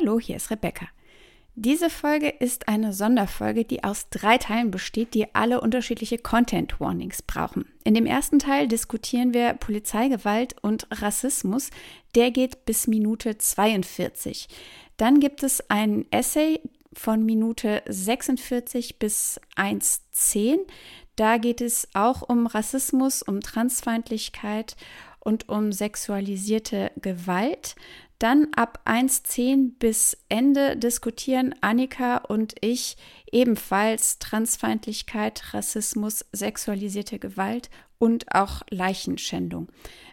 Hallo, hier ist Rebecca. Diese Folge ist eine Sonderfolge, die aus drei Teilen besteht, die alle unterschiedliche Content Warnings brauchen. In dem ersten Teil diskutieren wir Polizeigewalt und Rassismus. Der geht bis Minute 42. Dann gibt es ein Essay von Minute 46 bis 1.10. Da geht es auch um Rassismus, um Transfeindlichkeit und um sexualisierte Gewalt. Dann ab 1.10 bis Ende diskutieren Annika und ich ebenfalls Transfeindlichkeit, Rassismus, sexualisierte Gewalt und auch Leichenschändung.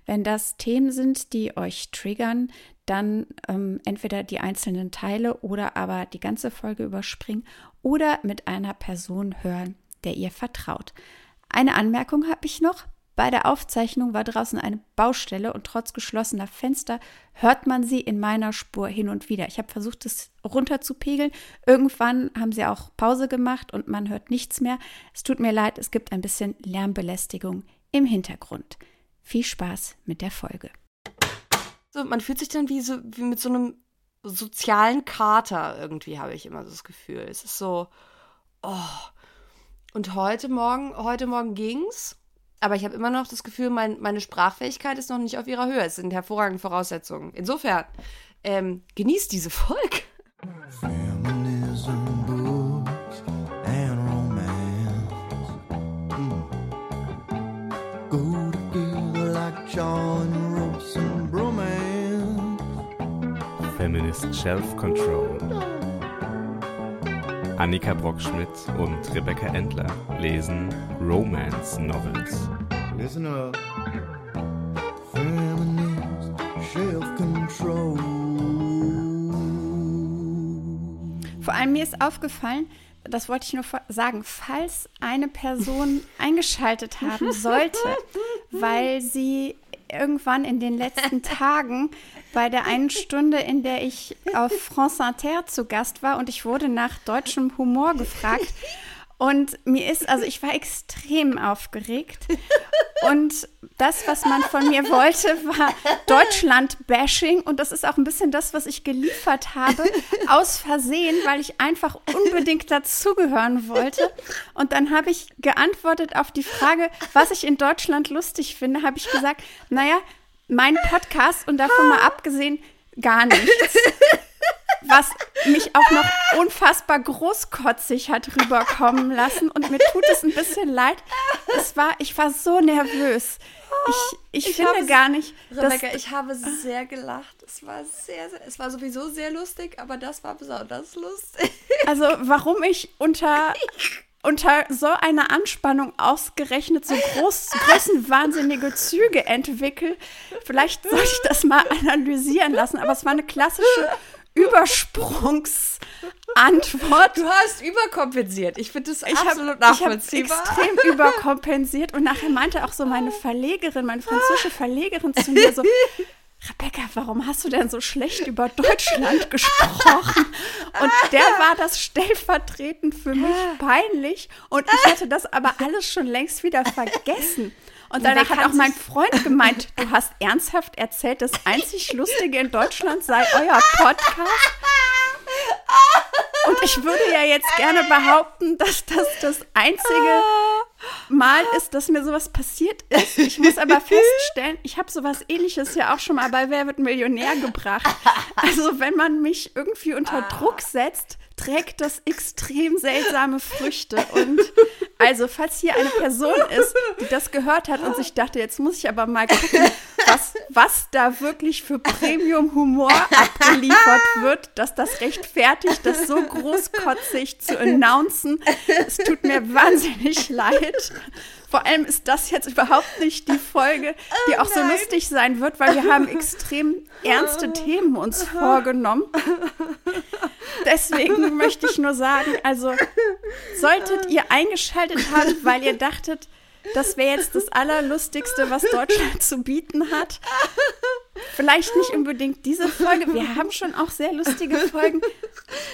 Wenn das Themen sind, die euch triggern, dann ähm, entweder die einzelnen Teile oder aber die ganze Folge überspringen oder mit einer Person hören, der ihr vertraut. Eine Anmerkung habe ich noch. Bei der Aufzeichnung war draußen eine Baustelle und trotz geschlossener Fenster hört man sie in meiner Spur hin und wieder. Ich habe versucht, es runterzupegeln. Irgendwann haben sie auch Pause gemacht und man hört nichts mehr. Es tut mir leid, es gibt ein bisschen Lärmbelästigung im Hintergrund. Viel Spaß mit der Folge. So, man fühlt sich dann wie, so, wie mit so einem sozialen Kater irgendwie, habe ich immer so das Gefühl. Es ist so, oh. Und heute Morgen, heute Morgen ging's. Aber ich habe immer noch das Gefühl, mein, meine Sprachfähigkeit ist noch nicht auf ihrer Höhe. Es sind hervorragende Voraussetzungen. Insofern, ähm, genießt diese Folge. Feminism, books and romance. Annika Brockschmidt und Rebecca Endler lesen Romance Novels. Listen up. Feminist Self-Control. Vor allem mir ist aufgefallen, das wollte ich nur sagen, falls eine Person eingeschaltet haben sollte, weil sie irgendwann in den letzten Tagen bei der einen Stunde, in der ich auf France Inter zu Gast war und ich wurde nach deutschem Humor gefragt. Und mir ist, also ich war extrem aufgeregt. Und das, was man von mir wollte, war Deutschland-Bashing. Und das ist auch ein bisschen das, was ich geliefert habe, aus Versehen, weil ich einfach unbedingt dazugehören wollte. Und dann habe ich geantwortet auf die Frage, was ich in Deutschland lustig finde, habe ich gesagt, naja, mein Podcast und davon mal abgesehen, gar nichts was mich auch noch unfassbar großkotzig hat rüberkommen lassen. Und mir tut es ein bisschen leid. Es war, ich war so nervös. Ich, ich, ich finde gar nicht. Rebecca, ich habe sehr gelacht. Es war sehr, sehr, es war sowieso sehr lustig, aber das war besonders lustig. Also, warum ich unter unter so einer Anspannung ausgerechnet so groß, größenwahnsinnige Züge entwickle. Vielleicht sollte ich das mal analysieren lassen, aber es war eine klassische Übersprungsantwort. Du hast überkompensiert. Ich finde das ich absolut hab, nachvollziehbar. Ich habe extrem überkompensiert und nachher meinte auch so meine Verlegerin, meine französische Verlegerin zu mir so, Rebecca, warum hast du denn so schlecht über Deutschland gesprochen? Und der war das stellvertretend für mich peinlich und ich hatte das aber alles schon längst wieder vergessen. Und danach hat auch mein Freund gemeint, du hast ernsthaft erzählt, das einzig Lustige in Deutschland sei euer Podcast. Und ich würde ja jetzt gerne behaupten, dass das das einzige Mal ist, dass mir sowas passiert ist. Ich muss aber feststellen, ich habe sowas ähnliches ja auch schon mal bei Wer wird Millionär gebracht. Also wenn man mich irgendwie unter Druck setzt, trägt das extrem seltsame Früchte. Und also, falls hier eine Person ist, die das gehört hat und sich dachte, jetzt muss ich aber mal gucken, was, was da wirklich für Premium-Humor abgeliefert wird, dass das rechtfertigt, das so großkotzig zu announcen. Es tut mir wahnsinnig leid. Vor allem ist das jetzt überhaupt nicht die Folge, die oh, auch so lustig sein wird, weil wir haben extrem ernste Themen uns vorgenommen. Deswegen möchte ich nur sagen, also solltet ihr eingeschaltet haben, weil ihr dachtet, das wäre jetzt das Allerlustigste, was Deutschland zu bieten hat. Vielleicht nicht unbedingt diese Folge. Wir haben schon auch sehr lustige Folgen.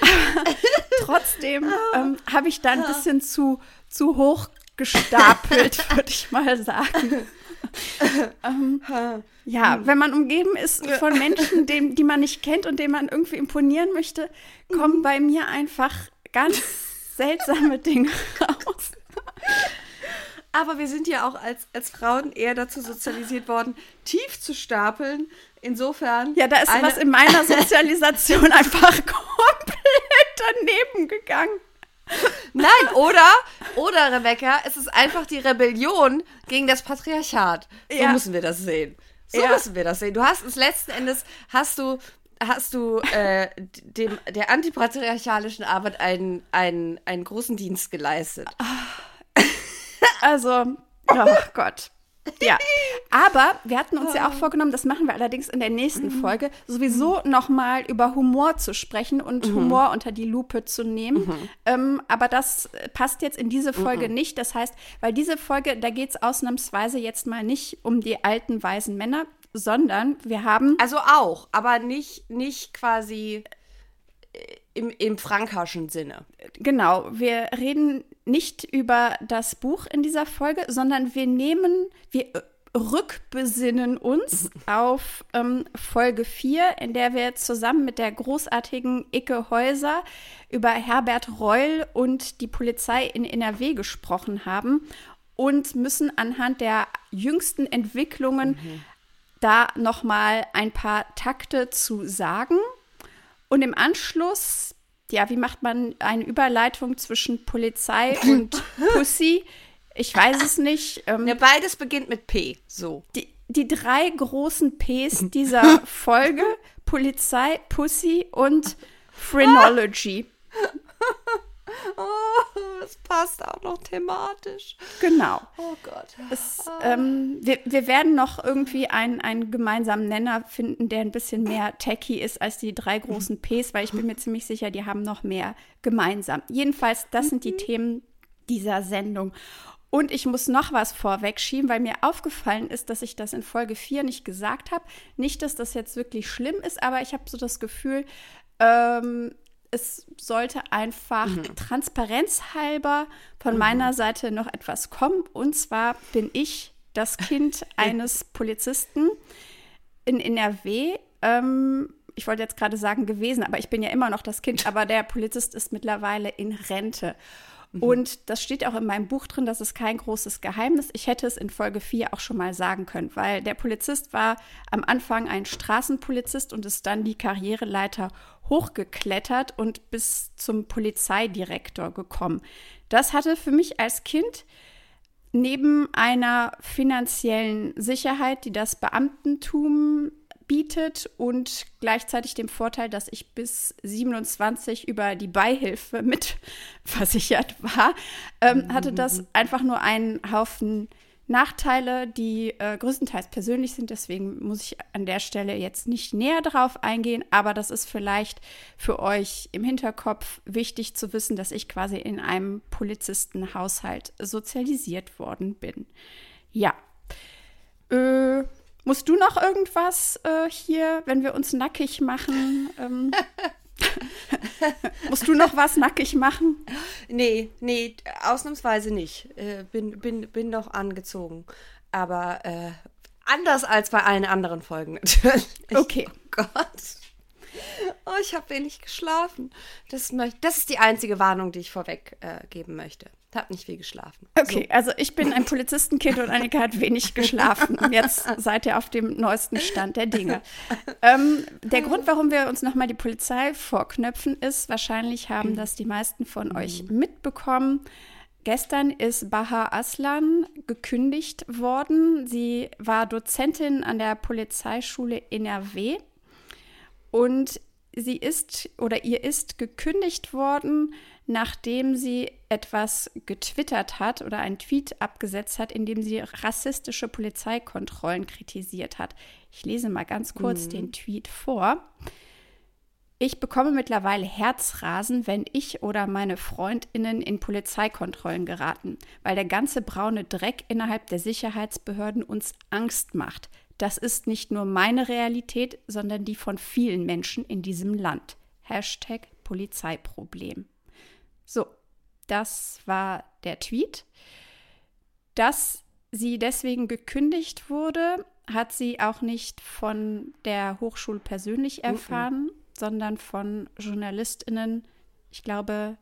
Aber trotzdem ähm, habe ich da ein bisschen zu, zu hoch gestapelt, würde ich mal sagen. ähm, ja, wenn man umgeben ist von Menschen, dem, die man nicht kennt und denen man irgendwie imponieren möchte, kommen bei mir einfach ganz seltsame Dinge raus. Aber wir sind ja auch als, als Frauen eher dazu sozialisiert worden, tief zu stapeln. Insofern. Ja, da ist was in meiner Sozialisation einfach komplett daneben gegangen. Nein, oder, oder Rebecca, es ist einfach die Rebellion gegen das Patriarchat. So ja. müssen wir das sehen. So ja. müssen wir das sehen. Du hast es letzten Endes, hast du, hast du äh, dem, der antipatriarchalischen Arbeit einen, einen, einen großen Dienst geleistet. Also, oh Gott. Ja, aber wir hatten uns ja auch vorgenommen, das machen wir allerdings in der nächsten mhm. Folge, sowieso nochmal über Humor zu sprechen und mhm. Humor unter die Lupe zu nehmen. Mhm. Ähm, aber das passt jetzt in diese Folge mhm. nicht. Das heißt, weil diese Folge, da geht es ausnahmsweise jetzt mal nicht um die alten weisen Männer, sondern wir haben. Also auch, aber nicht, nicht quasi im, im frankaschen Sinne. Genau, wir reden nicht über das Buch in dieser Folge, sondern wir nehmen, wir rückbesinnen uns auf ähm, Folge 4, in der wir zusammen mit der großartigen Icke Häuser über Herbert Reul und die Polizei in NRW gesprochen haben und müssen anhand der jüngsten Entwicklungen mhm. da noch mal ein paar Takte zu sagen. Und im Anschluss ja, wie macht man eine Überleitung zwischen Polizei und Pussy? Ich weiß es nicht. Ähm, ja, beides beginnt mit P, so. Die, die drei großen Ps dieser Folge: Polizei, Pussy und Phrenology. Oh, das passt auch noch thematisch. Genau. Oh Gott. Es, ähm, wir, wir werden noch irgendwie einen, einen gemeinsamen Nenner finden, der ein bisschen mehr techy ist als die drei großen Ps, weil ich bin mir ziemlich sicher, die haben noch mehr gemeinsam. Jedenfalls, das sind die mhm. Themen dieser Sendung. Und ich muss noch was vorwegschieben, weil mir aufgefallen ist, dass ich das in Folge 4 nicht gesagt habe. Nicht, dass das jetzt wirklich schlimm ist, aber ich habe so das Gefühl, ähm, es sollte einfach mhm. transparenzhalber von mhm. meiner Seite noch etwas kommen. Und zwar bin ich das Kind eines Polizisten in NRW. Ähm, ich wollte jetzt gerade sagen gewesen, aber ich bin ja immer noch das Kind. Aber der Polizist ist mittlerweile in Rente. Mhm. Und das steht auch in meinem Buch drin, das ist kein großes Geheimnis. Ich hätte es in Folge 4 auch schon mal sagen können, weil der Polizist war am Anfang ein Straßenpolizist und ist dann die Karriereleiter hochgeklettert und bis zum Polizeidirektor gekommen. Das hatte für mich als Kind neben einer finanziellen Sicherheit, die das Beamtentum bietet und gleichzeitig dem Vorteil, dass ich bis 27 über die Beihilfe mitversichert war, ähm, hatte das einfach nur einen Haufen Nachteile, die äh, größtenteils persönlich sind. Deswegen muss ich an der Stelle jetzt nicht näher darauf eingehen. Aber das ist vielleicht für euch im Hinterkopf wichtig zu wissen, dass ich quasi in einem Polizistenhaushalt sozialisiert worden bin. Ja. Äh, musst du noch irgendwas äh, hier, wenn wir uns nackig machen? Ähm, Musst du noch was nackig machen? Nee, nee, ausnahmsweise nicht. Äh, bin, bin, bin noch angezogen. Aber äh, anders als bei allen anderen Folgen natürlich. Okay. Oh Gott. Oh, ich habe wenig geschlafen. Das, das ist die einzige Warnung, die ich vorweg äh, geben möchte. Habe nicht viel geschlafen. Okay, so. also ich bin ein Polizistenkind und Annika hat wenig geschlafen. Jetzt seid ihr auf dem neuesten Stand der Dinge. Ähm, der Grund, warum wir uns nochmal die Polizei vorknöpfen, ist, wahrscheinlich haben das die meisten von euch mitbekommen. Gestern ist Baha Aslan gekündigt worden. Sie war Dozentin an der Polizeischule NRW und sie ist oder ihr ist gekündigt worden, nachdem sie etwas getwittert hat oder einen Tweet abgesetzt hat, in dem sie rassistische Polizeikontrollen kritisiert hat. Ich lese mal ganz kurz mhm. den Tweet vor. Ich bekomme mittlerweile Herzrasen, wenn ich oder meine Freundinnen in Polizeikontrollen geraten, weil der ganze braune Dreck innerhalb der Sicherheitsbehörden uns Angst macht. Das ist nicht nur meine Realität, sondern die von vielen Menschen in diesem Land. Hashtag Polizeiproblem. So, das war der Tweet. Das sie deswegen gekündigt wurde, hat sie auch nicht von der Hochschule persönlich erfahren, mm -mm. sondern von JournalistInnen, ich glaube,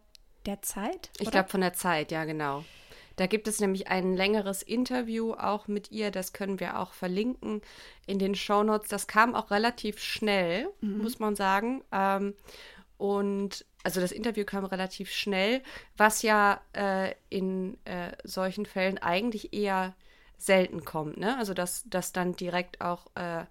der Zeit. Oder? Ich glaube, von der Zeit, ja, genau. Da gibt es nämlich ein längeres Interview auch mit ihr, das können wir auch verlinken in den Shownotes. Das kam auch relativ schnell, mhm. muss man sagen. Ähm, und also das Interview kam relativ schnell, was ja äh, in äh, solchen Fällen eigentlich eher selten kommt. Ne? Also dass, dass dann direkt auch äh,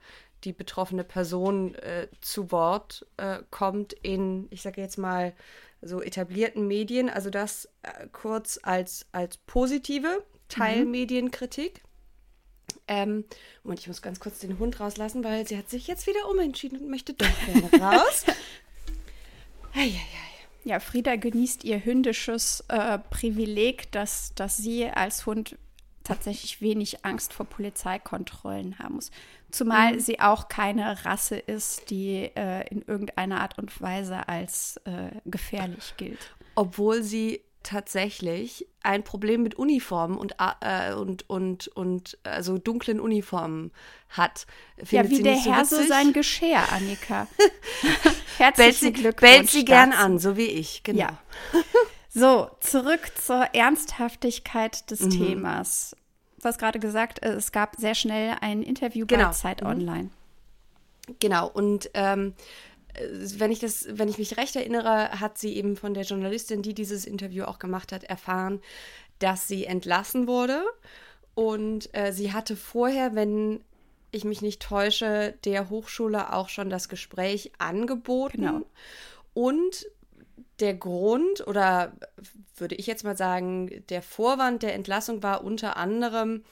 die betroffene Person äh, zu Wort äh, kommt in, ich sage jetzt mal, so etablierten Medien. Also das äh, kurz als, als positive Teilmedienkritik. Mhm. Ähm, und ich muss ganz kurz den Hund rauslassen, weil sie hat sich jetzt wieder umentschieden und möchte doch gerne raus. Eieiei. Ja, Frieda genießt ihr hündisches äh, Privileg, dass, dass sie als Hund tatsächlich wenig Angst vor Polizeikontrollen haben muss. Zumal mhm. sie auch keine Rasse ist, die äh, in irgendeiner Art und Weise als äh, gefährlich gilt. Obwohl sie tatsächlich ein Problem mit Uniformen und, äh, und, und, und also dunklen Uniformen hat. Findet ja, wie der so Herr so sein Geschirr, Annika. Herzlichen Glückwunsch. Bellt sie gern an, so wie ich, genau. Ja. So, zurück zur Ernsthaftigkeit des mhm. Themas. Du hast gerade gesagt, äh, es gab sehr schnell ein Interview genau. bei Zeit mhm. Online. Genau, und ähm, wenn ich das, wenn ich mich recht erinnere, hat sie eben von der Journalistin, die dieses Interview auch gemacht hat, erfahren, dass sie entlassen wurde. Und äh, sie hatte vorher, wenn ich mich nicht täusche, der Hochschule auch schon das Gespräch angeboten. Genau. Und der Grund oder würde ich jetzt mal sagen, der Vorwand der Entlassung war unter anderem,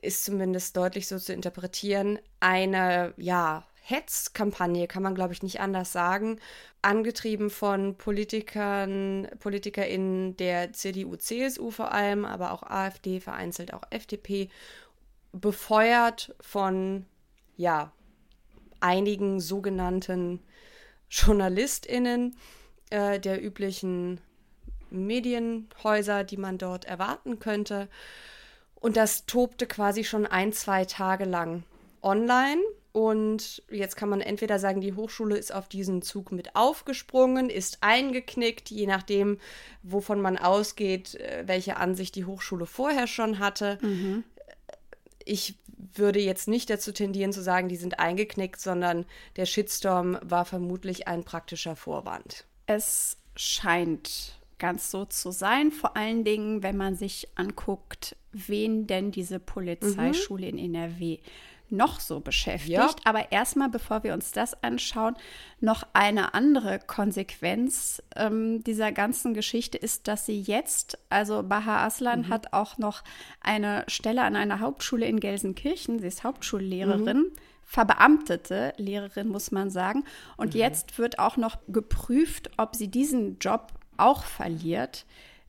ist zumindest deutlich so zu interpretieren, eine, ja, Hetzkampagne, kann man glaube ich nicht anders sagen, angetrieben von Politikern, PolitikerInnen der CDU, CSU vor allem, aber auch AfD, vereinzelt auch FDP, befeuert von, ja, einigen sogenannten JournalistInnen, äh, der üblichen Medienhäuser, die man dort erwarten könnte. Und das tobte quasi schon ein, zwei Tage lang online. Und jetzt kann man entweder sagen, die Hochschule ist auf diesen Zug mit aufgesprungen, ist eingeknickt, je nachdem, wovon man ausgeht, äh, welche Ansicht die Hochschule vorher schon hatte. Mhm. Ich würde jetzt nicht dazu tendieren zu sagen, die sind eingeknickt, sondern der Shitstorm war vermutlich ein praktischer Vorwand. Es scheint ganz so zu sein, vor allen Dingen, wenn man sich anguckt, wen denn diese Polizeischule mhm. in NRW noch so beschäftigt. Ja. Aber erstmal, bevor wir uns das anschauen, noch eine andere Konsequenz ähm, dieser ganzen Geschichte ist, dass sie jetzt, also Baha Aslan mhm. hat auch noch eine Stelle an einer Hauptschule in Gelsenkirchen, sie ist Hauptschullehrerin. Mhm verbeamtete Lehrerin, muss man sagen. Und mhm. jetzt wird auch noch geprüft, ob sie diesen Job auch verliert.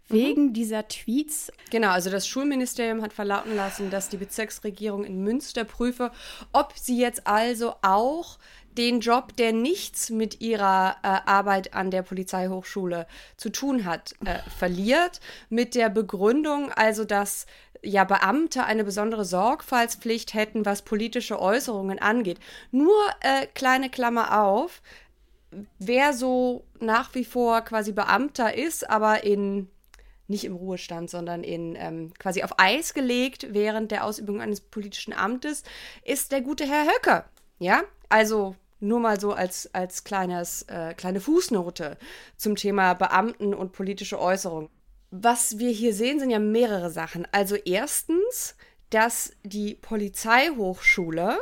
Mhm. Wegen dieser Tweets. Genau, also das Schulministerium hat verlauten lassen, dass die Bezirksregierung in Münster prüfe, ob sie jetzt also auch den Job, der nichts mit ihrer äh, Arbeit an der Polizeihochschule zu tun hat, äh, verliert. Mit der Begründung also, dass ja Beamte eine besondere Sorgfaltspflicht hätten, was politische Äußerungen angeht. Nur äh, kleine Klammer auf, wer so nach wie vor quasi Beamter ist, aber in nicht im Ruhestand, sondern in ähm, quasi auf Eis gelegt während der Ausübung eines politischen Amtes, ist der gute Herr Höcke. Ja, also nur mal so als, als kleines, äh, kleine Fußnote zum Thema Beamten und politische Äußerungen was wir hier sehen, sind ja mehrere Sachen. Also erstens, dass die Polizeihochschule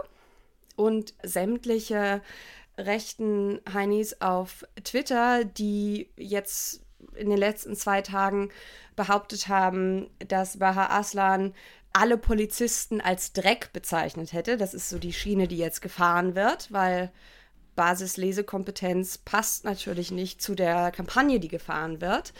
und sämtliche rechten Heinis auf Twitter, die jetzt in den letzten zwei Tagen behauptet haben, dass Baha Aslan alle Polizisten als Dreck bezeichnet hätte. Das ist so die Schiene, die jetzt gefahren wird, weil Basislesekompetenz passt natürlich nicht zu der Kampagne, die gefahren wird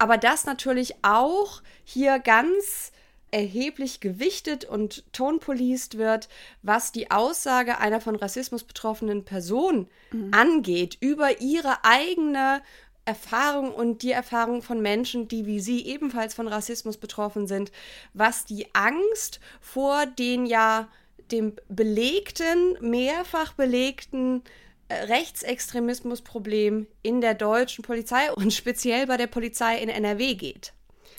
aber das natürlich auch hier ganz erheblich gewichtet und tonpolist wird, was die Aussage einer von Rassismus betroffenen Person mhm. angeht, über ihre eigene Erfahrung und die Erfahrung von Menschen, die wie Sie ebenfalls von Rassismus betroffen sind, was die Angst vor den ja dem belegten, mehrfach belegten äh, Rechtsextremismusproblem in der deutschen Polizei und speziell bei der Polizei in NRW geht.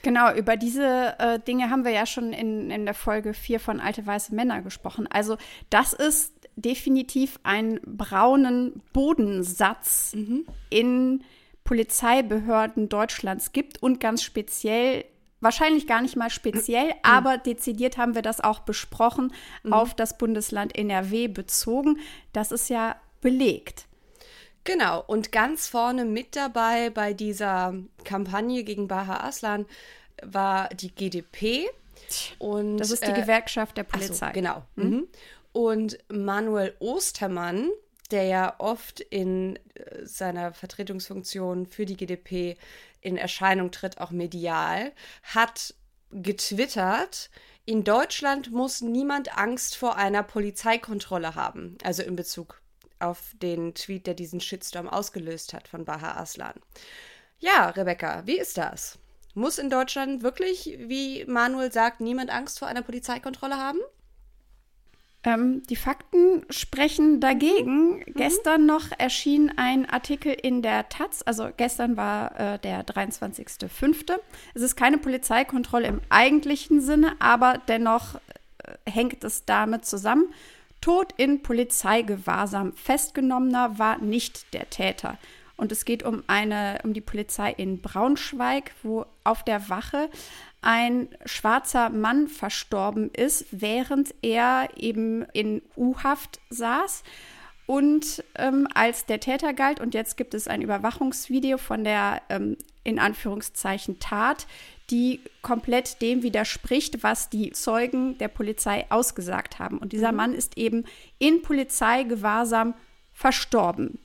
Genau, über diese äh, Dinge haben wir ja schon in, in der Folge 4 von Alte Weiße Männer gesprochen. Also das ist definitiv ein braunen Bodensatz mhm. in Polizeibehörden Deutschlands gibt und ganz speziell wahrscheinlich gar nicht mal speziell, mhm. aber dezidiert haben wir das auch besprochen, mhm. auf das Bundesland NRW bezogen. Das ist ja belegt. Genau, und ganz vorne mit dabei bei dieser Kampagne gegen Baha Aslan war die GdP. Und, das ist die äh, Gewerkschaft der Polizei. So, genau. Mhm. mhm. Und Manuel Ostermann, der ja oft in äh, seiner Vertretungsfunktion für die GdP in Erscheinung tritt, auch medial, hat getwittert, in Deutschland muss niemand Angst vor einer Polizeikontrolle haben. Also in Bezug auf den Tweet, der diesen Shitstorm ausgelöst hat von Baha Aslan. Ja, Rebecca, wie ist das? Muss in Deutschland wirklich, wie Manuel sagt, niemand Angst vor einer Polizeikontrolle haben? Ähm, die Fakten sprechen dagegen. Mhm. Gestern noch erschien ein Artikel in der Taz, also gestern war äh, der 23.05. Es ist keine Polizeikontrolle im eigentlichen Sinne, aber dennoch äh, hängt es damit zusammen. Tod in Polizeigewahrsam. Festgenommener war nicht der Täter. Und es geht um eine, um die Polizei in Braunschweig, wo auf der Wache ein schwarzer Mann verstorben ist, während er eben in U-Haft saß und ähm, als der Täter galt. Und jetzt gibt es ein Überwachungsvideo von der ähm, in Anführungszeichen Tat, die komplett dem widerspricht, was die Zeugen der Polizei ausgesagt haben. Und dieser mhm. Mann ist eben in Polizeigewahrsam verstorben.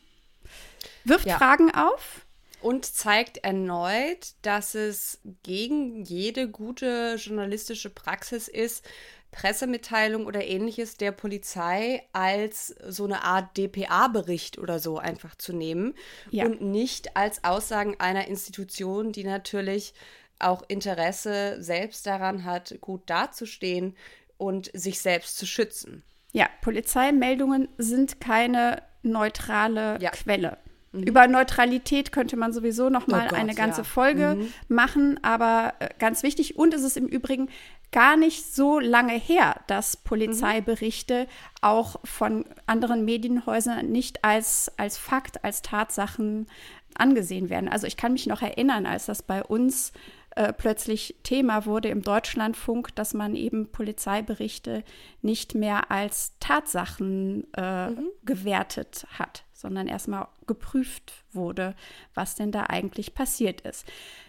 Wirft ja. Fragen auf? Und zeigt erneut, dass es gegen jede gute journalistische Praxis ist, Pressemitteilung oder ähnliches der Polizei als so eine Art DPA-Bericht oder so einfach zu nehmen ja. und nicht als Aussagen einer Institution, die natürlich auch Interesse selbst daran hat, gut dazustehen und sich selbst zu schützen. Ja, Polizeimeldungen sind keine neutrale ja. Quelle. Mhm. Über Neutralität könnte man sowieso noch mal oh Gott, eine ganze ja. Folge mhm. machen, aber äh, ganz wichtig und es ist im Übrigen gar nicht so lange her, dass Polizeiberichte mhm. auch von anderen Medienhäusern nicht als, als Fakt, als Tatsachen angesehen werden. Also ich kann mich noch erinnern, als das bei uns äh, plötzlich Thema wurde im Deutschlandfunk, dass man eben Polizeiberichte nicht mehr als Tatsachen äh, mhm. gewertet hat, sondern erstmal geprüft wurde, was denn da eigentlich passiert ist.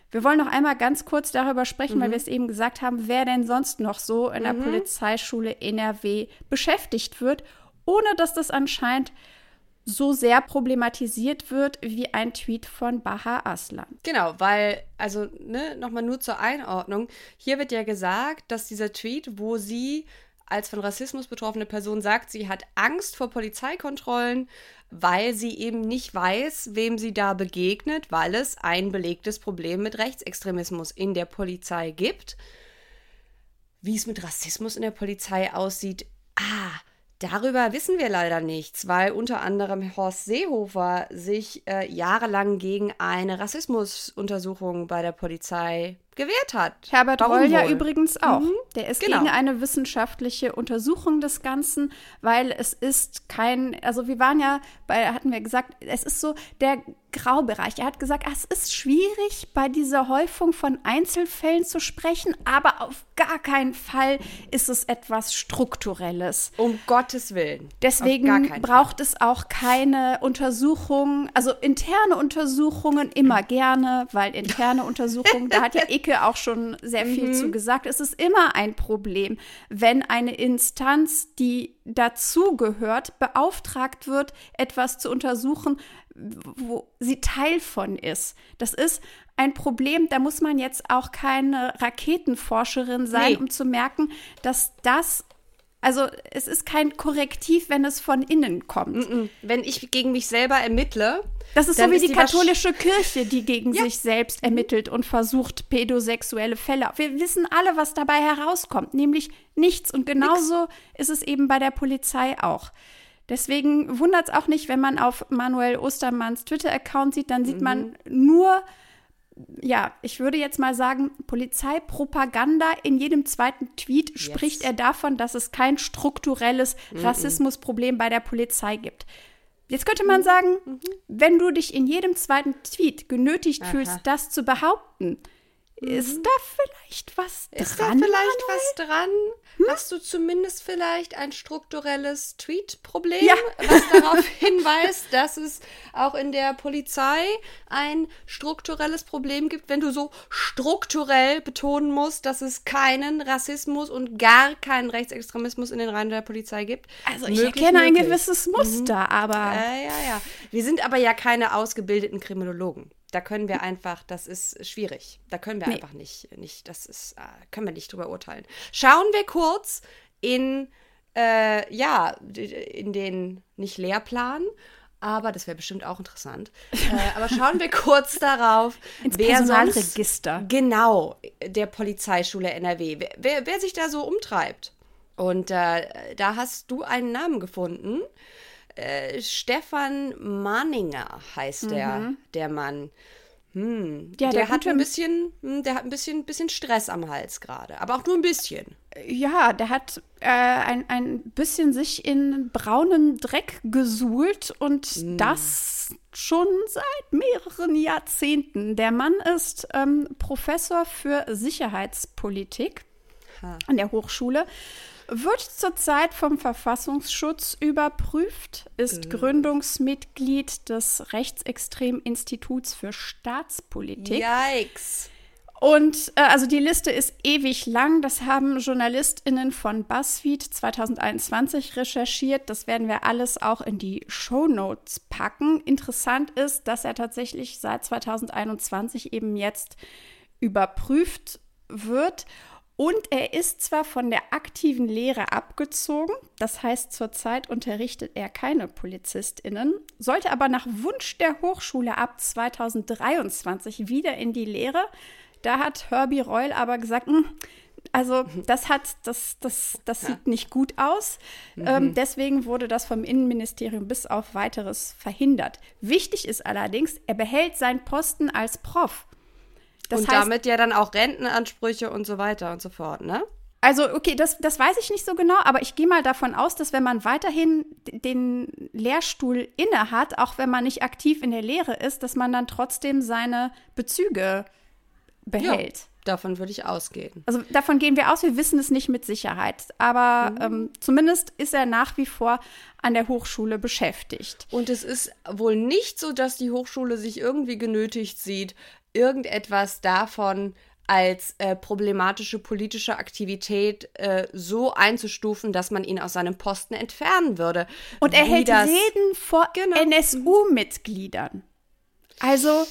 Wir wollen noch einmal ganz kurz darüber sprechen, mhm. weil wir es eben gesagt haben, wer denn sonst noch so in der mhm. Polizeischule NRW beschäftigt wird, ohne dass das anscheinend so sehr problematisiert wird wie ein Tweet von Baha Aslan. Genau, weil, also, ne, nochmal nur zur Einordnung. Hier wird ja gesagt, dass dieser Tweet, wo sie als von Rassismus betroffene Person sagt, sie hat Angst vor Polizeikontrollen, weil sie eben nicht weiß, wem sie da begegnet, weil es ein belegtes Problem mit Rechtsextremismus in der Polizei gibt. Wie es mit Rassismus in der Polizei aussieht, ah, Darüber wissen wir leider nichts, weil unter anderem Horst Seehofer sich äh, jahrelang gegen eine Rassismusuntersuchung bei der Polizei gewehrt hat. Herbert Warum Reul ja übrigens auch. Mhm. Der ist genau. gegen eine wissenschaftliche Untersuchung des Ganzen, weil es ist kein, also wir waren ja, bei, hatten wir gesagt, es ist so der Graubereich. Er hat gesagt, es ist schwierig, bei dieser Häufung von Einzelfällen zu sprechen, aber auf gar keinen Fall ist es etwas Strukturelles. Um Gottes Willen. Deswegen braucht Fall. es auch keine Untersuchungen, also interne Untersuchungen immer gerne, weil interne Untersuchungen, da hat ja Icke auch schon sehr viel mhm. zu gesagt. Es ist immer ein Problem, wenn eine Instanz, die dazugehört, beauftragt wird, etwas zu untersuchen, wo sie Teil von ist. Das ist ein Problem, da muss man jetzt auch keine Raketenforscherin sein, nee. um zu merken, dass das Also es ist kein Korrektiv, wenn es von innen kommt. Wenn ich gegen mich selber ermittle. Das ist so wie die, die katholische Kirche, die gegen ja. sich selbst ermittelt und versucht, pädosexuelle Fälle. Wir wissen alle, was dabei herauskommt, nämlich nichts. Und genauso Nix. ist es eben bei der Polizei auch. Deswegen wundert es auch nicht, wenn man auf Manuel Ostermanns Twitter-Account sieht, dann sieht mhm. man nur ja, ich würde jetzt mal sagen, Polizeipropaganda. In jedem zweiten Tweet yes. spricht er davon, dass es kein strukturelles mm -mm. Rassismusproblem bei der Polizei gibt. Jetzt könnte man sagen, mhm. wenn du dich in jedem zweiten Tweet genötigt Aha. fühlst, das zu behaupten. Ist da vielleicht was dran? Ist da vielleicht Manuel? was dran? Hm? Hast du zumindest vielleicht ein strukturelles Tweet-Problem, ja. was darauf hinweist, dass es auch in der Polizei ein strukturelles Problem gibt, wenn du so strukturell betonen musst, dass es keinen Rassismus und gar keinen Rechtsextremismus in den Reihen der Polizei gibt? Also ich möglich, erkenne möglich. ein gewisses Muster, mhm. aber. Ja, ja, ja. Wir sind aber ja keine ausgebildeten Kriminologen. Da können wir einfach, das ist schwierig. Da können wir nee. einfach nicht, nicht, das ist, äh, können wir nicht drüber urteilen. Schauen wir kurz in, äh, ja, in den, nicht Lehrplan, aber das wäre bestimmt auch interessant. äh, aber schauen wir kurz darauf, Ins wer Personalregister. Sonst, genau, der Polizeischule NRW, wer, wer, wer sich da so umtreibt. Und äh, da hast du einen Namen gefunden. Äh, Stefan Manninger heißt mhm. der, der Mann. Hm, ja, der, der hat ein bisschen, hm, der hat ein bisschen, bisschen Stress am Hals gerade, aber auch nur ein bisschen. Ja, der hat äh, ein, ein bisschen sich in braunen Dreck gesuhlt und hm. das schon seit mehreren Jahrzehnten. Der Mann ist ähm, Professor für Sicherheitspolitik ha. an der Hochschule wird zurzeit vom Verfassungsschutz überprüft, ist mhm. Gründungsmitglied des Rechtsextremen Instituts für Staatspolitik. Yikes. Und äh, also die Liste ist ewig lang. Das haben JournalistInnen von BuzzFeed 2021 recherchiert. Das werden wir alles auch in die Show Notes packen. Interessant ist, dass er tatsächlich seit 2021 eben jetzt überprüft wird. Und er ist zwar von der aktiven Lehre abgezogen, das heißt zurzeit unterrichtet er keine Polizistinnen, sollte aber nach Wunsch der Hochschule ab 2023 wieder in die Lehre. Da hat Herbie Reul aber gesagt, hm, also das hat, das, das, das ja. sieht nicht gut aus. Mhm. Ähm, deswegen wurde das vom Innenministerium bis auf weiteres verhindert. Wichtig ist allerdings, er behält seinen Posten als Prof. Das und heißt, damit ja dann auch Rentenansprüche und so weiter und so fort, ne? Also, okay, das, das weiß ich nicht so genau, aber ich gehe mal davon aus, dass wenn man weiterhin den Lehrstuhl inne hat, auch wenn man nicht aktiv in der Lehre ist, dass man dann trotzdem seine Bezüge behält. Ja, davon würde ich ausgehen. Also davon gehen wir aus, wir wissen es nicht mit Sicherheit. Aber mhm. ähm, zumindest ist er nach wie vor an der Hochschule beschäftigt. Und es ist wohl nicht so, dass die Hochschule sich irgendwie genötigt sieht, irgendetwas davon als äh, problematische politische Aktivität äh, so einzustufen, dass man ihn aus seinem Posten entfernen würde. Und er hält Reden vor genau. NSU-Mitgliedern. Also.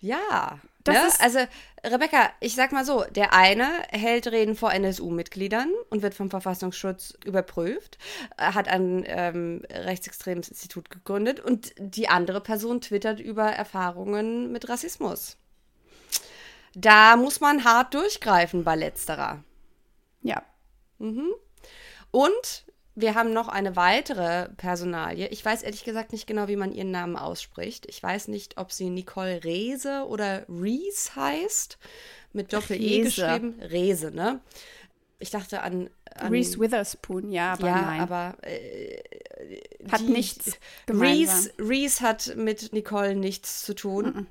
Ja. Ne? also, Rebecca, ich sag mal so: der eine hält Reden vor NSU-Mitgliedern und wird vom Verfassungsschutz überprüft, hat ein ähm, rechtsextremes Institut gegründet und die andere Person twittert über Erfahrungen mit Rassismus. Da muss man hart durchgreifen bei letzterer. Ja. Mhm. Und wir haben noch eine weitere Personalie. Ich weiß ehrlich gesagt nicht genau, wie man ihren Namen ausspricht. Ich weiß nicht, ob sie Nicole Rehse oder Reese heißt. Mit Doppel-E geschrieben. Rehse, ne? Ich dachte an. an Reese Witherspoon, ja, aber ja, nein. aber. Äh, hat die, nichts gemeinsam. Reese, Reese hat mit Nicole nichts zu tun. Mm -mm.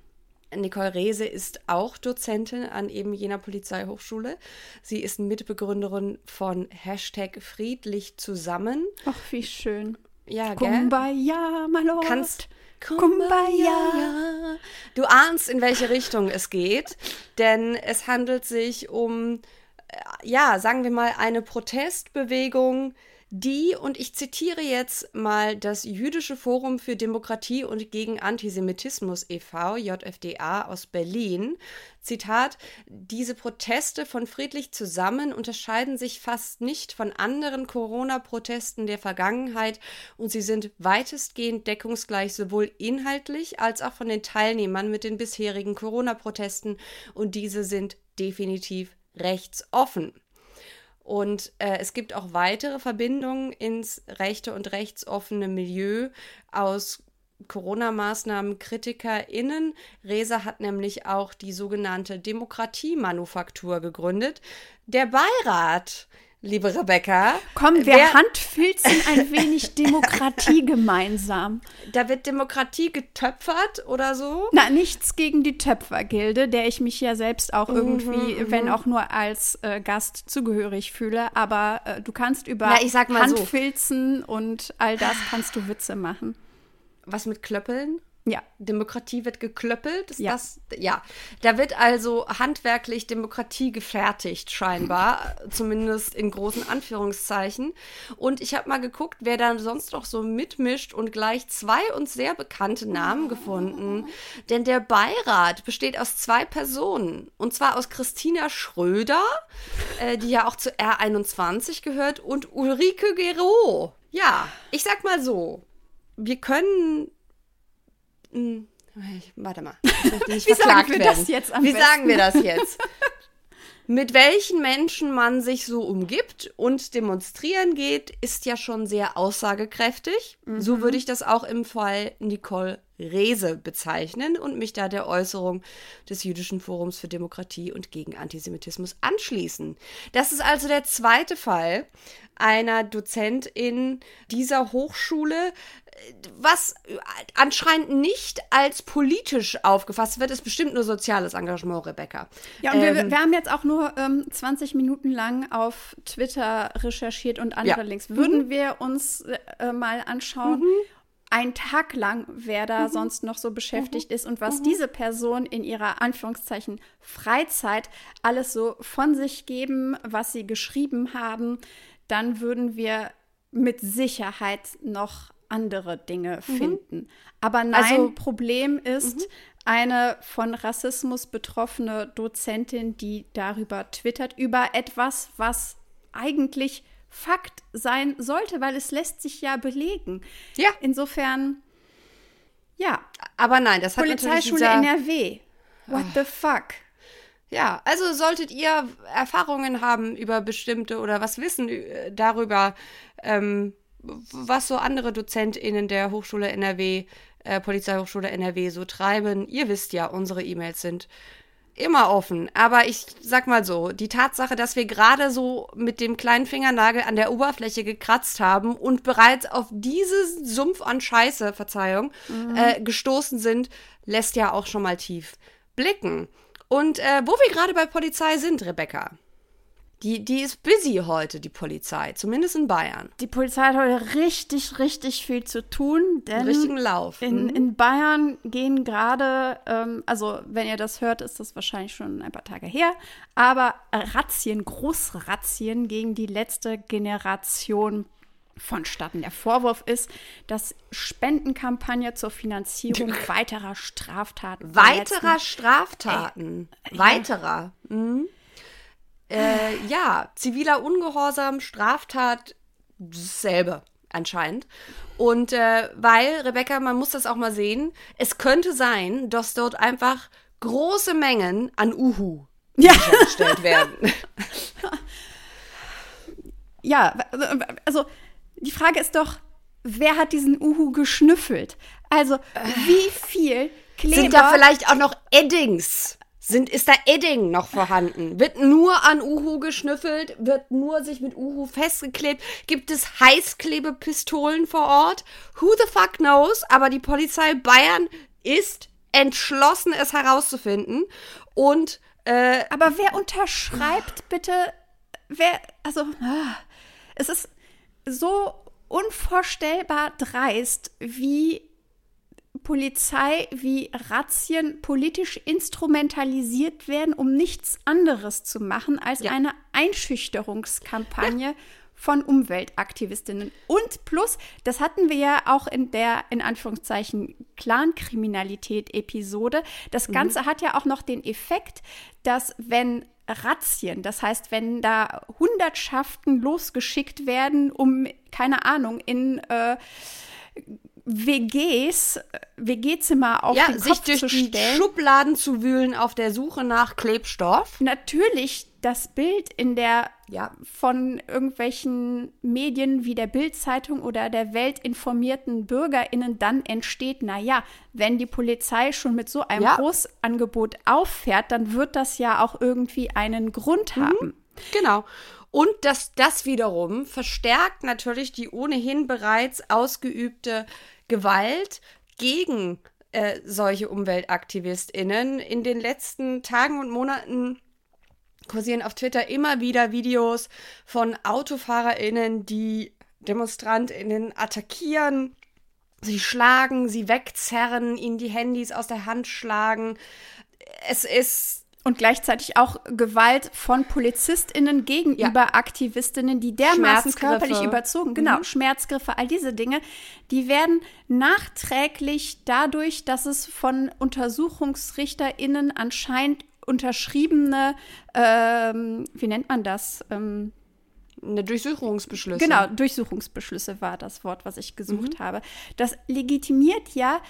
Nicole Rehse ist auch Dozentin an eben jener Polizeihochschule. Sie ist Mitbegründerin von Hashtag Friedlich zusammen. Ach, wie schön. Ja? Kumbaya, my Lord. Kannst, Kumbaya. Du ahnst, in welche Richtung es geht, denn es handelt sich um, äh, ja, sagen wir mal, eine Protestbewegung die, und ich zitiere jetzt mal das Jüdische Forum für Demokratie und gegen Antisemitismus e.V., JFDA aus Berlin, Zitat, diese Proteste von Friedlich zusammen unterscheiden sich fast nicht von anderen Corona-Protesten der Vergangenheit und sie sind weitestgehend deckungsgleich sowohl inhaltlich als auch von den Teilnehmern mit den bisherigen Corona-Protesten und diese sind definitiv rechtsoffen. Und äh, es gibt auch weitere Verbindungen ins rechte und rechtsoffene Milieu aus Corona-Maßnahmen KritikerInnen. Reza hat nämlich auch die sogenannte Demokratiemanufaktur gegründet. Der Beirat liebe Rebecca. Komm, wir wer, handfilzen ein wenig Demokratie gemeinsam. Da wird Demokratie getöpfert oder so? Na, nichts gegen die Töpfergilde, der ich mich ja selbst auch irgendwie, mhm, wenn mhm. auch nur als äh, Gast zugehörig fühle. Aber äh, du kannst über Na, Handfilzen so. und all das kannst du Witze machen. Was mit Klöppeln? Ja. Demokratie wird geklöppelt. Ist ja. Das, ja. Da wird also handwerklich Demokratie gefertigt, scheinbar. zumindest in großen Anführungszeichen. Und ich habe mal geguckt, wer da sonst noch so mitmischt und gleich zwei uns sehr bekannte Namen gefunden. Denn der Beirat besteht aus zwei Personen. Und zwar aus Christina Schröder, äh, die ja auch zu R21 gehört, und Ulrike Gero. Ja, ich sag mal so. Wir können hm, warte mal. Wie sagen wir werden. das jetzt am Wie besten? sagen wir das jetzt? Mit welchen Menschen man sich so umgibt und demonstrieren geht, ist ja schon sehr aussagekräftig. Mhm. So würde ich das auch im Fall Nicole Rese bezeichnen und mich da der Äußerung des Jüdischen Forums für Demokratie und gegen Antisemitismus anschließen. Das ist also der zweite Fall einer Dozentin dieser Hochschule, was anscheinend nicht als politisch aufgefasst wird, ist bestimmt nur soziales Engagement, Rebecca. Ja, und ähm, wir, wir, haben jetzt auch nur ähm, 20 Minuten lang auf Twitter recherchiert und andere ja. Links. Würden mhm. wir uns äh, mal anschauen, mhm. einen Tag lang, wer da mhm. sonst noch so beschäftigt mhm. ist und was mhm. diese Person in ihrer Anführungszeichen Freizeit alles so von sich geben, was sie geschrieben haben, dann würden wir mit Sicherheit noch andere Dinge mhm. finden. Aber nein, also, Problem ist, mhm. eine von Rassismus betroffene Dozentin, die darüber twittert, über etwas, was eigentlich Fakt sein sollte, weil es lässt sich ja belegen. Ja. Insofern, ja. Aber nein, das hat Polizeischule NRW. What oh. the fuck? Ja, also solltet ihr Erfahrungen haben über bestimmte oder was wissen äh, darüber, ähm, was so andere DozentInnen der Hochschule NRW, äh, Polizeihochschule NRW so treiben. Ihr wisst ja, unsere E-Mails sind immer offen. Aber ich sag mal so, die Tatsache, dass wir gerade so mit dem kleinen Fingernagel an der Oberfläche gekratzt haben und bereits auf diesen Sumpf an Scheiße, Verzeihung, mhm. äh, gestoßen sind, lässt ja auch schon mal tief blicken. Und äh, wo wir gerade bei Polizei sind, Rebecca. Die, die ist busy heute, die Polizei, zumindest in Bayern. Die Polizei hat heute richtig, richtig viel zu tun. Denn richtigen Lauf. In, mhm. in Bayern gehen gerade, ähm, also wenn ihr das hört, ist das wahrscheinlich schon ein paar Tage her, aber Razzien, große Razzien gegen die letzte Generation vonstatten. Der Vorwurf ist, dass Spendenkampagne zur Finanzierung weiterer Straftaten. Weiterer Straftaten. Äh, weiterer. Ja. Mhm. Äh, ja, ziviler Ungehorsam, Straftat, dasselbe anscheinend. Und äh, weil, Rebecca, man muss das auch mal sehen, es könnte sein, dass dort einfach große Mengen an Uhu ja. gestellt werden. ja, also die Frage ist doch, wer hat diesen Uhu geschnüffelt? Also, wie viel Kleber... Sind da vielleicht auch noch Eddings? Sind, ist da Edding noch vorhanden? Wird nur an Uhu geschnüffelt? Wird nur sich mit Uhu festgeklebt? Gibt es Heißklebepistolen vor Ort? Who the fuck knows? Aber die Polizei Bayern ist entschlossen, es herauszufinden. Und, äh, Aber wer unterschreibt bitte, wer, also, ah, es ist so unvorstellbar dreist, wie Polizei wie Razzien politisch instrumentalisiert werden, um nichts anderes zu machen als ja. eine Einschüchterungskampagne ja. von Umweltaktivistinnen. Und plus, das hatten wir ja auch in der, in Anführungszeichen, Clankriminalität-Episode. Das mhm. Ganze mhm. hat ja auch noch den Effekt, dass wenn Razzien, das heißt, wenn da Hundertschaften losgeschickt werden, um, keine Ahnung, in äh, WGs, WG-Zimmer auf ja, den sich durch zu stellen. Schubladen zu wühlen auf der Suche nach Klebstoff. Natürlich das Bild in der ja. von irgendwelchen Medien wie der Bildzeitung oder der Welt informierten BürgerInnen dann entsteht, naja, wenn die Polizei schon mit so einem ja. Großangebot auffährt, dann wird das ja auch irgendwie einen Grund mhm. haben. Genau. Und das, das wiederum verstärkt natürlich die ohnehin bereits ausgeübte Gewalt gegen äh, solche UmweltaktivistInnen. In den letzten Tagen und Monaten kursieren auf Twitter immer wieder Videos von AutofahrerInnen, die DemonstrantInnen attackieren, sie schlagen, sie wegzerren, ihnen die Handys aus der Hand schlagen. Es ist und gleichzeitig auch Gewalt von PolizistInnen gegenüber ja. AktivistInnen, die dermaßen körperlich überzogen, genau, mhm. Schmerzgriffe, all diese Dinge, die werden nachträglich dadurch, dass es von UntersuchungsrichterInnen anscheinend unterschriebene, ähm, wie nennt man das? Ähm, eine Durchsuchungsbeschlüsse. Genau, Durchsuchungsbeschlüsse war das Wort, was ich gesucht mhm. habe. Das legitimiert ja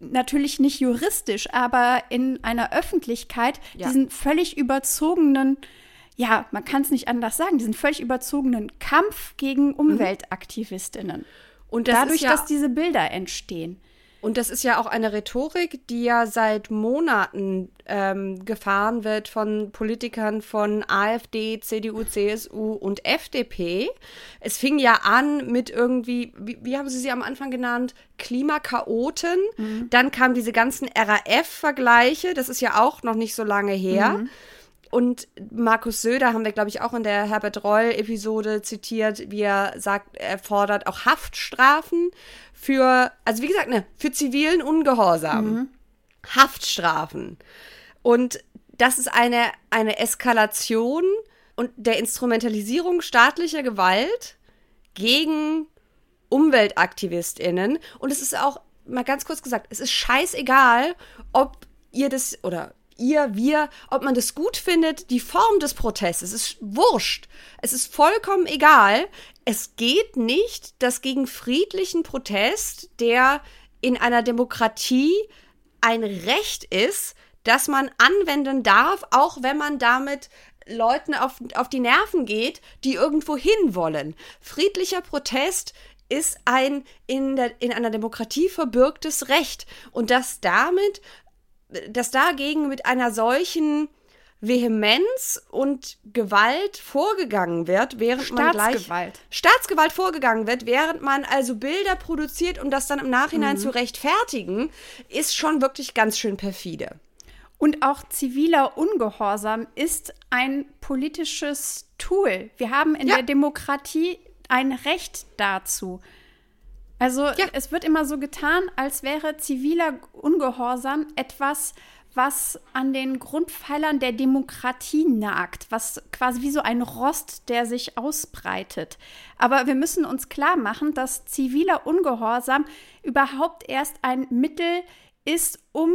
natürlich nicht juristisch, aber in einer Öffentlichkeit ja. diesen völlig überzogenen, ja, man kann es nicht anders sagen, diesen völlig überzogenen Kampf gegen mhm. Umweltaktivistinnen. Und das dadurch, ja dass diese Bilder entstehen. Und das ist ja auch eine Rhetorik, die ja seit Monaten ähm, gefahren wird von Politikern von AfD, CDU, CSU und FDP. Es fing ja an mit irgendwie, wie, wie haben Sie sie am Anfang genannt? Klimakaoten. Mhm. Dann kamen diese ganzen RAF-Vergleiche, das ist ja auch noch nicht so lange her. Mhm. Und Markus Söder haben wir, glaube ich, auch in der Herbert Reul-Episode zitiert, wie er sagt, er fordert auch Haftstrafen für, also wie gesagt, ne, für zivilen Ungehorsam. Mhm. Haftstrafen. Und das ist eine, eine Eskalation und der Instrumentalisierung staatlicher Gewalt gegen UmweltaktivistInnen. Und es ist auch, mal ganz kurz gesagt, es ist scheißegal, ob ihr das oder ihr, wir, ob man das gut findet, die Form des Protests. Es ist wurscht. Es ist vollkommen egal. Es geht nicht, dass gegen friedlichen Protest, der in einer Demokratie ein Recht ist, das man anwenden darf, auch wenn man damit Leuten auf, auf die Nerven geht, die irgendwo hin wollen. Friedlicher Protest ist ein in, der, in einer Demokratie verbürgtes Recht. Und dass damit dass dagegen mit einer solchen Vehemenz und Gewalt vorgegangen wird, während man gleich Staatsgewalt vorgegangen wird, während man also Bilder produziert, um das dann im Nachhinein mhm. zu rechtfertigen, ist schon wirklich ganz schön perfide. Und auch ziviler Ungehorsam ist ein politisches Tool. Wir haben in ja. der Demokratie ein Recht dazu. Also ja. es wird immer so getan, als wäre ziviler Ungehorsam etwas, was an den Grundpfeilern der Demokratie nagt, was quasi wie so ein Rost, der sich ausbreitet. Aber wir müssen uns klar machen, dass ziviler Ungehorsam überhaupt erst ein Mittel ist, um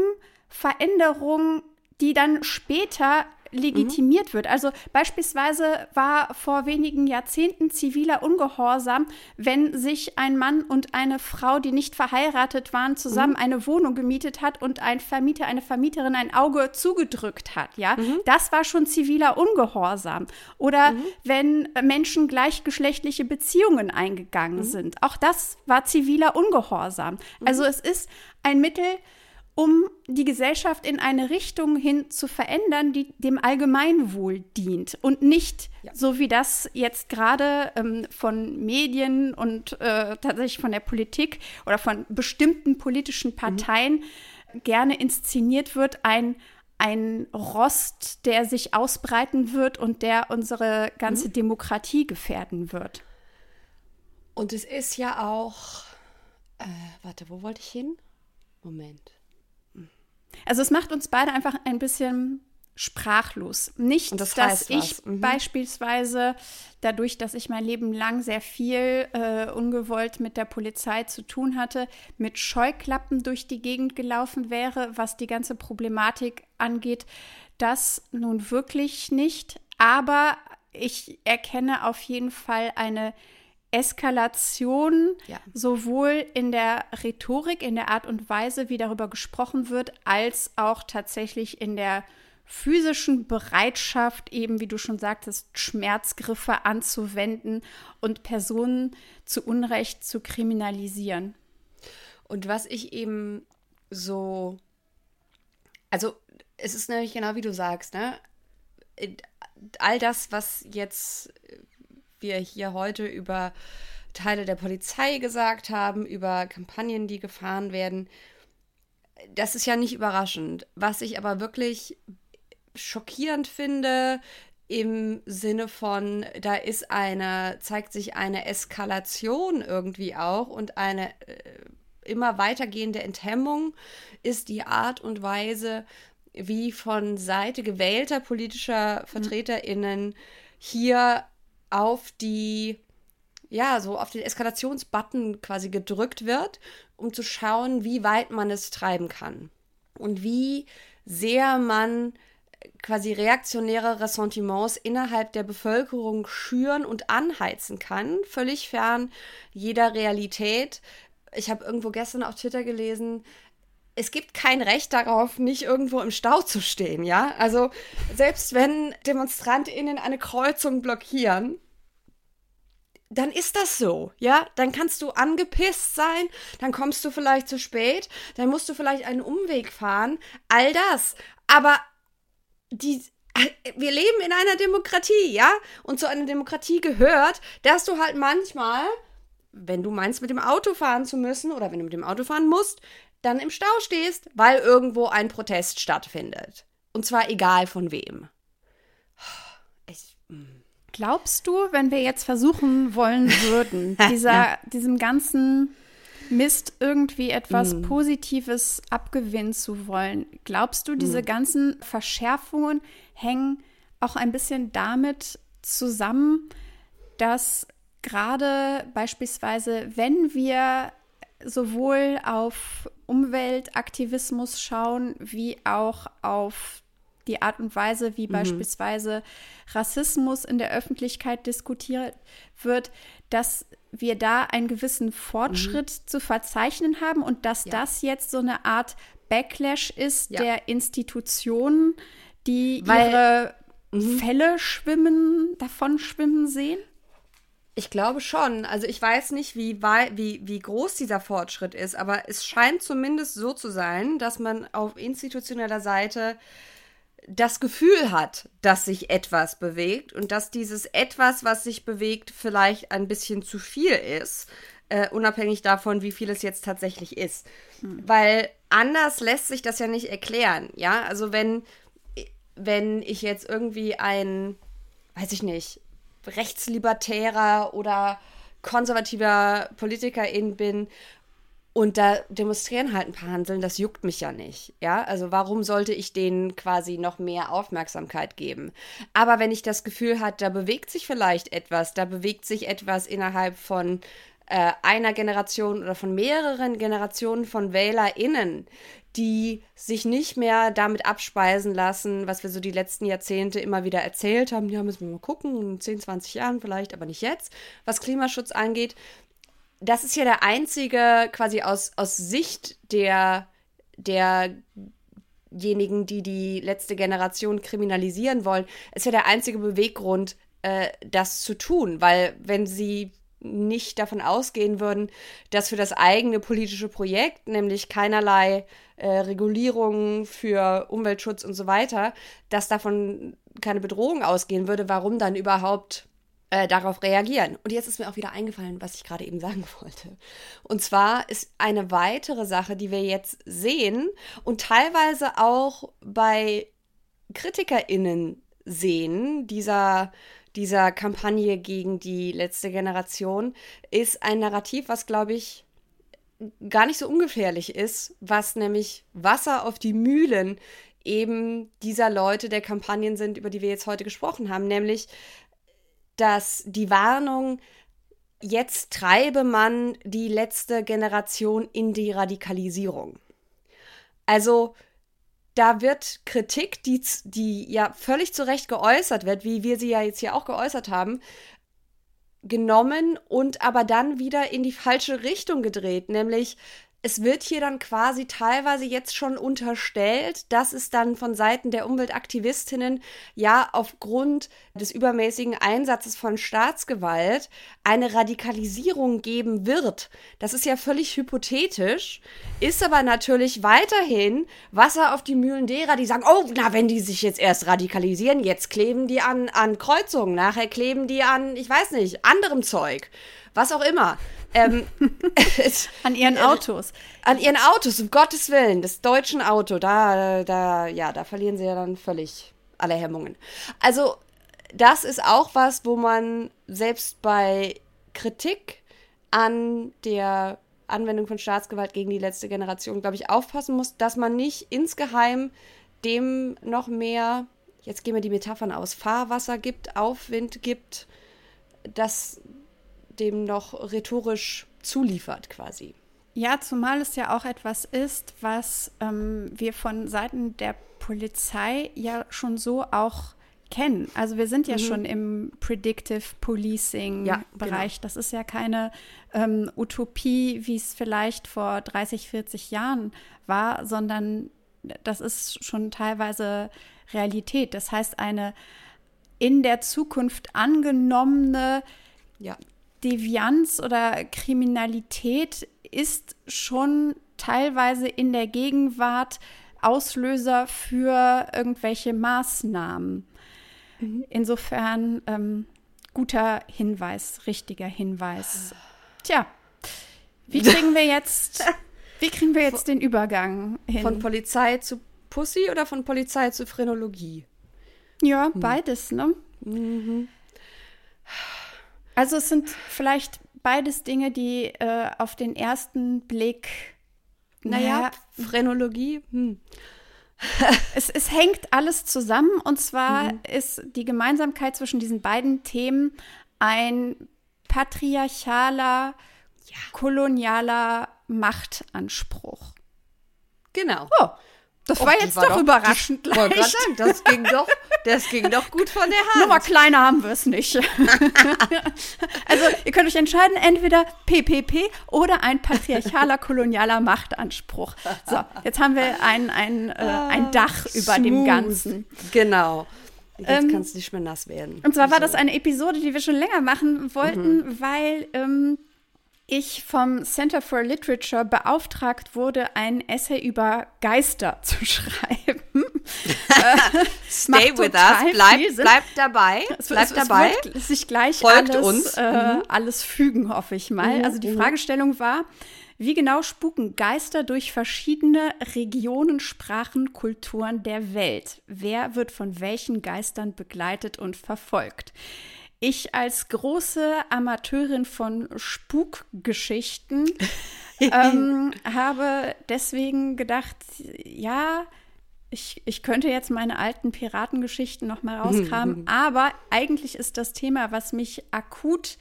Veränderungen, die dann später legitimiert mhm. wird. Also beispielsweise war vor wenigen Jahrzehnten ziviler Ungehorsam, wenn sich ein Mann und eine Frau, die nicht verheiratet waren, zusammen mhm. eine Wohnung gemietet hat und ein Vermieter, eine Vermieterin ein Auge zugedrückt hat. Ja, mhm. das war schon ziviler Ungehorsam. Oder mhm. wenn Menschen gleichgeschlechtliche Beziehungen eingegangen mhm. sind. Auch das war ziviler Ungehorsam. Also mhm. es ist ein Mittel, um die Gesellschaft in eine Richtung hin zu verändern, die dem Allgemeinwohl dient und nicht ja. so wie das jetzt gerade ähm, von Medien und äh, tatsächlich von der Politik oder von bestimmten politischen Parteien mhm. gerne inszeniert wird, ein ein Rost, der sich ausbreiten wird und der unsere ganze mhm. Demokratie gefährden wird. Und es ist ja auch, äh, warte, wo wollte ich hin? Moment. Also es macht uns beide einfach ein bisschen sprachlos. Nicht, das dass ich mhm. beispielsweise dadurch, dass ich mein Leben lang sehr viel äh, ungewollt mit der Polizei zu tun hatte, mit Scheuklappen durch die Gegend gelaufen wäre, was die ganze Problematik angeht. Das nun wirklich nicht. Aber ich erkenne auf jeden Fall eine Eskalation, ja. sowohl in der Rhetorik, in der Art und Weise, wie darüber gesprochen wird, als auch tatsächlich in der physischen Bereitschaft, eben wie du schon sagtest, Schmerzgriffe anzuwenden und Personen zu Unrecht zu kriminalisieren. Und was ich eben so, also es ist nämlich genau wie du sagst, ne? All das, was jetzt wir hier heute über Teile der Polizei gesagt haben, über Kampagnen, die gefahren werden, das ist ja nicht überraschend. Was ich aber wirklich schockierend finde, im Sinne von, da ist eine, zeigt sich eine Eskalation irgendwie auch und eine äh, immer weitergehende Enthemmung, ist die Art und Weise, wie von Seite gewählter politischer mhm. VertreterInnen hier auf die, ja, so auf den Eskalationsbutton quasi gedrückt wird, um zu schauen, wie weit man es treiben kann. Und wie sehr man quasi reaktionäre Ressentiments innerhalb der Bevölkerung schüren und anheizen kann, völlig fern jeder Realität. Ich habe irgendwo gestern auf Twitter gelesen, es gibt kein Recht darauf, nicht irgendwo im Stau zu stehen, ja? Also, selbst wenn DemonstrantInnen eine Kreuzung blockieren, dann ist das so, ja? Dann kannst du angepisst sein, dann kommst du vielleicht zu spät, dann musst du vielleicht einen Umweg fahren, all das. Aber die, wir leben in einer Demokratie, ja? Und zu einer Demokratie gehört, dass du halt manchmal, wenn du meinst, mit dem Auto fahren zu müssen oder wenn du mit dem Auto fahren musst, dann im Stau stehst, weil irgendwo ein Protest stattfindet. Und zwar egal von wem. Glaubst du, wenn wir jetzt versuchen wollen würden, dieser, diesem ganzen Mist irgendwie etwas mm. Positives abgewinnen zu wollen, glaubst du, diese mm. ganzen Verschärfungen hängen auch ein bisschen damit zusammen, dass gerade beispielsweise, wenn wir sowohl auf Umweltaktivismus schauen, wie auch auf die Art und Weise, wie mhm. beispielsweise Rassismus in der Öffentlichkeit diskutiert wird, dass wir da einen gewissen Fortschritt mhm. zu verzeichnen haben und dass ja. das jetzt so eine Art Backlash ist ja. der Institutionen, die Weil, ihre mhm. Fälle schwimmen, davon schwimmen sehen? Ich glaube schon. Also ich weiß nicht, wie, wie, wie groß dieser Fortschritt ist, aber es scheint zumindest so zu sein, dass man auf institutioneller Seite das Gefühl hat, dass sich etwas bewegt und dass dieses etwas, was sich bewegt, vielleicht ein bisschen zu viel ist, äh, unabhängig davon, wie viel es jetzt tatsächlich ist. Hm. Weil anders lässt sich das ja nicht erklären, ja? Also wenn, wenn ich jetzt irgendwie ein, weiß ich nicht, rechtslibertärer oder konservativer Politikerin bin und da demonstrieren halt ein paar Hanseln, das juckt mich ja nicht. Ja, also warum sollte ich denen quasi noch mehr Aufmerksamkeit geben? Aber wenn ich das Gefühl habe, da bewegt sich vielleicht etwas, da bewegt sich etwas innerhalb von äh, einer Generation oder von mehreren Generationen von WählerInnen, die sich nicht mehr damit abspeisen lassen, was wir so die letzten Jahrzehnte immer wieder erzählt haben. Ja, müssen wir mal gucken, in 10, 20 Jahren vielleicht, aber nicht jetzt, was Klimaschutz angeht das ist ja der einzige, quasi aus, aus Sicht der, derjenigen, die die letzte Generation kriminalisieren wollen, ist ja der einzige Beweggrund, äh, das zu tun. Weil wenn sie nicht davon ausgehen würden, dass für das eigene politische Projekt, nämlich keinerlei äh, Regulierungen für Umweltschutz und so weiter, dass davon keine Bedrohung ausgehen würde, warum dann überhaupt äh, darauf reagieren. Und jetzt ist mir auch wieder eingefallen, was ich gerade eben sagen wollte. Und zwar ist eine weitere Sache, die wir jetzt sehen und teilweise auch bei KritikerInnen sehen, dieser, dieser Kampagne gegen die letzte Generation, ist ein Narrativ, was, glaube ich, gar nicht so ungefährlich ist, was nämlich Wasser auf die Mühlen eben dieser Leute der Kampagnen sind, über die wir jetzt heute gesprochen haben, nämlich dass die Warnung, jetzt treibe man die letzte Generation in die Radikalisierung. Also da wird Kritik, die, die ja völlig zu Recht geäußert wird, wie wir sie ja jetzt hier auch geäußert haben, genommen und aber dann wieder in die falsche Richtung gedreht, nämlich es wird hier dann quasi teilweise jetzt schon unterstellt, dass es dann von Seiten der Umweltaktivistinnen ja aufgrund des übermäßigen Einsatzes von Staatsgewalt eine Radikalisierung geben wird. Das ist ja völlig hypothetisch, ist aber natürlich weiterhin Wasser auf die Mühlen derer, die sagen, oh, na, wenn die sich jetzt erst radikalisieren, jetzt kleben die an, an Kreuzungen, nachher kleben die an, ich weiß nicht, anderem Zeug was auch immer. Ähm, an ihren Autos. An ihren Autos, um Gottes Willen, das deutschen Auto, da, da, ja, da verlieren sie ja dann völlig alle Hemmungen. Also, das ist auch was, wo man selbst bei Kritik an der Anwendung von Staatsgewalt gegen die letzte Generation, glaube ich, aufpassen muss, dass man nicht insgeheim dem noch mehr, jetzt gehen wir die Metaphern aus, Fahrwasser gibt, Aufwind gibt, dass dem noch rhetorisch zuliefert quasi. Ja, zumal es ja auch etwas ist, was ähm, wir von Seiten der Polizei ja schon so auch kennen. Also wir sind ja mhm. schon im Predictive Policing-Bereich. Ja, genau. Das ist ja keine ähm, Utopie, wie es vielleicht vor 30, 40 Jahren war, sondern das ist schon teilweise Realität. Das heißt, eine in der Zukunft angenommene ja. Devianz oder Kriminalität ist schon teilweise in der Gegenwart Auslöser für irgendwelche Maßnahmen. Mhm. Insofern ähm, guter Hinweis, richtiger Hinweis. Tja, wie kriegen wir jetzt, wie kriegen wir jetzt den Übergang hin? Von Polizei zu Pussy oder von Polizei zu Phrenologie? Ja, hm. beides, ne? Mhm. Also es sind vielleicht beides Dinge, die äh, auf den ersten Blick, naja, naja Phrenologie, hm. es, es hängt alles zusammen und zwar mhm. ist die Gemeinsamkeit zwischen diesen beiden Themen ein patriarchaler, ja. kolonialer Machtanspruch. Genau. Oh, das Och, war jetzt doch, doch überraschend leicht. Wollte sagen, das ging doch, das ging doch gut von der Hand. Nur mal kleiner haben wir es nicht. also ihr könnt euch entscheiden, entweder PPP oder ein patriarchaler kolonialer Machtanspruch. So, jetzt haben wir ein, ein, äh, ein Dach ah, über dem Ganzen. Genau. Jetzt ähm, kannst du nicht mehr nass werden. Und zwar war das eine Episode, die wir schon länger machen wollten, mhm. weil ähm, ich vom Center for Literature beauftragt wurde, ein Essay über Geister zu schreiben. äh, Stay with us, bleib, bleib dabei. Es, bleib es, dabei. Es wird sich gleich Folgt alles, uns. Äh, mhm. alles fügen, hoffe ich mal. Mhm, also die mhm. Fragestellung war, wie genau spuken Geister durch verschiedene Regionen, Sprachen, Kulturen der Welt? Wer wird von welchen Geistern begleitet und verfolgt? Ich als große Amateurin von Spukgeschichten ähm, habe deswegen gedacht, ja, ich, ich könnte jetzt meine alten Piratengeschichten noch mal rauskramen, aber eigentlich ist das Thema, was mich akut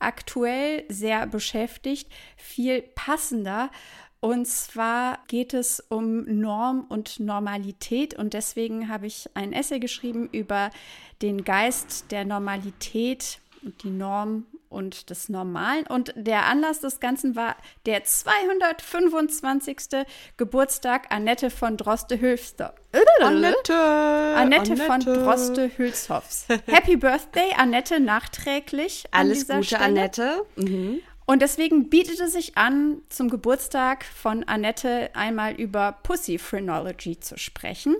aktuell sehr beschäftigt, viel passender. Und zwar geht es um Norm und Normalität und deswegen habe ich ein Essay geschrieben über den Geist der Normalität und die Norm und des Normalen. Und der Anlass des Ganzen war der 225. Geburtstag Annette von Droste-Hülster. Annette. Annette! Annette von Droste-Hülshoffs. Happy Birthday, Annette, nachträglich. Alles Gute, Stelle. Annette. Mhm. Und deswegen bietet es sich an, zum Geburtstag von Annette einmal über Pussy Phrenology zu sprechen.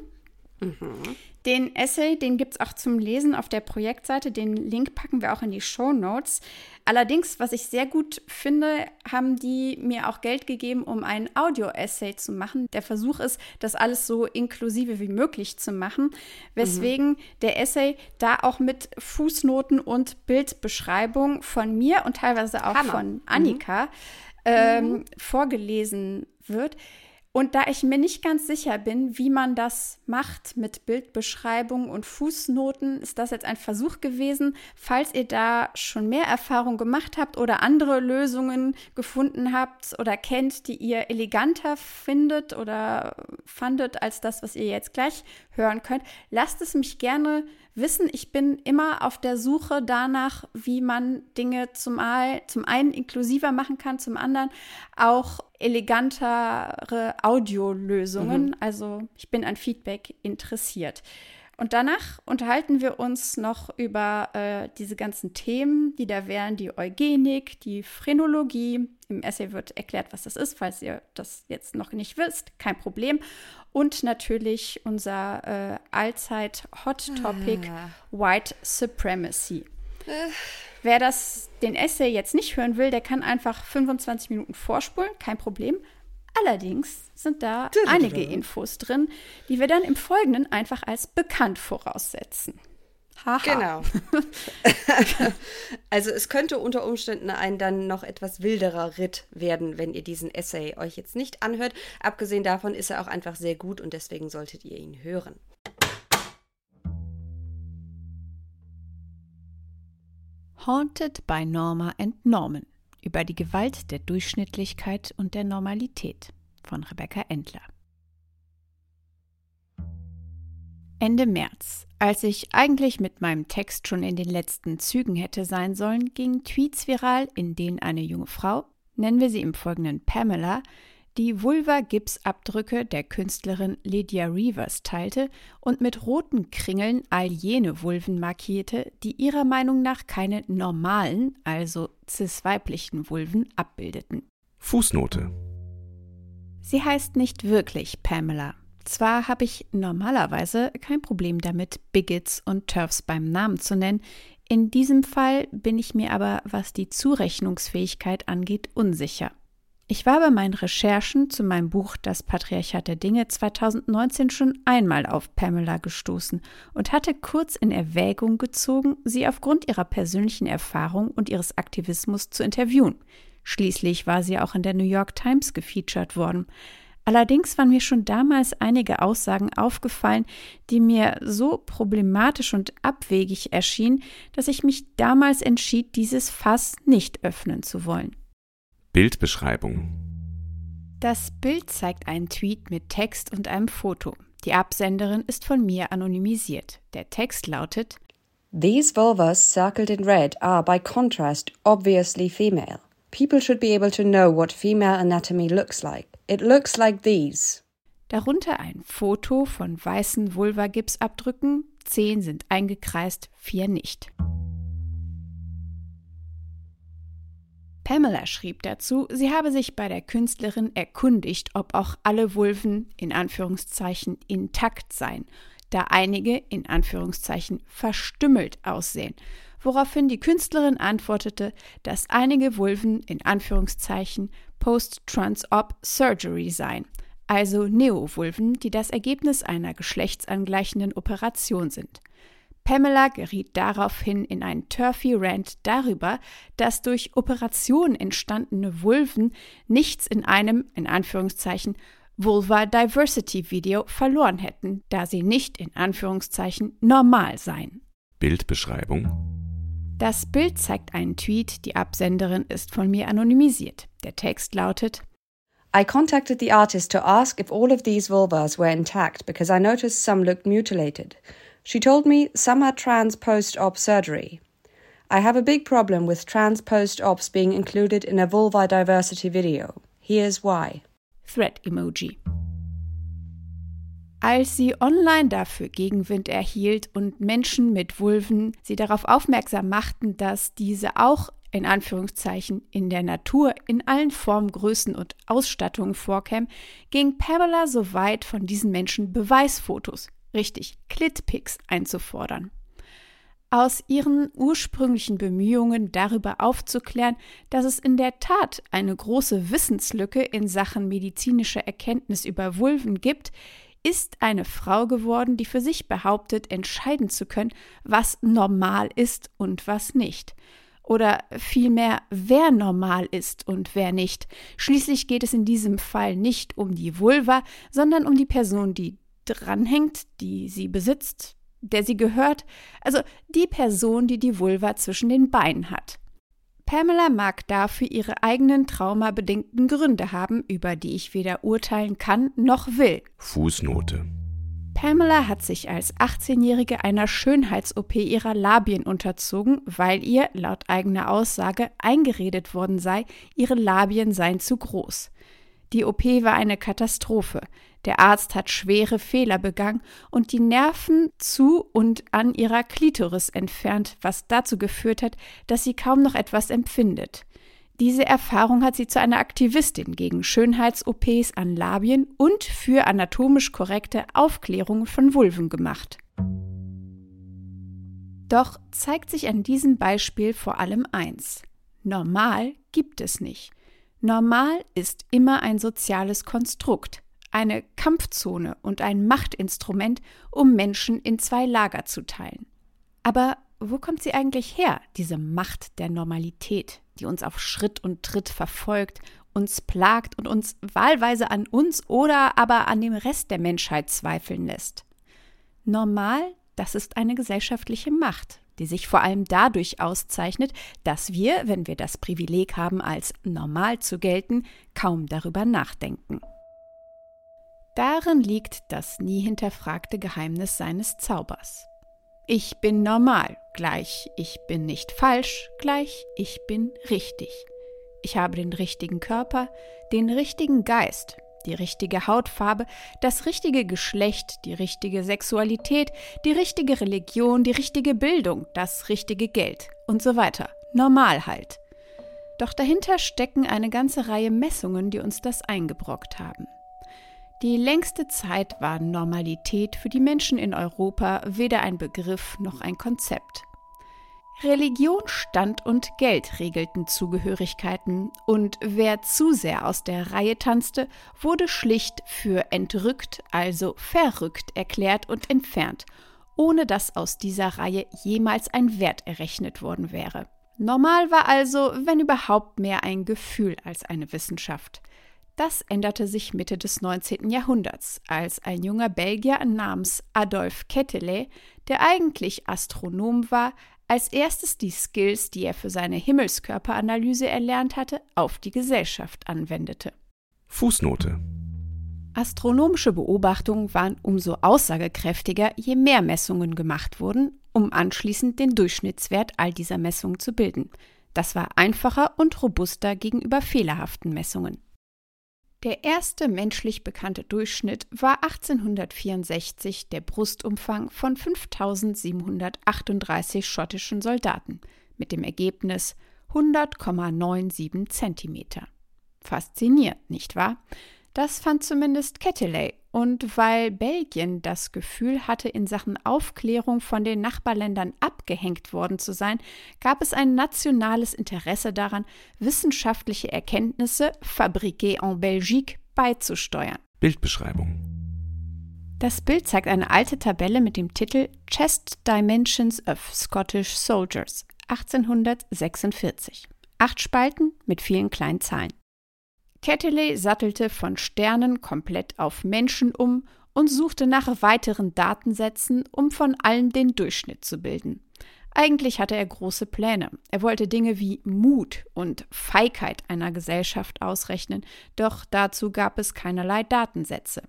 Mhm. Den Essay, den gibt es auch zum Lesen auf der Projektseite. Den Link packen wir auch in die Show Notes. Allerdings, was ich sehr gut finde, haben die mir auch Geld gegeben, um ein Audio-Essay zu machen. Der Versuch ist, das alles so inklusive wie möglich zu machen, weswegen mhm. der Essay da auch mit Fußnoten und Bildbeschreibung von mir und teilweise auch Hammer. von Annika mhm. Ähm, mhm. vorgelesen wird. Und da ich mir nicht ganz sicher bin, wie man das macht mit Bildbeschreibung und Fußnoten, ist das jetzt ein Versuch gewesen. Falls ihr da schon mehr Erfahrung gemacht habt oder andere Lösungen gefunden habt oder kennt, die ihr eleganter findet oder fandet als das, was ihr jetzt gleich hören könnt, lasst es mich gerne wissen. Ich bin immer auf der Suche danach, wie man Dinge zum, zum einen inklusiver machen kann, zum anderen auch elegantere Audiolösungen. Mhm. Also ich bin an Feedback interessiert. Und danach unterhalten wir uns noch über äh, diese ganzen Themen, die da wären, die Eugenik, die Phrenologie. Im Essay wird erklärt, was das ist, falls ihr das jetzt noch nicht wisst, kein Problem. Und natürlich unser äh, Allzeit-Hot-Topic ah. White Supremacy. Äh. Wer das, den Essay jetzt nicht hören will, der kann einfach 25 Minuten vorspulen, kein Problem. Allerdings sind da einige Infos drin, die wir dann im Folgenden einfach als bekannt voraussetzen. Haha. Genau. also es könnte unter Umständen ein dann noch etwas wilderer Ritt werden, wenn ihr diesen Essay euch jetzt nicht anhört. Abgesehen davon ist er auch einfach sehr gut und deswegen solltet ihr ihn hören. Haunted by Norma and Norman über die Gewalt der Durchschnittlichkeit und der Normalität von Rebecca Endler. Ende März, als ich eigentlich mit meinem Text schon in den letzten Zügen hätte sein sollen, gingen Tweets viral, in denen eine junge Frau, nennen wir sie im Folgenden Pamela, die Vulva-Gipsabdrücke der Künstlerin Lydia Reavers teilte und mit roten Kringeln all jene Vulven markierte, die ihrer Meinung nach keine normalen, also cis-weiblichen Vulven abbildeten. Fußnote. Sie heißt nicht wirklich Pamela. Zwar habe ich normalerweise kein Problem damit, Bigots und Turfs beim Namen zu nennen, in diesem Fall bin ich mir aber, was die Zurechnungsfähigkeit angeht, unsicher. Ich war bei meinen Recherchen zu meinem Buch Das Patriarchat der Dinge 2019 schon einmal auf Pamela gestoßen und hatte kurz in Erwägung gezogen, sie aufgrund ihrer persönlichen Erfahrung und ihres Aktivismus zu interviewen. Schließlich war sie auch in der New York Times gefeatured worden. Allerdings waren mir schon damals einige Aussagen aufgefallen, die mir so problematisch und abwegig erschienen, dass ich mich damals entschied, dieses Fass nicht öffnen zu wollen. Bildbeschreibung. Das Bild zeigt einen Tweet mit Text und einem Foto. Die Absenderin ist von mir anonymisiert. Der Text lautet These vulvas circled in red are by contrast obviously female. People should be able to know what female anatomy looks like. It looks like these. Darunter ein Foto von weißen Vulva-Gipsabdrücken. Zehn sind eingekreist, vier nicht. Pamela schrieb dazu, sie habe sich bei der Künstlerin erkundigt, ob auch alle Vulven in Anführungszeichen intakt seien, da einige in Anführungszeichen verstümmelt aussehen, woraufhin die Künstlerin antwortete, dass einige Vulven in Anführungszeichen Post-Trans-Op Surgery seien, also Neovulven, die das Ergebnis einer geschlechtsangleichenden Operation sind. Pamela geriet daraufhin in einen turfy Rant darüber, dass durch Operationen entstandene Vulven nichts in einem, in Anführungszeichen, Vulva Diversity Video verloren hätten, da sie nicht in Anführungszeichen normal seien. Bildbeschreibung Das Bild zeigt einen Tweet, die Absenderin ist von mir anonymisiert. Der Text lautet I contacted the artist to ask if all of these vulvas were intact because I noticed some looked mutilated. She told me had trans post op surgery. I have a big problem with trans post ops being included in a vulva diversity video. Here's why. Thread Emoji. Als sie online dafür Gegenwind erhielt und Menschen mit Vulven sie darauf aufmerksam machten, dass diese auch in Anführungszeichen in der Natur in allen Formen, Größen und Ausstattungen vorkämen, ging Pamela so weit, von diesen Menschen Beweisfotos, richtig Clitpics einzufordern. Aus ihren ursprünglichen Bemühungen darüber aufzuklären, dass es in der Tat eine große Wissenslücke in Sachen medizinischer Erkenntnis über Vulven gibt, ist eine Frau geworden, die für sich behauptet, entscheiden zu können, was normal ist und was nicht. Oder vielmehr, wer normal ist und wer nicht. Schließlich geht es in diesem Fall nicht um die Vulva, sondern um die Person, die dranhängt, die sie besitzt, der sie gehört, also die Person, die die Vulva zwischen den Beinen hat. Pamela mag dafür ihre eigenen traumabedingten Gründe haben, über die ich weder urteilen kann noch will. Fußnote. Pamela hat sich als 18-Jährige einer Schönheits-OP ihrer Labien unterzogen, weil ihr, laut eigener Aussage, eingeredet worden sei, ihre Labien seien zu groß. Die OP war eine Katastrophe. Der Arzt hat schwere Fehler begangen und die Nerven zu und an ihrer Klitoris entfernt, was dazu geführt hat, dass sie kaum noch etwas empfindet. Diese Erfahrung hat sie zu einer Aktivistin gegen Schönheits-OPs an Labien und für anatomisch korrekte Aufklärung von Vulven gemacht. Doch zeigt sich an diesem Beispiel vor allem eins. Normal gibt es nicht. Normal ist immer ein soziales Konstrukt, eine Kampfzone und ein Machtinstrument, um Menschen in zwei Lager zu teilen. Aber wo kommt sie eigentlich her, diese Macht der Normalität, die uns auf Schritt und Tritt verfolgt, uns plagt und uns wahlweise an uns oder aber an dem Rest der Menschheit zweifeln lässt? Normal, das ist eine gesellschaftliche Macht, die sich vor allem dadurch auszeichnet, dass wir, wenn wir das Privileg haben, als normal zu gelten, kaum darüber nachdenken. Darin liegt das nie hinterfragte Geheimnis seines Zaubers. Ich bin normal, gleich ich bin nicht falsch, gleich ich bin richtig. Ich habe den richtigen Körper, den richtigen Geist, die richtige Hautfarbe, das richtige Geschlecht, die richtige Sexualität, die richtige Religion, die richtige Bildung, das richtige Geld und so weiter. Normal halt. Doch dahinter stecken eine ganze Reihe Messungen, die uns das eingebrockt haben. Die längste Zeit war Normalität für die Menschen in Europa weder ein Begriff noch ein Konzept. Religion, Stand und Geld regelten Zugehörigkeiten, und wer zu sehr aus der Reihe tanzte, wurde schlicht für entrückt, also verrückt erklärt und entfernt, ohne dass aus dieser Reihe jemals ein Wert errechnet worden wäre. Normal war also, wenn überhaupt mehr ein Gefühl als eine Wissenschaft. Das änderte sich Mitte des 19. Jahrhunderts, als ein junger Belgier namens Adolphe Quetelet, der eigentlich Astronom war, als erstes die Skills, die er für seine Himmelskörperanalyse erlernt hatte, auf die Gesellschaft anwendete. Fußnote Astronomische Beobachtungen waren umso aussagekräftiger, je mehr Messungen gemacht wurden, um anschließend den Durchschnittswert all dieser Messungen zu bilden. Das war einfacher und robuster gegenüber fehlerhaften Messungen. Der erste menschlich bekannte Durchschnitt war 1864 der Brustumfang von 5738 schottischen Soldaten mit dem Ergebnis 100,97 cm. Faszinierend, nicht wahr? Das fand zumindest Ketteley. Und weil Belgien das Gefühl hatte, in Sachen Aufklärung von den Nachbarländern abgehängt worden zu sein, gab es ein nationales Interesse daran, wissenschaftliche Erkenntnisse fabriquées en Belgique beizusteuern. Bildbeschreibung das Bild zeigt eine alte Tabelle mit dem Titel Chest Dimensions of Scottish Soldiers 1846. Acht Spalten mit vielen kleinen Zahlen. Ketteley sattelte von Sternen komplett auf Menschen um und suchte nach weiteren Datensätzen, um von allen den Durchschnitt zu bilden. Eigentlich hatte er große Pläne. Er wollte Dinge wie Mut und Feigheit einer Gesellschaft ausrechnen, doch dazu gab es keinerlei Datensätze.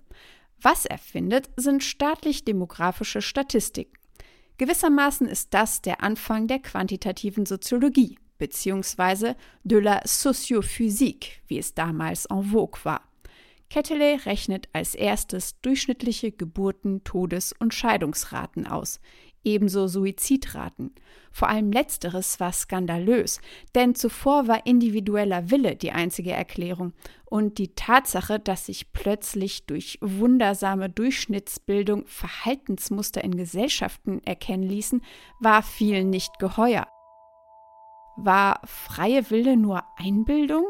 Was er findet, sind staatlich-demografische Statistiken. Gewissermaßen ist das der Anfang der quantitativen Soziologie beziehungsweise de la Sociophysique, wie es damals en vogue war. Ketteley rechnet als erstes durchschnittliche Geburten-, Todes- und Scheidungsraten aus, ebenso Suizidraten. Vor allem letzteres war skandalös, denn zuvor war individueller Wille die einzige Erklärung und die Tatsache, dass sich plötzlich durch wundersame Durchschnittsbildung Verhaltensmuster in Gesellschaften erkennen ließen, war vielen nicht geheuer. War freie Wille nur Einbildung?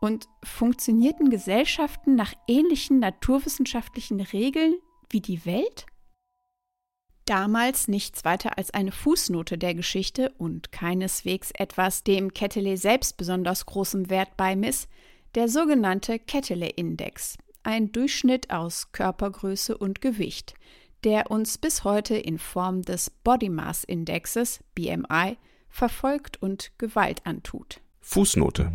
Und funktionierten Gesellschaften nach ähnlichen naturwissenschaftlichen Regeln wie die Welt? Damals nichts weiter als eine Fußnote der Geschichte und keineswegs etwas, dem Ketele selbst besonders großem Wert beimiss, der sogenannte Ketele-Index, ein Durchschnitt aus Körpergröße und Gewicht, der uns bis heute in Form des Body Mass Indexes BMI verfolgt und Gewalt antut. Fußnote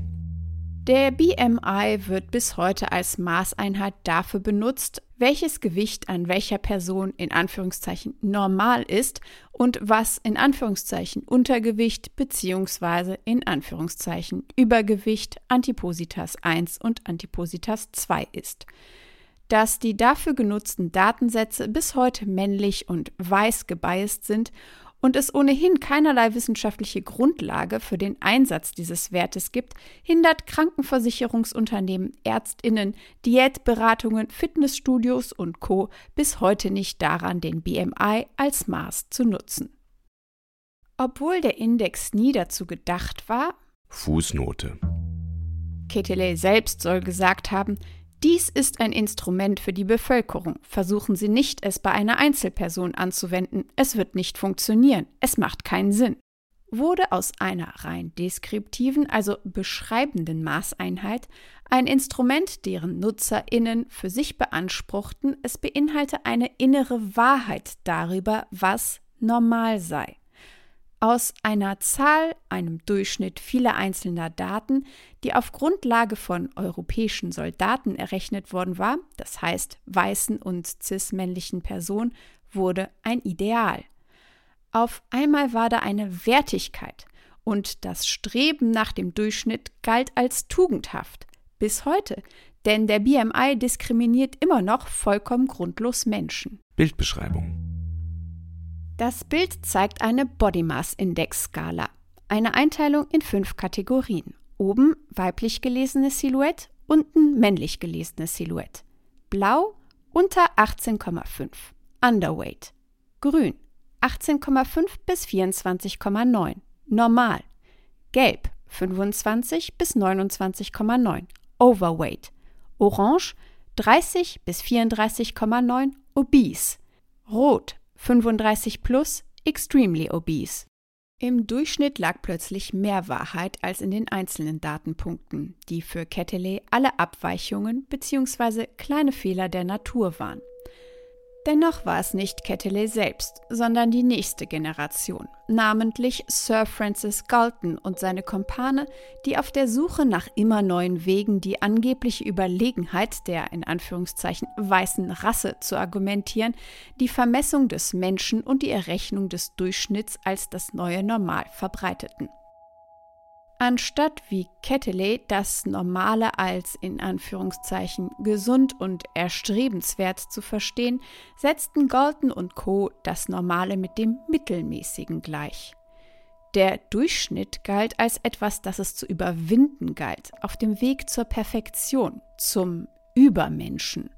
der BMI wird bis heute als Maßeinheit dafür benutzt, welches Gewicht an welcher Person in Anführungszeichen normal ist und was in Anführungszeichen Untergewicht bzw. in Anführungszeichen Übergewicht Antipositas 1 und Antipositas 2 ist. Dass die dafür genutzten Datensätze bis heute männlich und weiß gebiased sind und es ohnehin keinerlei wissenschaftliche Grundlage für den Einsatz dieses Wertes gibt, hindert Krankenversicherungsunternehmen, Ärztinnen, Diätberatungen, Fitnessstudios und Co. bis heute nicht daran, den BMI als Maß zu nutzen. Obwohl der Index nie dazu gedacht war, Fußnote. Ketele selbst soll gesagt haben, dies ist ein Instrument für die Bevölkerung. Versuchen Sie nicht, es bei einer Einzelperson anzuwenden. Es wird nicht funktionieren. Es macht keinen Sinn. Wurde aus einer rein deskriptiven, also beschreibenden Maßeinheit ein Instrument, deren NutzerInnen für sich beanspruchten, es beinhalte eine innere Wahrheit darüber, was normal sei aus einer Zahl, einem Durchschnitt vieler einzelner Daten, die auf Grundlage von europäischen Soldaten errechnet worden war, das heißt weißen und cis-männlichen Personen, wurde ein Ideal. Auf einmal war da eine Wertigkeit und das Streben nach dem Durchschnitt galt als tugendhaft. Bis heute, denn der BMI diskriminiert immer noch vollkommen grundlos Menschen. Bildbeschreibung das Bild zeigt eine Body Mass Index Skala, eine Einteilung in fünf Kategorien. Oben weiblich gelesene Silhouette, unten männlich gelesene Silhouette. Blau unter 18,5, Underweight. Grün 18,5 bis 24,9, normal. Gelb 25 bis 29,9, Overweight. Orange 30 bis 34,9, Obese. Rot 35 plus, extremely obese. Im Durchschnitt lag plötzlich mehr Wahrheit als in den einzelnen Datenpunkten, die für Ketele alle Abweichungen bzw. kleine Fehler der Natur waren. Dennoch war es nicht Ketele selbst, sondern die nächste Generation, namentlich Sir Francis Galton und seine Kompane, die auf der Suche nach immer neuen Wegen die angebliche Überlegenheit der in Anführungszeichen weißen Rasse zu argumentieren, die Vermessung des Menschen und die Errechnung des Durchschnitts als das neue Normal verbreiteten. Anstatt wie Ketele das Normale als in Anführungszeichen gesund und erstrebenswert zu verstehen, setzten Galton und Co. das Normale mit dem Mittelmäßigen gleich. Der Durchschnitt galt als etwas, das es zu überwinden galt, auf dem Weg zur Perfektion, zum Übermenschen.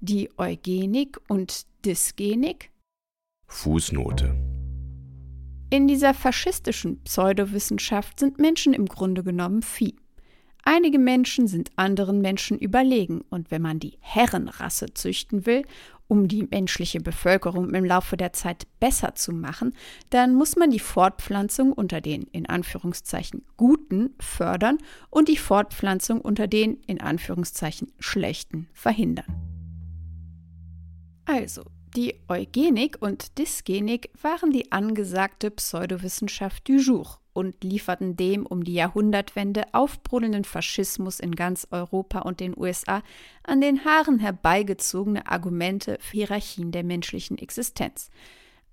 Die Eugenik und Dysgenik Fußnote in dieser faschistischen Pseudowissenschaft sind Menschen im Grunde genommen Vieh. Einige Menschen sind anderen Menschen überlegen, und wenn man die Herrenrasse züchten will, um die menschliche Bevölkerung im Laufe der Zeit besser zu machen, dann muss man die Fortpflanzung unter den in Anführungszeichen Guten fördern und die Fortpflanzung unter den in Anführungszeichen Schlechten verhindern. Also, die Eugenik und Dysgenik waren die angesagte Pseudowissenschaft du jour und lieferten dem um die Jahrhundertwende aufbrodelnden Faschismus in ganz Europa und den USA an den Haaren herbeigezogene Argumente für Hierarchien der menschlichen Existenz.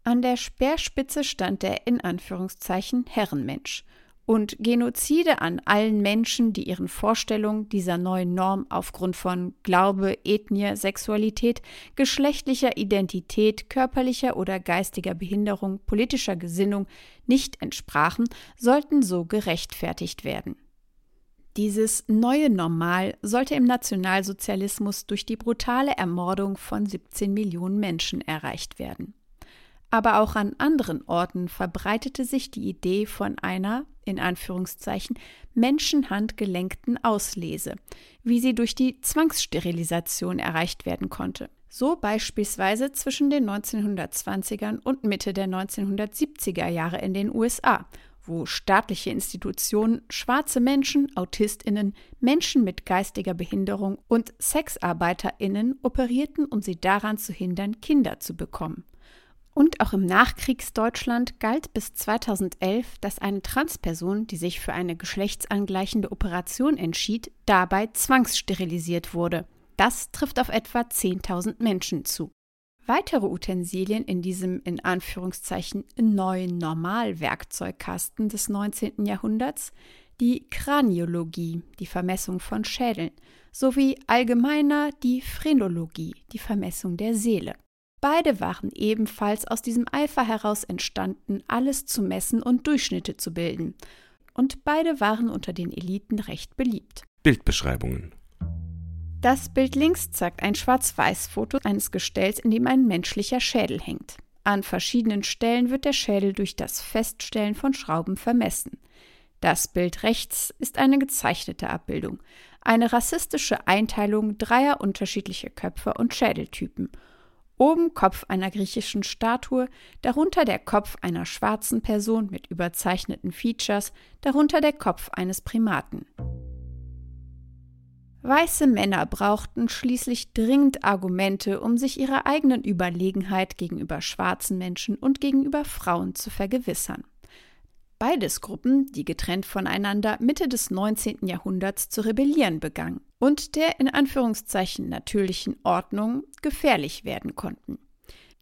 An der Speerspitze stand der in Anführungszeichen Herrenmensch – und Genozide an allen Menschen, die ihren Vorstellungen dieser neuen Norm aufgrund von Glaube, Ethnie, Sexualität, geschlechtlicher Identität, körperlicher oder geistiger Behinderung, politischer Gesinnung nicht entsprachen, sollten so gerechtfertigt werden. Dieses neue Normal sollte im Nationalsozialismus durch die brutale Ermordung von 17 Millionen Menschen erreicht werden aber auch an anderen Orten verbreitete sich die Idee von einer, in Anführungszeichen, menschenhandgelenkten Auslese, wie sie durch die Zwangssterilisation erreicht werden konnte. So beispielsweise zwischen den 1920ern und Mitte der 1970er Jahre in den USA, wo staatliche Institutionen schwarze Menschen, Autistinnen, Menschen mit geistiger Behinderung und Sexarbeiterinnen operierten, um sie daran zu hindern, Kinder zu bekommen. Und auch im Nachkriegsdeutschland galt bis 2011, dass eine Transperson, die sich für eine geschlechtsangleichende Operation entschied, dabei zwangssterilisiert wurde. Das trifft auf etwa 10.000 Menschen zu. Weitere Utensilien in diesem in Anführungszeichen neuen Normalwerkzeugkasten des 19. Jahrhunderts die Kraniologie, die Vermessung von Schädeln, sowie allgemeiner die Phrenologie, die Vermessung der Seele. Beide waren ebenfalls aus diesem Eifer heraus entstanden, alles zu messen und Durchschnitte zu bilden. Und beide waren unter den Eliten recht beliebt. Bildbeschreibungen das Bild links zeigt ein Schwarz-Weiß-Foto eines Gestells, in dem ein menschlicher Schädel hängt. An verschiedenen Stellen wird der Schädel durch das Feststellen von Schrauben vermessen. Das Bild rechts ist eine gezeichnete Abbildung, eine rassistische Einteilung dreier unterschiedlicher Köpfe und Schädeltypen. Oben Kopf einer griechischen Statue, darunter der Kopf einer schwarzen Person mit überzeichneten Features, darunter der Kopf eines Primaten. Weiße Männer brauchten schließlich dringend Argumente, um sich ihrer eigenen Überlegenheit gegenüber schwarzen Menschen und gegenüber Frauen zu vergewissern. Beides Gruppen, die getrennt voneinander Mitte des 19. Jahrhunderts zu rebellieren begannen und der in Anführungszeichen natürlichen Ordnung gefährlich werden konnten.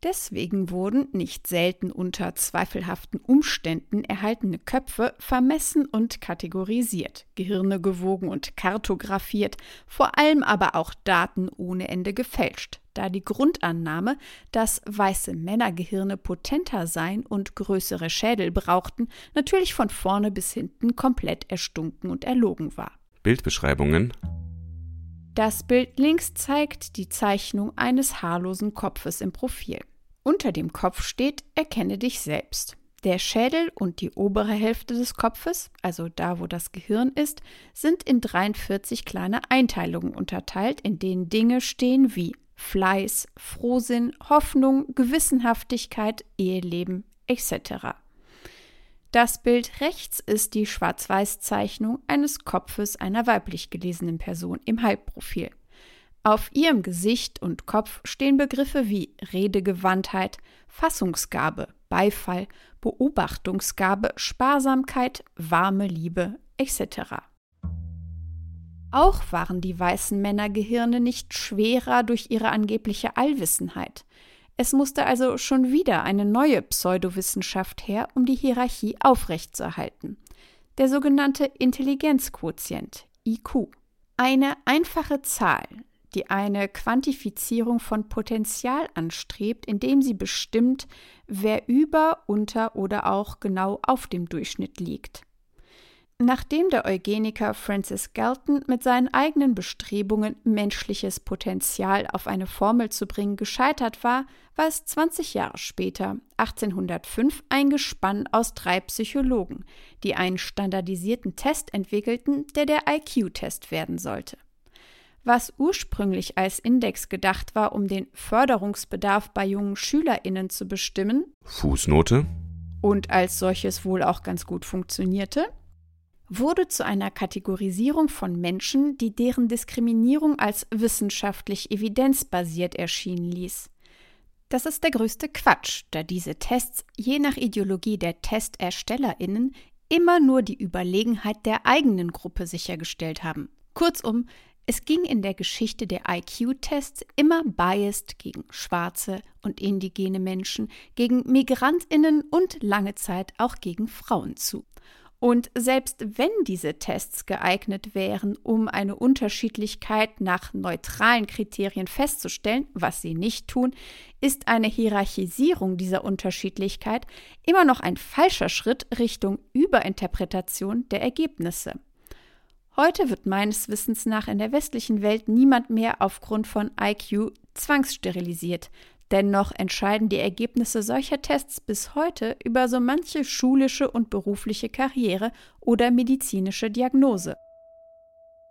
Deswegen wurden nicht selten unter zweifelhaften Umständen erhaltene Köpfe vermessen und kategorisiert, Gehirne gewogen und kartografiert, vor allem aber auch Daten ohne Ende gefälscht, da die Grundannahme, dass weiße Männergehirne potenter seien und größere Schädel brauchten, natürlich von vorne bis hinten komplett erstunken und erlogen war. Bildbeschreibungen das Bild links zeigt die Zeichnung eines haarlosen Kopfes im Profil. Unter dem Kopf steht Erkenne dich selbst. Der Schädel und die obere Hälfte des Kopfes, also da, wo das Gehirn ist, sind in 43 kleine Einteilungen unterteilt, in denen Dinge stehen wie Fleiß, Frohsinn, Hoffnung, Gewissenhaftigkeit, Eheleben etc. Das Bild rechts ist die Schwarz-Weiß-Zeichnung eines Kopfes einer weiblich gelesenen Person im Halbprofil. Auf ihrem Gesicht und Kopf stehen Begriffe wie Redegewandtheit, Fassungsgabe, Beifall, Beobachtungsgabe, Sparsamkeit, warme Liebe etc. Auch waren die weißen Männergehirne nicht schwerer durch ihre angebliche Allwissenheit. Es musste also schon wieder eine neue Pseudowissenschaft her, um die Hierarchie aufrechtzuerhalten. Der sogenannte Intelligenzquotient, IQ. Eine einfache Zahl, die eine Quantifizierung von Potenzial anstrebt, indem sie bestimmt, wer über, unter oder auch genau auf dem Durchschnitt liegt. Nachdem der Eugeniker Francis Galton mit seinen eigenen Bestrebungen, menschliches Potenzial auf eine Formel zu bringen, gescheitert war, war es 20 Jahre später, 1805, ein Gespann aus drei Psychologen, die einen standardisierten Test entwickelten, der der IQ-Test werden sollte. Was ursprünglich als Index gedacht war, um den Förderungsbedarf bei jungen SchülerInnen zu bestimmen, Fußnote, und als solches wohl auch ganz gut funktionierte, wurde zu einer Kategorisierung von Menschen, die deren Diskriminierung als wissenschaftlich evidenzbasiert erschienen ließ. Das ist der größte Quatsch, da diese Tests je nach Ideologie der TesterstellerInnen immer nur die Überlegenheit der eigenen Gruppe sichergestellt haben. Kurzum, es ging in der Geschichte der IQ-Tests immer biased gegen schwarze und indigene Menschen, gegen Migrantinnen und lange Zeit auch gegen Frauen zu. Und selbst wenn diese Tests geeignet wären, um eine Unterschiedlichkeit nach neutralen Kriterien festzustellen, was sie nicht tun, ist eine Hierarchisierung dieser Unterschiedlichkeit immer noch ein falscher Schritt Richtung Überinterpretation der Ergebnisse. Heute wird meines Wissens nach in der westlichen Welt niemand mehr aufgrund von IQ zwangssterilisiert. Dennoch entscheiden die Ergebnisse solcher Tests bis heute über so manche schulische und berufliche Karriere oder medizinische Diagnose.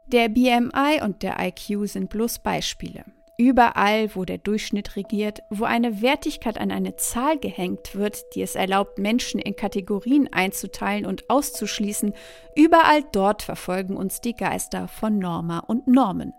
Der BMI und der IQ sind bloß Beispiele. Überall, wo der Durchschnitt regiert, wo eine Wertigkeit an eine Zahl gehängt wird, die es erlaubt, Menschen in Kategorien einzuteilen und auszuschließen, überall dort verfolgen uns die Geister von Norma und Normen.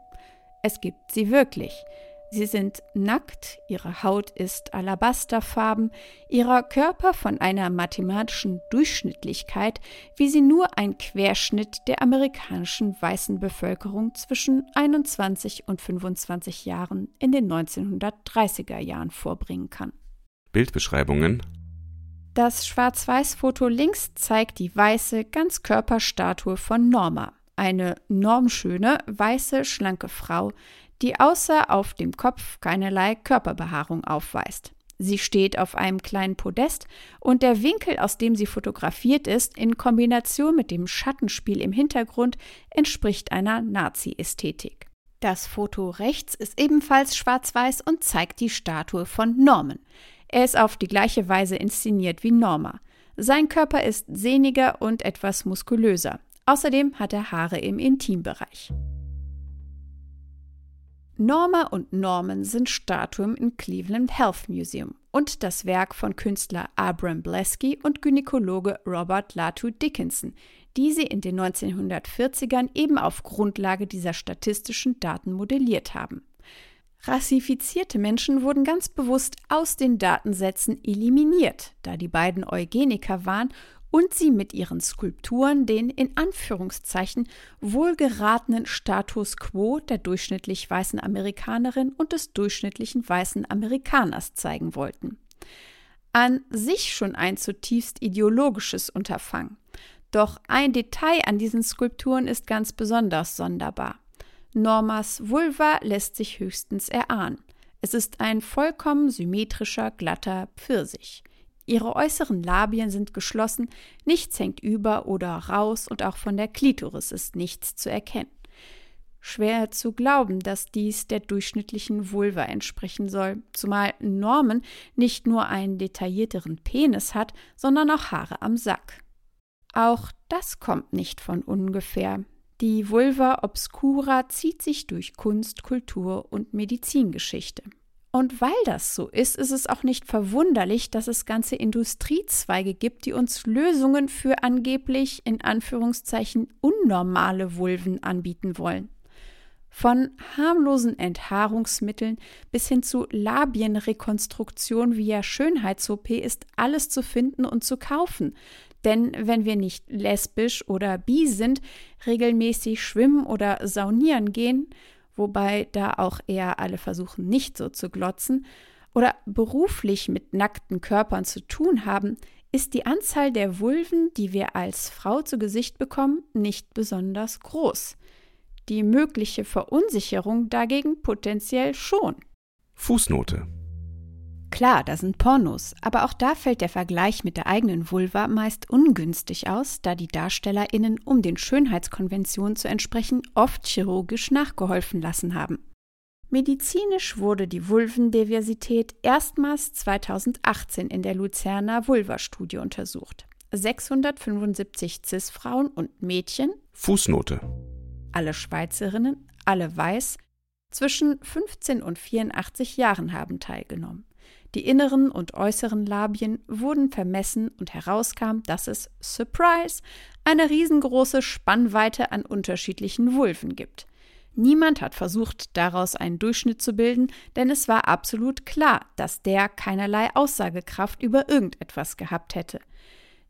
Es gibt sie wirklich. Sie sind nackt, ihre Haut ist alabasterfarben, ihrer Körper von einer mathematischen Durchschnittlichkeit, wie sie nur ein Querschnitt der amerikanischen weißen Bevölkerung zwischen 21 und 25 Jahren in den 1930er Jahren vorbringen kann. Bildbeschreibungen Das Schwarz-Weiß-Foto links zeigt die weiße Ganzkörperstatue von Norma, eine normschöne, weiße, schlanke Frau, die außer auf dem Kopf keinerlei Körperbehaarung aufweist. Sie steht auf einem kleinen Podest und der Winkel, aus dem sie fotografiert ist, in Kombination mit dem Schattenspiel im Hintergrund, entspricht einer Nazi-Ästhetik. Das Foto rechts ist ebenfalls schwarz-weiß und zeigt die Statue von Norman. Er ist auf die gleiche Weise inszeniert wie Norma. Sein Körper ist sehniger und etwas muskulöser. Außerdem hat er Haare im Intimbereich. Norma und Norman sind Statuen im Cleveland Health Museum und das Werk von Künstler Abram Blesky und Gynäkologe Robert Latu Dickinson, die sie in den 1940ern eben auf Grundlage dieser statistischen Daten modelliert haben. Rassifizierte Menschen wurden ganz bewusst aus den Datensätzen eliminiert, da die beiden Eugeniker waren und sie mit ihren Skulpturen den in Anführungszeichen wohlgeratenen Status quo der durchschnittlich weißen Amerikanerin und des durchschnittlichen weißen Amerikaners zeigen wollten. An sich schon ein zutiefst ideologisches Unterfangen. Doch ein Detail an diesen Skulpturen ist ganz besonders sonderbar. Normas Vulva lässt sich höchstens erahnen. Es ist ein vollkommen symmetrischer, glatter Pfirsich. Ihre äußeren Labien sind geschlossen, nichts hängt über oder raus und auch von der Klitoris ist nichts zu erkennen. Schwer zu glauben, dass dies der durchschnittlichen Vulva entsprechen soll, zumal Norman nicht nur einen detaillierteren Penis hat, sondern auch Haare am Sack. Auch das kommt nicht von ungefähr. Die Vulva obscura zieht sich durch Kunst, Kultur und Medizingeschichte. Und weil das so ist, ist es auch nicht verwunderlich, dass es ganze Industriezweige gibt, die uns Lösungen für angeblich in Anführungszeichen unnormale Vulven anbieten wollen. Von harmlosen Enthaarungsmitteln bis hin zu Labienrekonstruktion via Schönheits-OP ist alles zu finden und zu kaufen. Denn wenn wir nicht lesbisch oder bi sind, regelmäßig schwimmen oder saunieren gehen wobei da auch eher alle versuchen, nicht so zu glotzen, oder beruflich mit nackten Körpern zu tun haben, ist die Anzahl der Vulven, die wir als Frau zu Gesicht bekommen, nicht besonders groß. Die mögliche Verunsicherung dagegen potenziell schon. Fußnote Klar, da sind Pornos, aber auch da fällt der Vergleich mit der eigenen Vulva meist ungünstig aus, da die DarstellerInnen, um den Schönheitskonventionen zu entsprechen, oft chirurgisch nachgeholfen lassen haben. Medizinisch wurde die Vulvendiversität erstmals 2018 in der Luzerner Vulva-Studie untersucht. 675 Cis-Frauen und Mädchen, Fußnote, alle Schweizerinnen, alle weiß, zwischen 15 und 84 Jahren haben teilgenommen. Die inneren und äußeren Labien wurden vermessen und herauskam, dass es, Surprise, eine riesengroße Spannweite an unterschiedlichen Vulven gibt. Niemand hat versucht, daraus einen Durchschnitt zu bilden, denn es war absolut klar, dass der keinerlei Aussagekraft über irgendetwas gehabt hätte.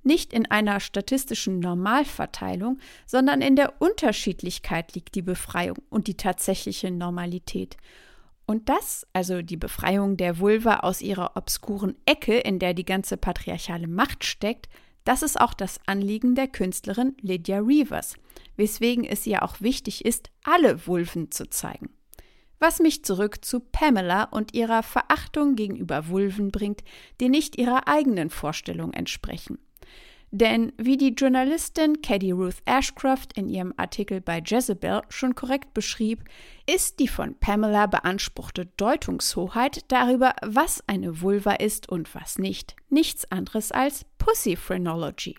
Nicht in einer statistischen Normalverteilung, sondern in der Unterschiedlichkeit liegt die Befreiung und die tatsächliche Normalität. Und das, also die Befreiung der Vulva aus ihrer obskuren Ecke, in der die ganze patriarchale Macht steckt, das ist auch das Anliegen der Künstlerin Lydia Reavers, weswegen es ihr auch wichtig ist, alle Vulven zu zeigen. Was mich zurück zu Pamela und ihrer Verachtung gegenüber Vulven bringt, die nicht ihrer eigenen Vorstellung entsprechen. Denn wie die Journalistin Caddy Ruth Ashcroft in ihrem Artikel bei Jezebel schon korrekt beschrieb, ist die von Pamela beanspruchte Deutungshoheit darüber, was eine Vulva ist und was nicht, nichts anderes als Pussy Phrenology.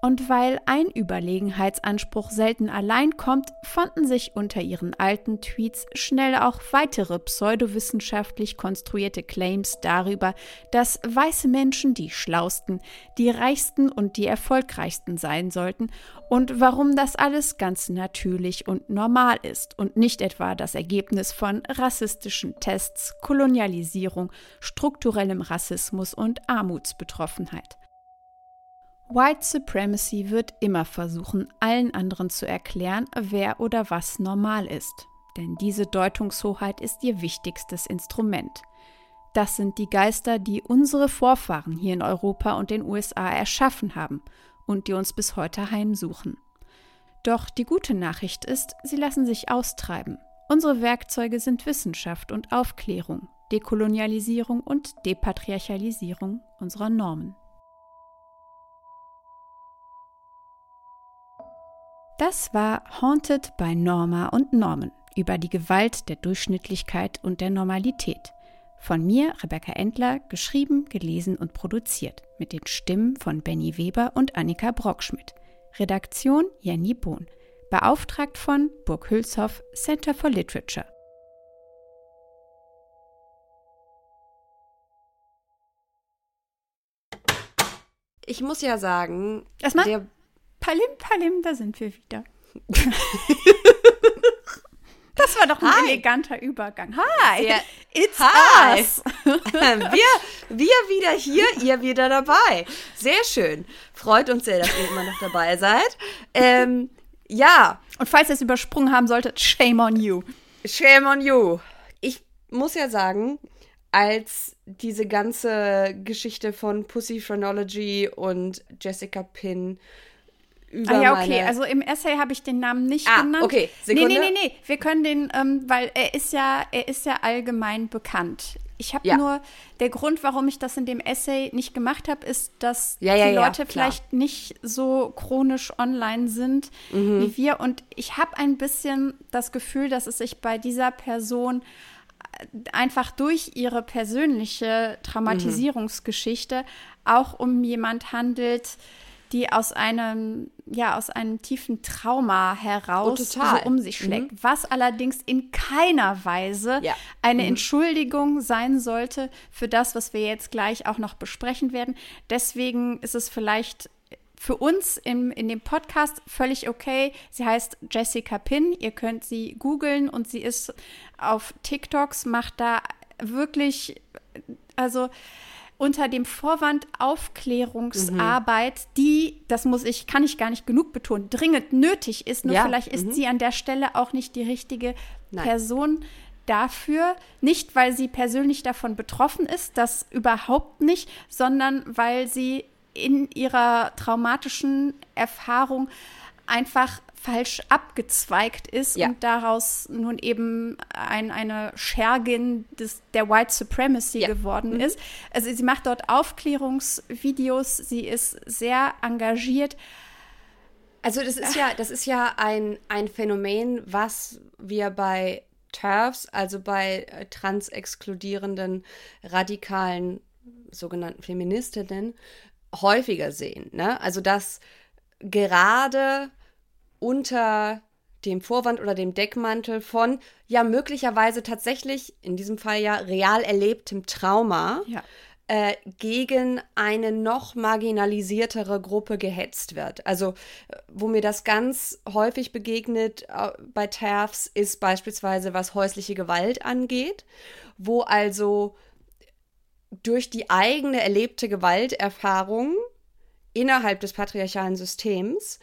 Und weil ein Überlegenheitsanspruch selten allein kommt, fanden sich unter ihren alten Tweets schnell auch weitere pseudowissenschaftlich konstruierte Claims darüber, dass weiße Menschen die schlausten, die reichsten und die erfolgreichsten sein sollten und warum das alles ganz natürlich und normal ist und nicht etwa das Ergebnis von rassistischen Tests, Kolonialisierung, strukturellem Rassismus und Armutsbetroffenheit. White Supremacy wird immer versuchen, allen anderen zu erklären, wer oder was normal ist. Denn diese Deutungshoheit ist ihr wichtigstes Instrument. Das sind die Geister, die unsere Vorfahren hier in Europa und den USA erschaffen haben und die uns bis heute heimsuchen. Doch die gute Nachricht ist, sie lassen sich austreiben. Unsere Werkzeuge sind Wissenschaft und Aufklärung, Dekolonialisierung und Depatriarchalisierung unserer Normen. Das war Haunted by Norma und Norman über die Gewalt der Durchschnittlichkeit und der Normalität. Von mir, Rebecca Endler, geschrieben, gelesen und produziert. Mit den Stimmen von Benny Weber und Annika Brockschmidt. Redaktion Jenny Bohn. Beauftragt von Burg Hülshoff, Center for Literature. Ich muss ja sagen, Erstmal, der Palim, Palim, da sind wir wieder. Das war doch ein Hi. eleganter Übergang. Hi, ja. it's Hi. us. wir, wir wieder hier, ihr wieder dabei. Sehr schön. Freut uns sehr, dass ihr immer noch dabei seid. Ähm, ja. Und falls ihr es übersprungen haben solltet, shame on you. Shame on you. Ich muss ja sagen, als diese ganze Geschichte von Pussy Phrenology und Jessica Pin über ah ja, okay. Also im Essay habe ich den Namen nicht ah, genannt. okay. Sekunde. Nee, nee, nee, nee. Wir können den, ähm, weil er ist ja, er ist ja allgemein bekannt. Ich habe ja. nur, der Grund, warum ich das in dem Essay nicht gemacht habe, ist, dass ja, ja, die Leute vielleicht nicht so chronisch online sind mhm. wie wir. Und ich habe ein bisschen das Gefühl, dass es sich bei dieser Person einfach durch ihre persönliche Traumatisierungsgeschichte mhm. auch um jemand handelt, die aus einem, ja, aus einem tiefen Trauma heraus oh, so um sich schlägt. Mhm. Was allerdings in keiner Weise ja. eine mhm. Entschuldigung sein sollte für das, was wir jetzt gleich auch noch besprechen werden. Deswegen ist es vielleicht für uns im, in dem Podcast völlig okay. Sie heißt Jessica Pin. Ihr könnt sie googeln und sie ist auf TikToks, macht da wirklich, also unter dem Vorwand Aufklärungsarbeit, mhm. die, das muss ich, kann ich gar nicht genug betonen, dringend nötig ist. Nur ja. vielleicht ist mhm. sie an der Stelle auch nicht die richtige Nein. Person dafür. Nicht, weil sie persönlich davon betroffen ist, das überhaupt nicht, sondern weil sie in ihrer traumatischen Erfahrung einfach falsch abgezweigt ist ja. und daraus nun eben ein, eine Schergin des, der White Supremacy ja. geworden mhm. ist. Also sie macht dort Aufklärungsvideos, sie ist sehr engagiert. Also das ist ja, das ist ja ein, ein Phänomen, was wir bei TERFs, also bei äh, transexkludierenden, radikalen, sogenannten Feministinnen, häufiger sehen. Ne? Also dass gerade unter dem Vorwand oder dem Deckmantel von ja möglicherweise tatsächlich in diesem Fall ja real erlebtem Trauma ja. äh, gegen eine noch marginalisiertere Gruppe gehetzt wird. Also wo mir das ganz häufig begegnet äh, bei TERFs ist beispielsweise was häusliche Gewalt angeht, wo also durch die eigene erlebte Gewalterfahrung innerhalb des patriarchalen Systems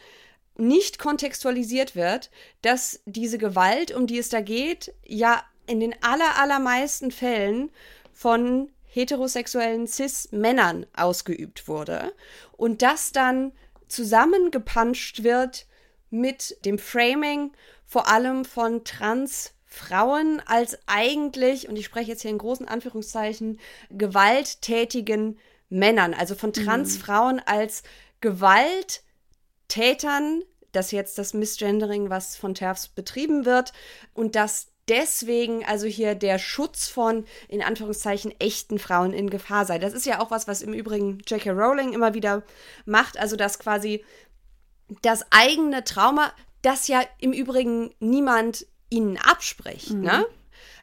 nicht kontextualisiert wird, dass diese Gewalt, um die es da geht, ja in den aller, allermeisten Fällen von heterosexuellen Cis-Männern ausgeübt wurde und das dann zusammengepanscht wird mit dem Framing vor allem von Transfrauen als eigentlich, und ich spreche jetzt hier in großen Anführungszeichen, gewalttätigen Männern, also von mhm. Transfrauen als Gewalt Tätern, das jetzt das Missgendering, was von TERFs betrieben wird, und dass deswegen also hier der Schutz von, in Anführungszeichen, echten Frauen in Gefahr sei. Das ist ja auch was, was im Übrigen J.K. Rowling immer wieder macht, also dass quasi das eigene Trauma, das ja im Übrigen niemand ihnen abspricht, mhm. ne?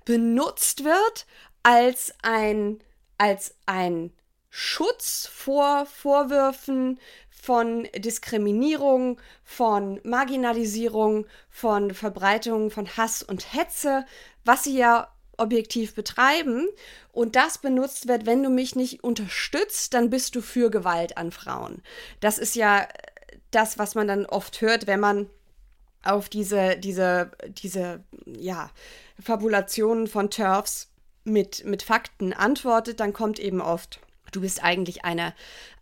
benutzt wird als ein, als ein Schutz vor Vorwürfen von Diskriminierung, von Marginalisierung, von Verbreitung von Hass und Hetze, was sie ja objektiv betreiben. Und das benutzt wird, wenn du mich nicht unterstützt, dann bist du für Gewalt an Frauen. Das ist ja das, was man dann oft hört, wenn man auf diese, diese, diese, ja, Fabulationen von Turfs mit, mit Fakten antwortet, dann kommt eben oft, du bist eigentlich eine,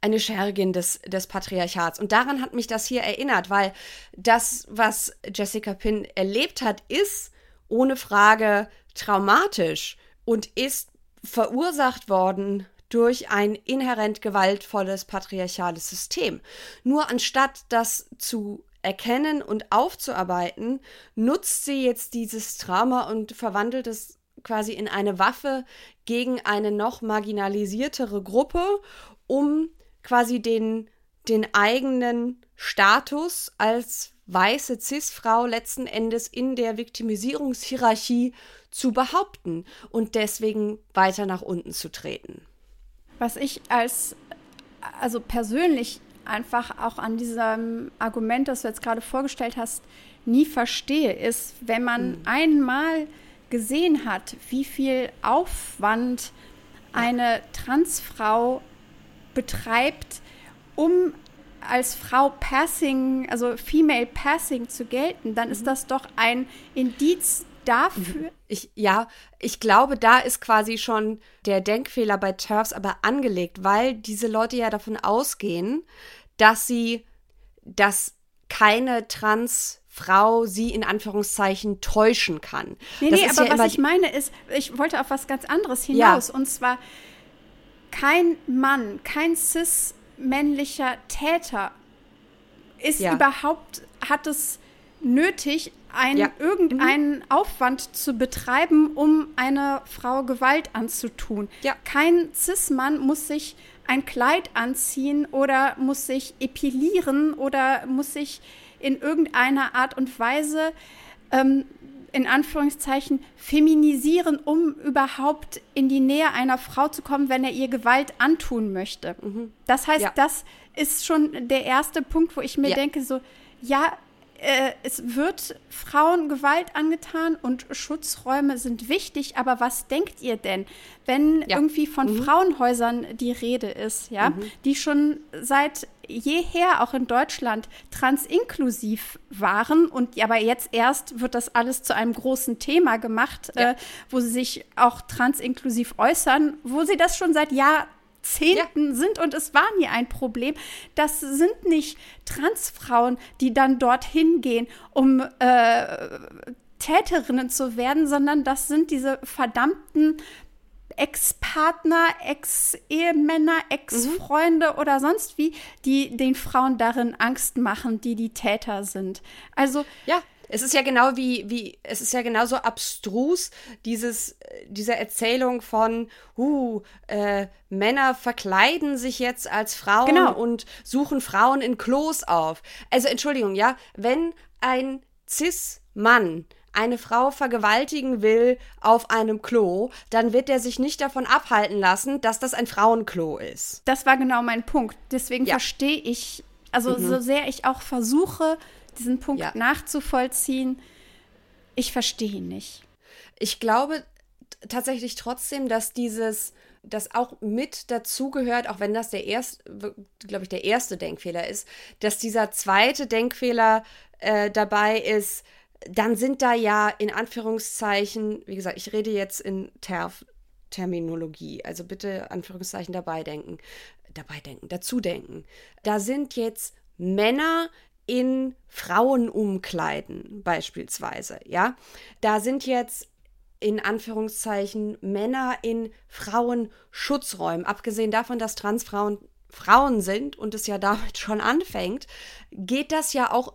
eine Schergin des, des Patriarchats. Und daran hat mich das hier erinnert, weil das, was Jessica Pinn erlebt hat, ist ohne Frage traumatisch und ist verursacht worden durch ein inhärent gewaltvolles patriarchales System. Nur anstatt das zu erkennen und aufzuarbeiten, nutzt sie jetzt dieses Trauma und verwandelt es quasi in eine Waffe gegen eine noch marginalisiertere Gruppe, um quasi den, den eigenen Status als weiße Cis-Frau letzten Endes in der Viktimisierungshierarchie zu behaupten und deswegen weiter nach unten zu treten. Was ich als, also persönlich einfach auch an diesem Argument, das du jetzt gerade vorgestellt hast, nie verstehe, ist, wenn man mhm. einmal gesehen hat, wie viel Aufwand eine Transfrau betreibt, um als Frau Passing, also Female Passing zu gelten, dann mhm. ist das doch ein Indiz dafür. Ich, ja, ich glaube, da ist quasi schon der Denkfehler bei Turfs aber angelegt, weil diese Leute ja davon ausgehen, dass sie, dass keine Transfrau sie in Anführungszeichen täuschen kann. Nee, nee, aber ja was ich meine ist, ich wollte auf was ganz anderes hinaus. Ja. Und zwar, kein Mann, kein cis-männlicher Täter ist ja. überhaupt, hat es nötig, ein, ja. irgendeinen mhm. Aufwand zu betreiben, um einer Frau Gewalt anzutun. Ja. Kein Cis-Mann muss sich ein Kleid anziehen oder muss sich epilieren oder muss sich in irgendeiner Art und Weise ähm, in Anführungszeichen feminisieren, um überhaupt in die Nähe einer Frau zu kommen, wenn er ihr Gewalt antun möchte. Mhm. Das heißt, ja. das ist schon der erste Punkt, wo ich mir ja. denke, so, ja, äh, es wird Frauen Gewalt angetan und Schutzräume sind wichtig, aber was denkt ihr denn, wenn ja. irgendwie von mhm. Frauenhäusern die Rede ist, ja, mhm. die schon seit jeher auch in Deutschland transinklusiv waren und aber jetzt erst wird das alles zu einem großen Thema gemacht, ja. äh, wo sie sich auch transinklusiv äußern, wo sie das schon seit Jahren Jahrzehnten ja. sind und es war nie ein Problem. Das sind nicht Transfrauen, die dann dorthin gehen, um äh, Täterinnen zu werden, sondern das sind diese verdammten Ex-Partner, Ex-Ehemänner, Ex-Freunde mhm. oder sonst wie, die den Frauen darin Angst machen, die die Täter sind. Also ja, es ist ja genau wie, wie, es ist ja genauso abstrus, dieses, diese Erzählung von, uh, äh, Männer verkleiden sich jetzt als Frauen genau. und suchen Frauen in Klos auf. Also Entschuldigung, ja, wenn ein Cis-Mann eine Frau vergewaltigen will auf einem Klo, dann wird er sich nicht davon abhalten lassen, dass das ein Frauenklo ist. Das war genau mein Punkt. Deswegen ja. verstehe ich, also mhm. so sehr ich auch versuche, diesen Punkt ja. nachzuvollziehen. Ich verstehe ihn nicht. Ich glaube tatsächlich trotzdem, dass dieses, das auch mit dazugehört, auch wenn das der erste, glaube ich, der erste Denkfehler ist, dass dieser zweite Denkfehler äh, dabei ist, dann sind da ja in Anführungszeichen, wie gesagt, ich rede jetzt in Terf Terminologie, also bitte Anführungszeichen dabei denken, dabei denken, dazu denken. Da sind jetzt Männer in Frauenumkleiden beispielsweise, ja. Da sind jetzt in Anführungszeichen Männer in Frauenschutzräumen, abgesehen davon, dass Transfrauen Frauen sind und es ja damit schon anfängt, geht das ja auch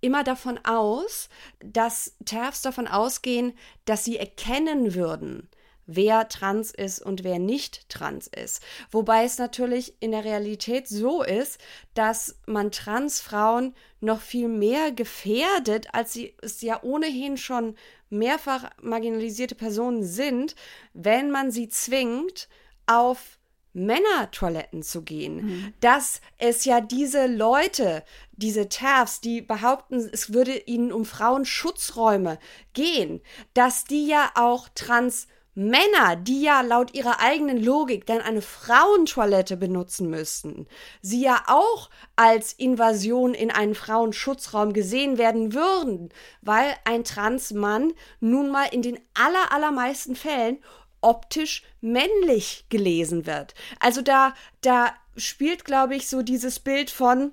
immer davon aus, dass TERFs davon ausgehen, dass sie erkennen würden, wer trans ist und wer nicht trans ist. Wobei es natürlich in der Realität so ist, dass man Transfrauen noch viel mehr gefährdet, als sie es ja ohnehin schon mehrfach marginalisierte Personen sind, wenn man sie zwingt, auf Männertoiletten zu gehen. Mhm. Dass es ja diese Leute, diese TERFs, die behaupten, es würde ihnen um Frauenschutzräume gehen, dass die ja auch trans Männer, die ja laut ihrer eigenen Logik dann eine Frauentoilette benutzen müssten, sie ja auch als Invasion in einen Frauenschutzraum gesehen werden würden, weil ein Transmann nun mal in den aller, allermeisten Fällen optisch männlich gelesen wird. Also da, da spielt, glaube ich, so dieses Bild von,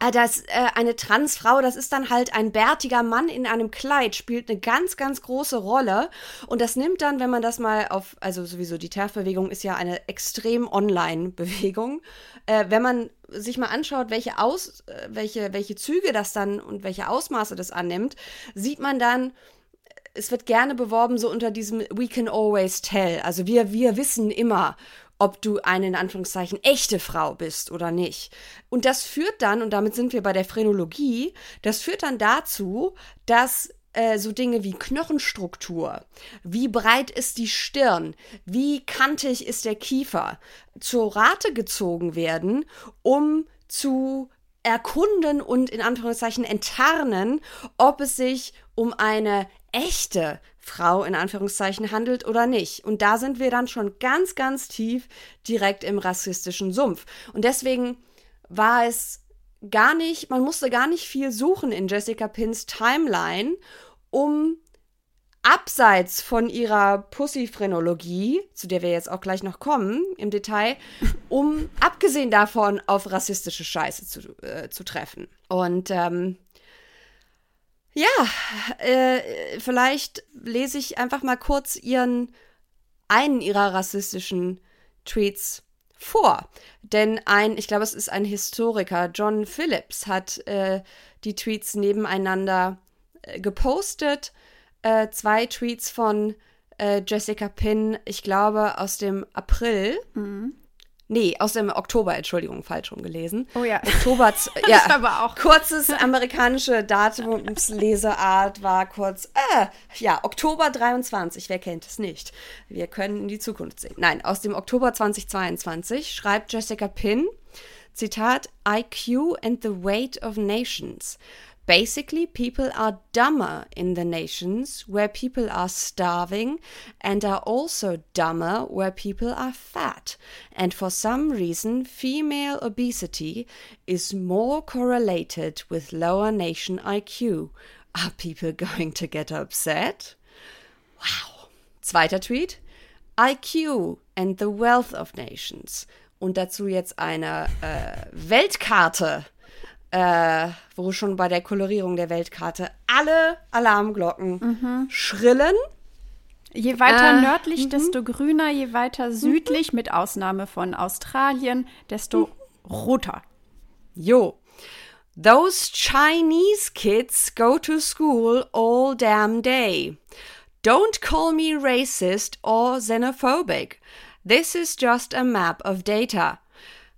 äh, das, äh, eine Transfrau, das ist dann halt ein bärtiger Mann in einem Kleid, spielt eine ganz, ganz große Rolle. Und das nimmt dann, wenn man das mal auf, also sowieso die TERF-Bewegung ist ja eine extrem Online-Bewegung. Äh, wenn man sich mal anschaut, welche, Aus, äh, welche, welche Züge das dann und welche Ausmaße das annimmt, sieht man dann, es wird gerne beworben so unter diesem We can always tell. Also wir, wir wissen immer ob du eine in Anführungszeichen echte Frau bist oder nicht. Und das führt dann, und damit sind wir bei der Phrenologie, das führt dann dazu, dass äh, so Dinge wie Knochenstruktur, wie breit ist die Stirn, wie kantig ist der Kiefer, zur Rate gezogen werden, um zu erkunden und in Anführungszeichen enttarnen, ob es sich um eine echte Frau in Anführungszeichen handelt oder nicht. Und da sind wir dann schon ganz, ganz tief direkt im rassistischen Sumpf. Und deswegen war es gar nicht, man musste gar nicht viel suchen in Jessica Pins Timeline, um abseits von ihrer Pussy-Phrenologie, zu der wir jetzt auch gleich noch kommen im Detail, um abgesehen davon auf rassistische Scheiße zu, äh, zu treffen. Und ähm, ja, äh, vielleicht lese ich einfach mal kurz ihren einen ihrer rassistischen Tweets vor. Denn ein, ich glaube, es ist ein Historiker, John Phillips, hat äh, die Tweets nebeneinander äh, gepostet. Äh, zwei Tweets von äh, Jessica Pinn, ich glaube, aus dem April. Mhm. Nee, aus dem Oktober, Entschuldigung, falsch rumgelesen. Oh ja. Oktober, ja. aber auch. Kurzes amerikanische Datumsleseart war kurz, äh, ja, Oktober 23, wer kennt es nicht? Wir können in die Zukunft sehen. Nein, aus dem Oktober 2022 schreibt Jessica Pinn, Zitat, IQ and the Weight of Nations. Basically, people are dumber in the nations where people are starving and are also dumber where people are fat. And for some reason, female obesity is more correlated with lower nation IQ. Are people going to get upset? Wow. Zweiter Tweet. IQ and the wealth of nations. Und dazu jetzt eine äh, Weltkarte äh, wo schon bei der Kolorierung der Weltkarte alle Alarmglocken mhm. schrillen. Je weiter äh, nördlich, mhm. desto grüner, je weiter südlich, mhm. mit Ausnahme von Australien, desto mhm. roter. Jo. Those Chinese kids go to school all damn day. Don't call me racist or xenophobic. This is just a map of data.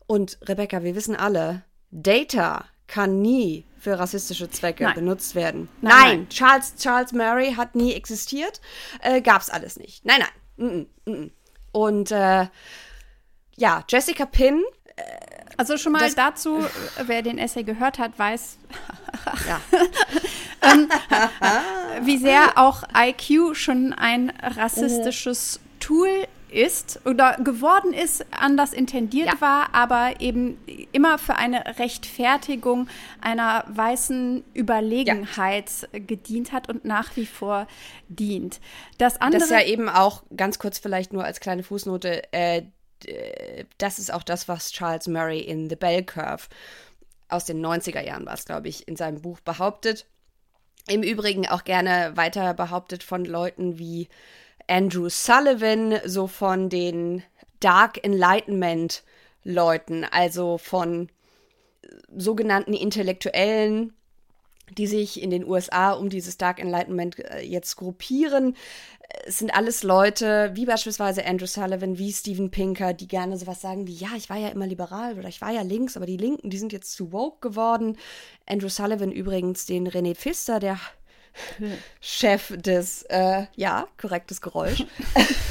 Und Rebecca, wir wissen alle, Data kann nie für rassistische Zwecke nein. benutzt werden. Nein, nein, nein, Charles, Charles Murray hat nie existiert. Äh, gab's alles nicht. Nein, nein. Mm -mm, mm Und äh, ja, Jessica Pinn. Äh, also schon mal dazu, wer den Essay gehört hat, weiß, ähm, wie sehr auch IQ schon ein rassistisches Tool ist oder geworden ist, anders intendiert ja. war, aber eben immer für eine Rechtfertigung einer weißen Überlegenheit ja. gedient hat und nach wie vor dient. Das andere. Das ist ja eben auch ganz kurz vielleicht nur als kleine Fußnote. Äh, das ist auch das, was Charles Murray in The Bell Curve aus den 90er Jahren war es, glaube ich, in seinem Buch behauptet. Im Übrigen auch gerne weiter behauptet von Leuten wie Andrew Sullivan, so von den Dark Enlightenment Leuten, also von sogenannten Intellektuellen, die sich in den USA um dieses Dark Enlightenment äh, jetzt gruppieren. Es sind alles Leute, wie beispielsweise Andrew Sullivan, wie Steven Pinker, die gerne sowas sagen wie, ja, ich war ja immer liberal oder ich war ja links, aber die Linken, die sind jetzt zu woke geworden. Andrew Sullivan übrigens, den René Pfister, der Chef des, äh, ja, korrektes Geräusch,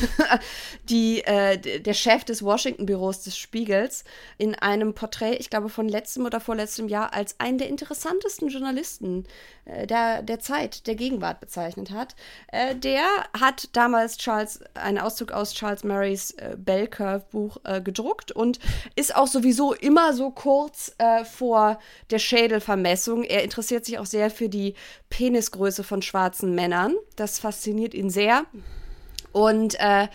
die, äh, der Chef des Washington-Büros des Spiegels in einem Porträt, ich glaube von letztem oder vorletztem Jahr, als einen der interessantesten Journalisten äh, der, der Zeit, der Gegenwart bezeichnet hat. Äh, der hat damals Charles, einen Auszug aus Charles Murrays äh, Bell Curve Buch äh, gedruckt und ist auch sowieso immer so kurz vor der Schädelvermessung. Er interessiert sich auch sehr für die Penisgröße Größe von schwarzen Männern. Das fasziniert ihn sehr. Und äh,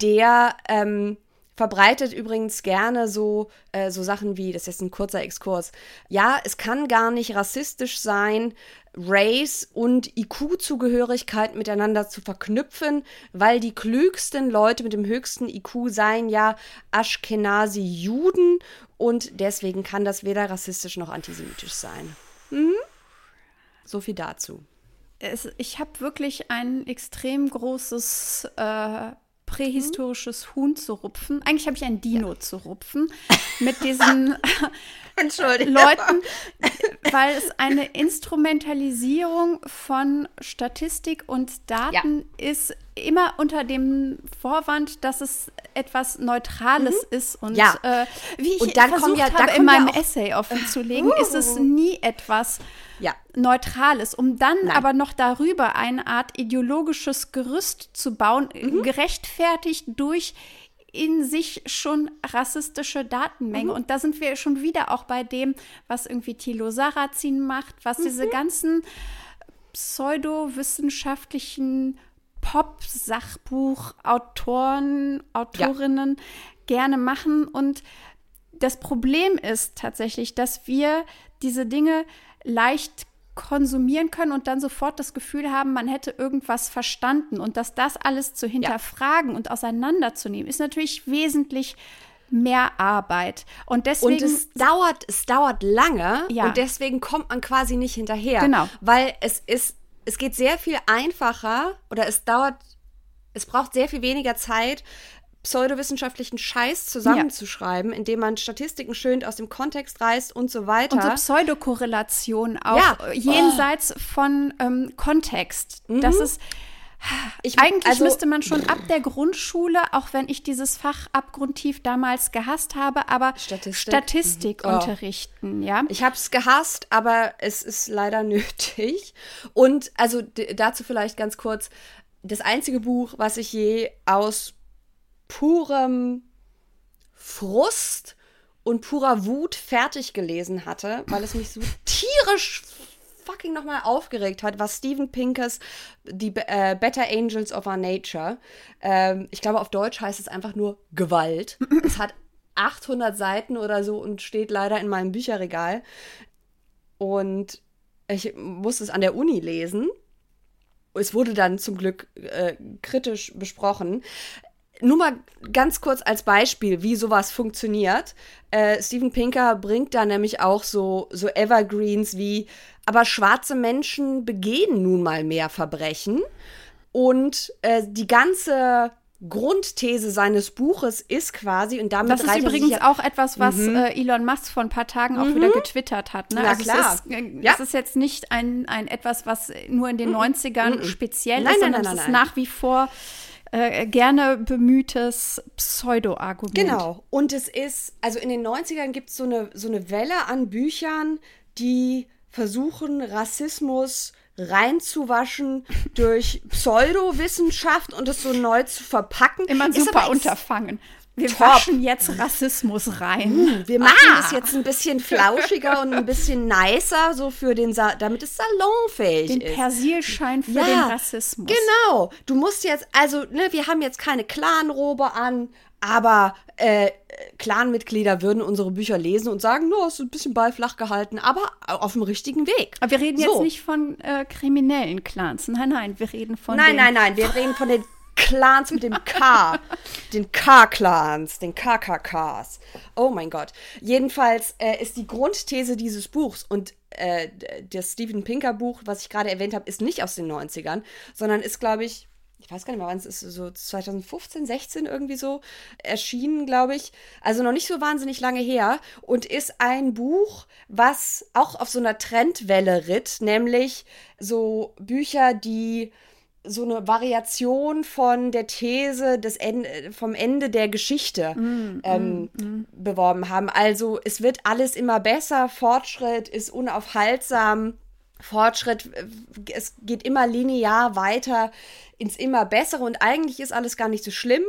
der ähm, verbreitet übrigens gerne so, äh, so Sachen wie, das ist jetzt ein kurzer Exkurs, ja, es kann gar nicht rassistisch sein, Race und IQ-Zugehörigkeit miteinander zu verknüpfen, weil die klügsten Leute mit dem höchsten IQ seien ja Ashkenazi-Juden und deswegen kann das weder rassistisch noch antisemitisch sein. Mhm. So viel dazu es, ich habe wirklich ein extrem großes äh, prähistorisches mhm. Huhn zu rupfen. Eigentlich habe ich ein Dino ja. zu rupfen mit diesen Leuten, weil es eine Instrumentalisierung von Statistik und Daten ja. ist, immer unter dem Vorwand, dass es etwas Neutrales mhm. ist. Und ja. äh, wie ich und dann versucht ja, habe, in meinem Essay offenzulegen, uh. ist es nie etwas ja. Neutrales, um dann Nein. aber noch darüber eine Art ideologisches Gerüst zu bauen, mhm. gerechtfertigt durch in sich schon rassistische Datenmenge. Mhm. Und da sind wir schon wieder auch bei dem, was irgendwie Thilo Sarrazin macht, was mhm. diese ganzen pseudowissenschaftlichen Pop-Sachbuch-Autoren, Autorinnen ja. gerne machen. Und das Problem ist tatsächlich, dass wir diese Dinge leicht konsumieren können und dann sofort das Gefühl haben, man hätte irgendwas verstanden. Und dass das alles zu hinterfragen ja. und auseinanderzunehmen, ist natürlich wesentlich mehr Arbeit. Und deswegen. Und es dauert, es dauert lange ja. und deswegen kommt man quasi nicht hinterher. Genau. Weil es ist es geht sehr viel einfacher oder es dauert, es braucht sehr viel weniger Zeit, pseudowissenschaftlichen Scheiß zusammenzuschreiben, ja. indem man Statistiken schön aus dem Kontext reißt und so weiter. Und so Pseudokorrelation auch ja. jenseits oh. von ähm, Kontext. Mhm. Das ist ich, Eigentlich also, müsste man schon ab der Grundschule, auch wenn ich dieses Fach abgrundtief damals gehasst habe, aber Statistik, Statistik mhm. unterrichten, ja. Ich habe es gehasst, aber es ist leider nötig. Und also dazu vielleicht ganz kurz, das einzige Buch, was ich je aus purem Frust und purer Wut fertig gelesen hatte, weil es mich so tierisch fucking nochmal aufgeregt hat, war Steven Pinkers die äh, Better Angels of Our Nature. Ähm, ich glaube, auf Deutsch heißt es einfach nur Gewalt. es hat 800 Seiten oder so und steht leider in meinem Bücherregal. Und ich musste es an der Uni lesen. Es wurde dann zum Glück äh, kritisch besprochen nur mal ganz kurz als Beispiel, wie sowas funktioniert. Äh, Steven Pinker bringt da nämlich auch so, so Evergreens wie, aber schwarze Menschen begehen nun mal mehr Verbrechen. Und äh, die ganze Grundthese seines Buches ist quasi und damit Das ist übrigens ja auch etwas, was mhm. äh, Elon Musk vor ein paar Tagen auch mhm. wieder getwittert hat. Ne? Na also klar. Es ist, äh, ja. es ist jetzt nicht ein, ein etwas, was nur in den mhm. 90ern mhm. speziell nein, ist, sondern nein, nein, es ist nach wie vor äh, gerne bemühtes Pseudo-Argument. Genau. Und es ist, also in den 90ern gibt es so eine, so eine Welle an Büchern, die versuchen, Rassismus reinzuwaschen durch Pseudowissenschaft und es so neu zu verpacken. Immer super Unterfangen. Wir Top. waschen jetzt Rassismus rein. Hm, wir machen ah. das jetzt ein bisschen flauschiger und ein bisschen nicer, so für den, Sa damit es salonfähig den ist. Den Persilschein für ja, den Rassismus. Genau. Du musst jetzt, also, ne, wir haben jetzt keine Clanrobe an, aber äh, Clanmitglieder würden unsere Bücher lesen und sagen, no, ist ein bisschen beiflach gehalten, aber auf dem richtigen Weg. Aber wir reden so. jetzt nicht von äh, kriminellen Clans. Nein, nein, wir reden von Nein, nein, nein, wir reden von den Clans mit dem K. den K-Clans, den KKKs. Oh mein Gott. Jedenfalls äh, ist die Grundthese dieses Buchs und äh, das Steven Pinker Buch, was ich gerade erwähnt habe, ist nicht aus den 90ern, sondern ist, glaube ich, ich weiß gar nicht mehr, wann es ist, so 2015, 16 irgendwie so erschienen, glaube ich. Also noch nicht so wahnsinnig lange her und ist ein Buch, was auch auf so einer Trendwelle ritt, nämlich so Bücher, die so eine Variation von der These des Ende, vom Ende der Geschichte mm, ähm, mm, mm. beworben haben. Also es wird alles immer besser, Fortschritt ist unaufhaltsam Fortschritt, äh, es geht immer linear weiter ins immer bessere und eigentlich ist alles gar nicht so schlimm.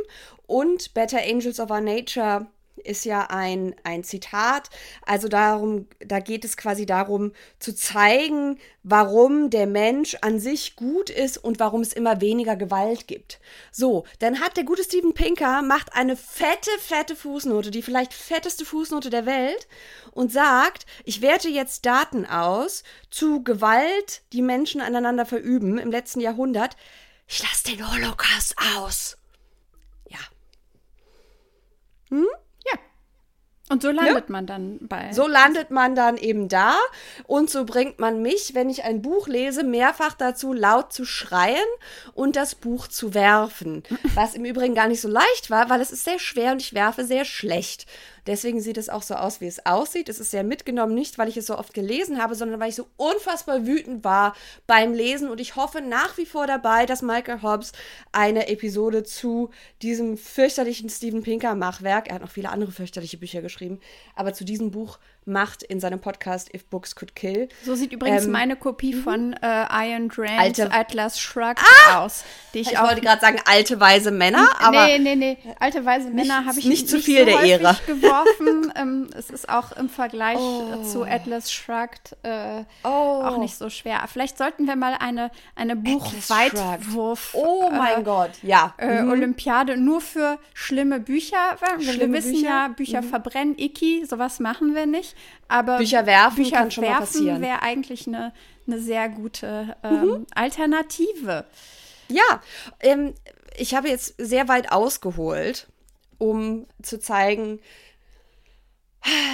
Und Better Angels of Our Nature ist ja ein, ein Zitat. Also darum, da geht es quasi darum zu zeigen, warum der Mensch an sich gut ist und warum es immer weniger Gewalt gibt. So, dann hat der gute Steven Pinker macht eine fette, fette Fußnote, die vielleicht fetteste Fußnote der Welt und sagt, ich werte jetzt Daten aus zu Gewalt, die Menschen aneinander verüben im letzten Jahrhundert. Ich lasse den Holocaust aus. Ja. Hm? Und so landet ja? man dann bei. So landet man dann eben da und so bringt man mich, wenn ich ein Buch lese, mehrfach dazu, laut zu schreien und das Buch zu werfen. Was im Übrigen gar nicht so leicht war, weil es ist sehr schwer und ich werfe sehr schlecht. Deswegen sieht es auch so aus, wie es aussieht. Es ist sehr mitgenommen, nicht weil ich es so oft gelesen habe, sondern weil ich so unfassbar wütend war beim Lesen. Und ich hoffe nach wie vor dabei, dass Michael Hobbs eine Episode zu diesem fürchterlichen Steven Pinker-Machwerk, er hat noch viele andere fürchterliche Bücher geschrieben, aber zu diesem Buch macht in seinem Podcast If Books Could Kill. So sieht übrigens ähm, meine Kopie mhm. von äh, Iron Rand alte, Atlas Shrugged ah! aus. Die ich, ich wollte gerade sagen alte weise Männer, aber nee, nee, nee, alte weise Männer habe ich nicht, nicht zu viel so der Ehre geworfen. ähm, es ist auch im Vergleich oh. zu Atlas Shrugged äh, oh. auch nicht so schwer. Vielleicht sollten wir mal eine eine Buchweitwurf Oh mein äh, Gott, ja. Äh, mhm. Olympiade nur für schlimme Bücher. Wir, schlimme wissen Bücher? ja, Bücher mhm. verbrennen, Icky, sowas machen wir nicht. Aber Bücher werfen Bücher kann schon werfen mal passieren. wäre eigentlich eine, eine sehr gute ähm, mhm. Alternative. Ja, ähm, ich habe jetzt sehr weit ausgeholt, um zu zeigen,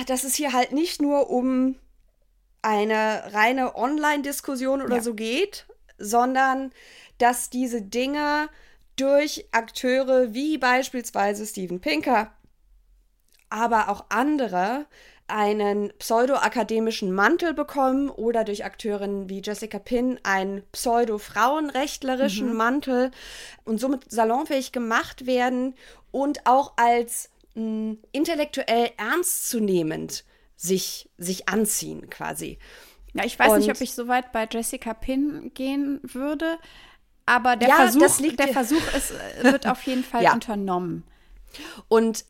dass es hier halt nicht nur um eine reine Online-Diskussion oder ja. so geht, sondern dass diese Dinge durch Akteure wie beispielsweise Steven Pinker, aber auch andere einen pseudo-akademischen Mantel bekommen oder durch Akteurinnen wie Jessica Pinn einen pseudo-frauenrechtlerischen mhm. Mantel und somit salonfähig gemacht werden und auch als mh, hm, intellektuell ernstzunehmend sich, sich anziehen quasi. Ja, ich weiß und, nicht, ob ich so weit bei Jessica Pinn gehen würde, aber der ja, Versuch, der Versuch ist, wird auf jeden Fall ja. unternommen. Und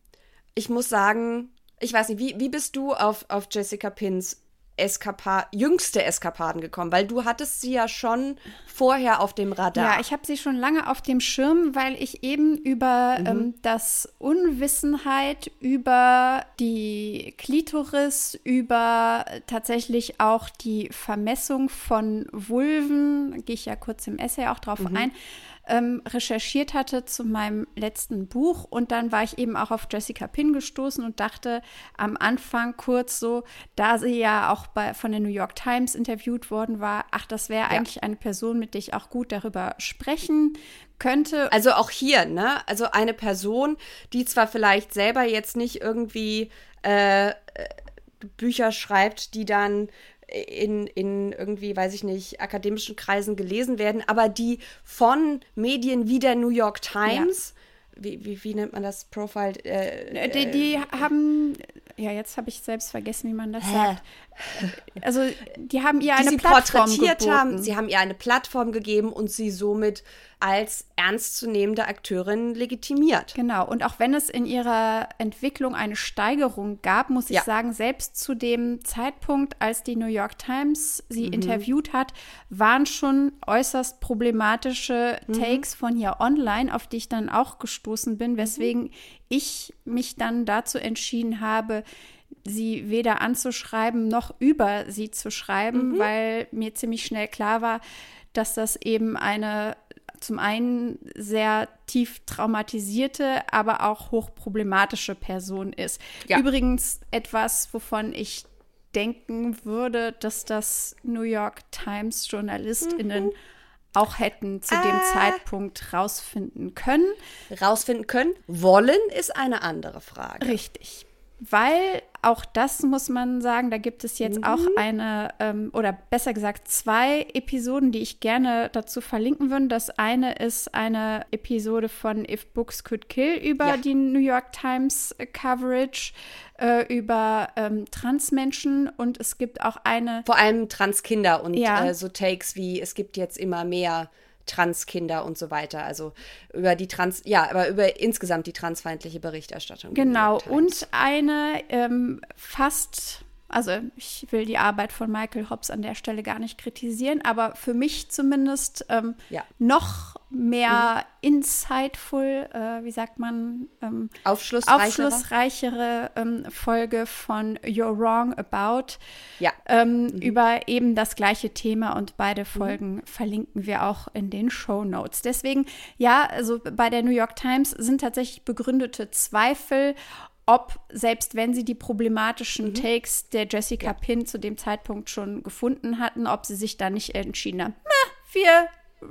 ich muss sagen, ich weiß nicht, wie, wie bist du auf, auf Jessica Pins Eskapa jüngste Eskapaden gekommen? Weil du hattest sie ja schon vorher auf dem Radar. Ja, ich habe sie schon lange auf dem Schirm, weil ich eben über mhm. ähm, das Unwissenheit, über die Klitoris, über tatsächlich auch die Vermessung von Vulven, gehe ich ja kurz im Essay auch drauf mhm. ein, ähm, recherchiert hatte zu meinem letzten Buch. Und dann war ich eben auch auf Jessica Pinn gestoßen und dachte am Anfang kurz so, da sie ja auch bei, von der New York Times interviewt worden war, ach, das wäre ja. eigentlich eine Person, mit der ich auch gut darüber sprechen könnte. Also auch hier, ne? Also eine Person, die zwar vielleicht selber jetzt nicht irgendwie äh, äh Bücher schreibt, die dann in, in irgendwie, weiß ich nicht, akademischen Kreisen gelesen werden, aber die von Medien wie der New York Times, ja. wie, wie, wie, nennt man das Profile? Äh, die, die äh, haben, ja, jetzt habe ich selbst vergessen, wie man das hä? sagt. Also, die haben ihr eine die sie Plattform geboten. haben. Sie haben ihr eine Plattform gegeben und sie somit als ernstzunehmende Akteurin legitimiert. Genau. Und auch wenn es in ihrer Entwicklung eine Steigerung gab, muss ich ja. sagen, selbst zu dem Zeitpunkt, als die New York Times sie mhm. interviewt hat, waren schon äußerst problematische mhm. Takes von hier online, auf die ich dann auch gestoßen bin, weswegen mhm. ich mich dann dazu entschieden habe, sie weder anzuschreiben noch über sie zu schreiben, mhm. weil mir ziemlich schnell klar war, dass das eben eine zum einen sehr tief traumatisierte, aber auch hochproblematische Person ist. Ja. Übrigens etwas, wovon ich denken würde, dass das New York Times JournalistInnen mhm. auch hätten zu dem äh. Zeitpunkt rausfinden können. Rausfinden können. Wollen ist eine andere Frage. Richtig weil auch das muss man sagen, da gibt es jetzt mhm. auch eine, ähm, oder besser gesagt zwei Episoden, die ich gerne dazu verlinken würde. Das eine ist eine Episode von If Books Could Kill über ja. die New York Times Coverage äh, über ähm, Transmenschen und es gibt auch eine. Vor allem Transkinder und ja. äh, so Takes wie es gibt jetzt immer mehr Transkinder und so weiter. Also über die Trans, ja, aber über insgesamt die transfeindliche Berichterstattung. Genau, und eine ähm, fast also ich will die Arbeit von Michael Hobbs an der Stelle gar nicht kritisieren, aber für mich zumindest ähm, ja. noch mehr mhm. insightful, äh, wie sagt man, ähm, aufschlussreichere, aufschlussreichere ähm, Folge von You're Wrong About ja. Ähm, mhm. über eben das gleiche Thema und beide mhm. Folgen mhm. verlinken wir auch in den Show Notes. Deswegen, ja, also bei der New York Times sind tatsächlich begründete Zweifel, ob, selbst wenn sie die problematischen mhm. Takes der Jessica ja. Pin zu dem Zeitpunkt schon gefunden hatten, ob sie sich da nicht entschieden haben, wir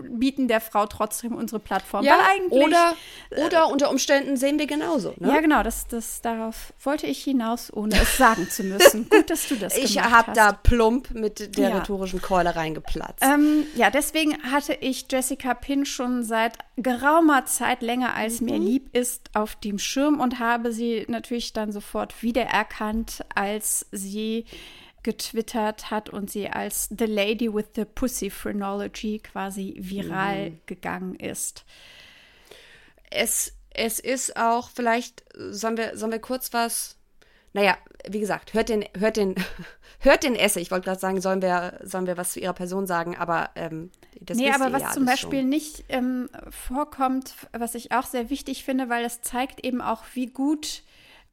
bieten der Frau trotzdem unsere Plattform. Ja, eigentlich, oder, äh, oder unter Umständen sehen wir genauso. Ne? Ja, genau, das, das, darauf wollte ich hinaus, ohne es sagen zu müssen. Gut, dass du das ich gemacht hast. Ich habe da plump mit der ja. rhetorischen Keule reingeplatzt. Ähm, ja, deswegen hatte ich Jessica Pin schon seit geraumer Zeit, länger als mhm. mir lieb ist, auf dem Schirm und habe sie natürlich dann sofort wiedererkannt, als sie getwittert hat und sie als The Lady with the Pussy Phrenology quasi viral mhm. gegangen ist. Es, es ist auch, vielleicht sollen wir, sollen wir kurz was. Naja, wie gesagt, hört den, hört den, hört den Essay. Ich wollte gerade sagen, sollen wir, sollen wir was zu ihrer Person sagen, aber ähm, das Nee, aber was zum Beispiel schon. nicht ähm, vorkommt, was ich auch sehr wichtig finde, weil es zeigt eben auch, wie gut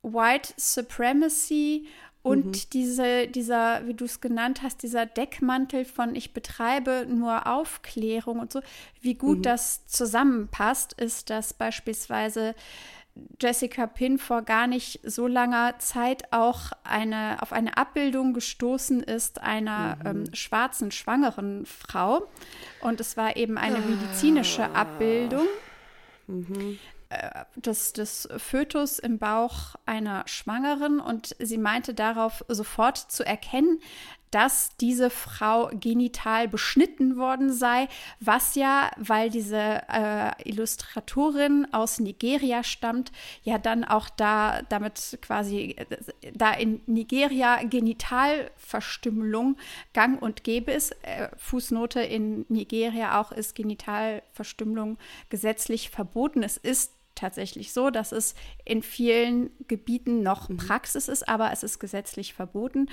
White Supremacy und mhm. diese, dieser, wie du es genannt hast, dieser Deckmantel von ich betreibe nur Aufklärung und so, wie gut mhm. das zusammenpasst, ist, dass beispielsweise Jessica Pin vor gar nicht so langer Zeit auch eine, auf eine Abbildung gestoßen ist einer mhm. ähm, schwarzen schwangeren Frau. Und es war eben eine medizinische ah. Abbildung. Mhm. Äh, des, des Fötus im Bauch einer Schwangeren und sie meinte darauf sofort zu erkennen, dass diese Frau genital beschnitten worden sei, was ja, weil diese äh, Illustratorin aus Nigeria stammt, ja dann auch da damit quasi, da in Nigeria Genitalverstümmelung gang und gäbe ist. Äh, Fußnote in Nigeria auch ist Genitalverstümmelung gesetzlich verboten. Es ist tatsächlich so, dass es in vielen Gebieten noch mhm. Praxis ist, aber es ist gesetzlich verboten.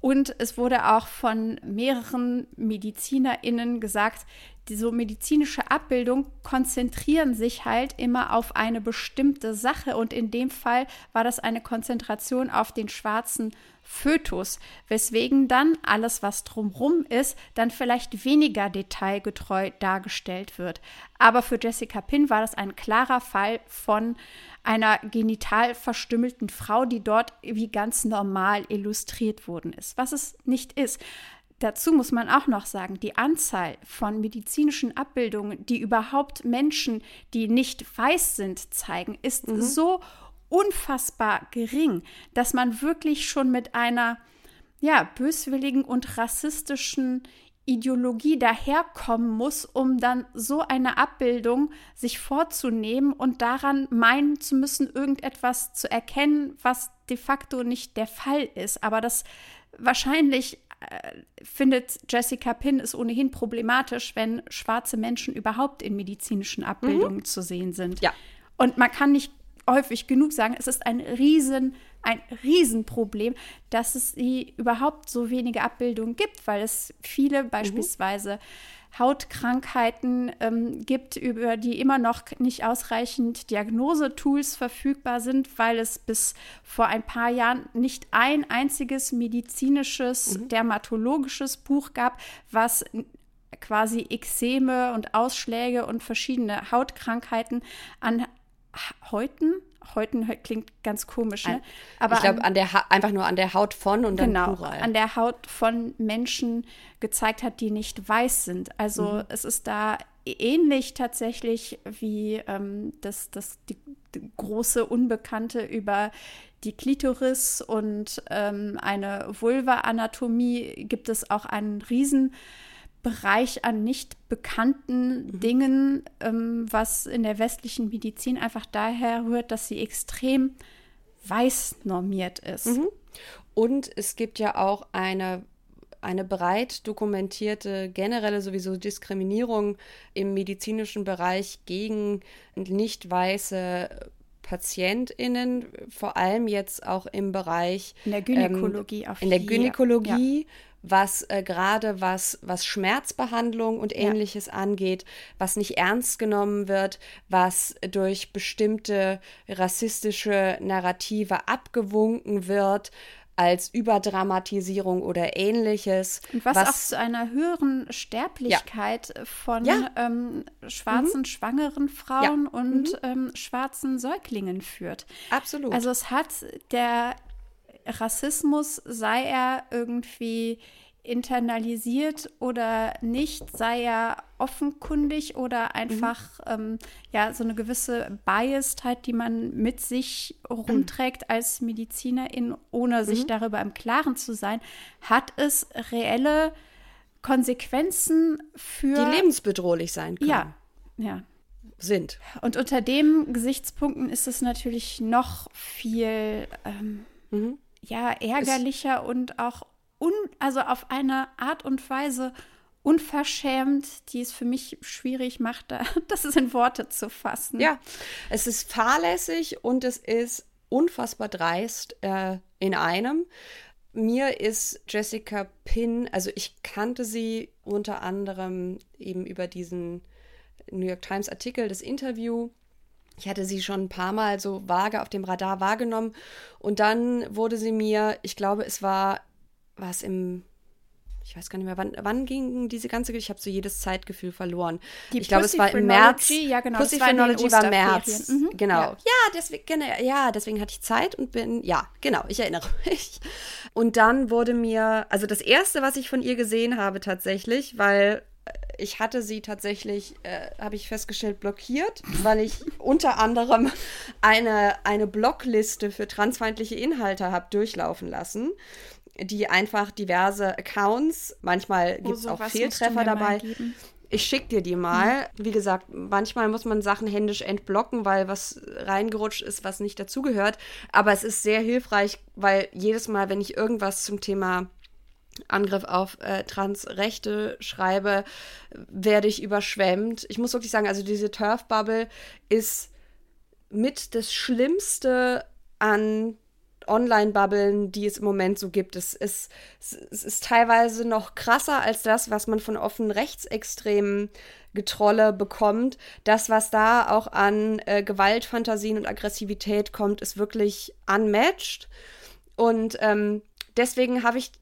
Und es wurde auch von mehreren MedizinerInnen gesagt, diese medizinische Abbildung konzentrieren sich halt immer auf eine bestimmte Sache. Und in dem Fall war das eine Konzentration auf den schwarzen Fötus, weswegen dann alles, was drumrum ist, dann vielleicht weniger detailgetreu dargestellt wird. Aber für Jessica Pin war das ein klarer Fall von einer genital verstümmelten Frau, die dort wie ganz normal illustriert worden ist, was es nicht ist. Dazu muss man auch noch sagen, die Anzahl von medizinischen Abbildungen, die überhaupt Menschen, die nicht weiß sind, zeigen, ist mhm. so unfassbar gering, dass man wirklich schon mit einer ja, böswilligen und rassistischen Ideologie daherkommen muss, um dann so eine Abbildung sich vorzunehmen und daran meinen zu müssen, irgendetwas zu erkennen, was de facto nicht der Fall ist. Aber das wahrscheinlich äh, findet Jessica Pin es ohnehin problematisch, wenn schwarze Menschen überhaupt in medizinischen Abbildungen mhm. zu sehen sind. Ja. Und man kann nicht häufig genug sagen, es ist ein riesen, ein Riesenproblem, dass es die überhaupt so wenige Abbildungen gibt, weil es viele mhm. beispielsweise Hautkrankheiten ähm, gibt, über die immer noch nicht ausreichend Diagnosetools verfügbar sind, weil es bis vor ein paar Jahren nicht ein einziges medizinisches, mhm. dermatologisches Buch gab, was quasi Ekzeme und Ausschläge und verschiedene Hautkrankheiten an Häuten, Häuten klingt ganz komisch, ne? Aber ich glaube, an, der einfach nur an der Haut von und dann genau, plural. an der Haut von Menschen gezeigt hat, die nicht weiß sind. Also mhm. es ist da ähnlich tatsächlich wie ähm, das, das die, die große Unbekannte über die Klitoris und ähm, eine Vulva-Anatomie gibt es auch einen riesen Bereich an nicht bekannten mhm. Dingen, ähm, was in der westlichen Medizin einfach daher rührt, dass sie extrem weiß normiert ist. Mhm. Und es gibt ja auch eine eine breit dokumentierte generelle sowieso Diskriminierung im medizinischen Bereich gegen nicht weiße PatientInnen, vor allem jetzt auch im Bereich in der Gynäkologie, ähm, in der Gynäkologie, ja. Was äh, gerade was, was Schmerzbehandlung und ähnliches ja. angeht, was nicht ernst genommen wird, was durch bestimmte rassistische Narrative abgewunken wird, als Überdramatisierung oder ähnliches. Und was, was, auch zu einer höheren Sterblichkeit ja. von ja. Ähm, schwarzen mhm. schwangeren Frauen ja. und mhm. ähm, schwarzen Säuglingen führt. Absolut. Also es hat der Rassismus, sei er irgendwie internalisiert oder nicht, sei er offenkundig oder einfach mhm. ähm, ja so eine gewisse Biased die man mit sich rumträgt als Medizinerin, ohne mhm. sich darüber im Klaren zu sein, hat es reelle Konsequenzen für die lebensbedrohlich sein können. Ja, ja. Sind. Und unter dem Gesichtspunkten ist es natürlich noch viel ähm, mhm. Ja ärgerlicher es und auch un, also auf eine Art und Weise unverschämt, die es für mich schwierig macht, das in Worte zu fassen. Ja, es ist fahrlässig und es ist unfassbar dreist äh, in einem. Mir ist Jessica Pinn, also ich kannte sie unter anderem eben über diesen New York Times Artikel, das Interview. Ich hatte sie schon ein paar Mal so vage auf dem Radar wahrgenommen und dann wurde sie mir, ich glaube, es war war es im ich weiß gar nicht mehr, wann, wann ging diese ganze, ich habe so jedes Zeitgefühl verloren. Die ich glaube, es war im März. Ja, genau. Pussy Phrenology war März. Mhm, genau. Ja. ja, deswegen, genau, ja, deswegen hatte ich Zeit und bin, ja, genau, ich erinnere mich. Und dann wurde mir, also das erste, was ich von ihr gesehen habe tatsächlich, weil ich hatte sie tatsächlich, äh, habe ich festgestellt, blockiert, weil ich unter anderem eine, eine Blockliste für transfeindliche Inhalte habe durchlaufen lassen die einfach diverse Accounts, manchmal gibt es oh, auch Fehltreffer dabei. Ich schicke dir die mal. Hm. Wie gesagt, manchmal muss man Sachen händisch entblocken, weil was reingerutscht ist, was nicht dazugehört. Aber es ist sehr hilfreich, weil jedes Mal, wenn ich irgendwas zum Thema Angriff auf äh, Transrechte schreibe, werde ich überschwemmt. Ich muss wirklich sagen, also diese Turf-Bubble ist mit das Schlimmste an Online-Bubblen, die es im Moment so gibt. Es ist, es ist teilweise noch krasser als das, was man von offenen rechtsextremen Getrolle bekommt. Das, was da auch an äh, Gewaltfantasien und Aggressivität kommt, ist wirklich unmatched. Und ähm, deswegen habe ich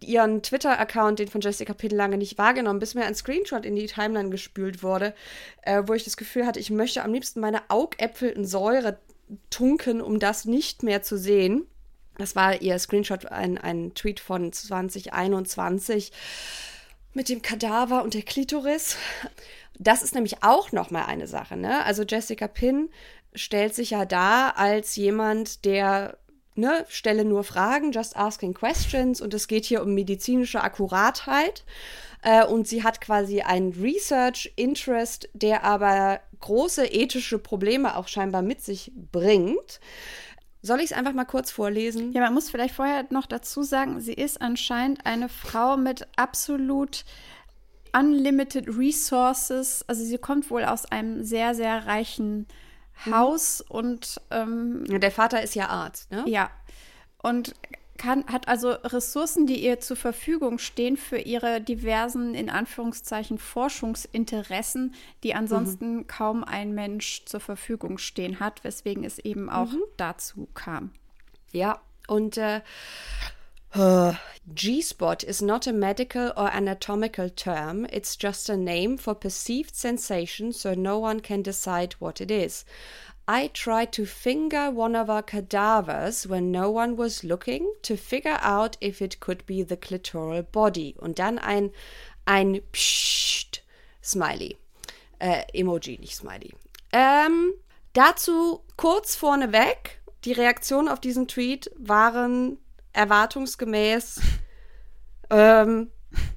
ihren Twitter-Account, den von Jessica Pitt lange nicht wahrgenommen, bis mir ein Screenshot in die Timeline gespült wurde, äh, wo ich das Gefühl hatte, ich möchte am liebsten meine Augäpfel in Säure tunken, um das nicht mehr zu sehen. Das war ihr Screenshot, ein, ein Tweet von 2021 mit dem Kadaver und der Klitoris. Das ist nämlich auch noch mal eine Sache. Ne? Also Jessica Pinn stellt sich ja da als jemand, der ne, stelle nur Fragen, just asking questions und es geht hier um medizinische Akkuratheit. Äh, und sie hat quasi einen Research-Interest, der aber große ethische Probleme auch scheinbar mit sich bringt. Soll ich es einfach mal kurz vorlesen? Ja, man muss vielleicht vorher noch dazu sagen, sie ist anscheinend eine Frau mit absolut unlimited resources. Also sie kommt wohl aus einem sehr, sehr reichen Haus mhm. und ähm, der Vater ist ja Arzt, ne? Ja. Und kann, hat also Ressourcen, die ihr zur Verfügung stehen für ihre diversen, in Anführungszeichen, Forschungsinteressen, die ansonsten mhm. kaum ein Mensch zur Verfügung stehen hat, weswegen es eben auch mhm. dazu kam. Ja, und äh, G-spot is not a medical or anatomical term. It's just a name for perceived sensation, so no one can decide what it is. I tried to finger one of our cadavers when no one was looking to figure out if it could be the clitoral body. Und dann ein, ein Psst Smiley. Äh, Emoji, nicht Smiley. Ähm, dazu kurz vorneweg, die Reaktionen auf diesen Tweet waren erwartungsgemäß ähm,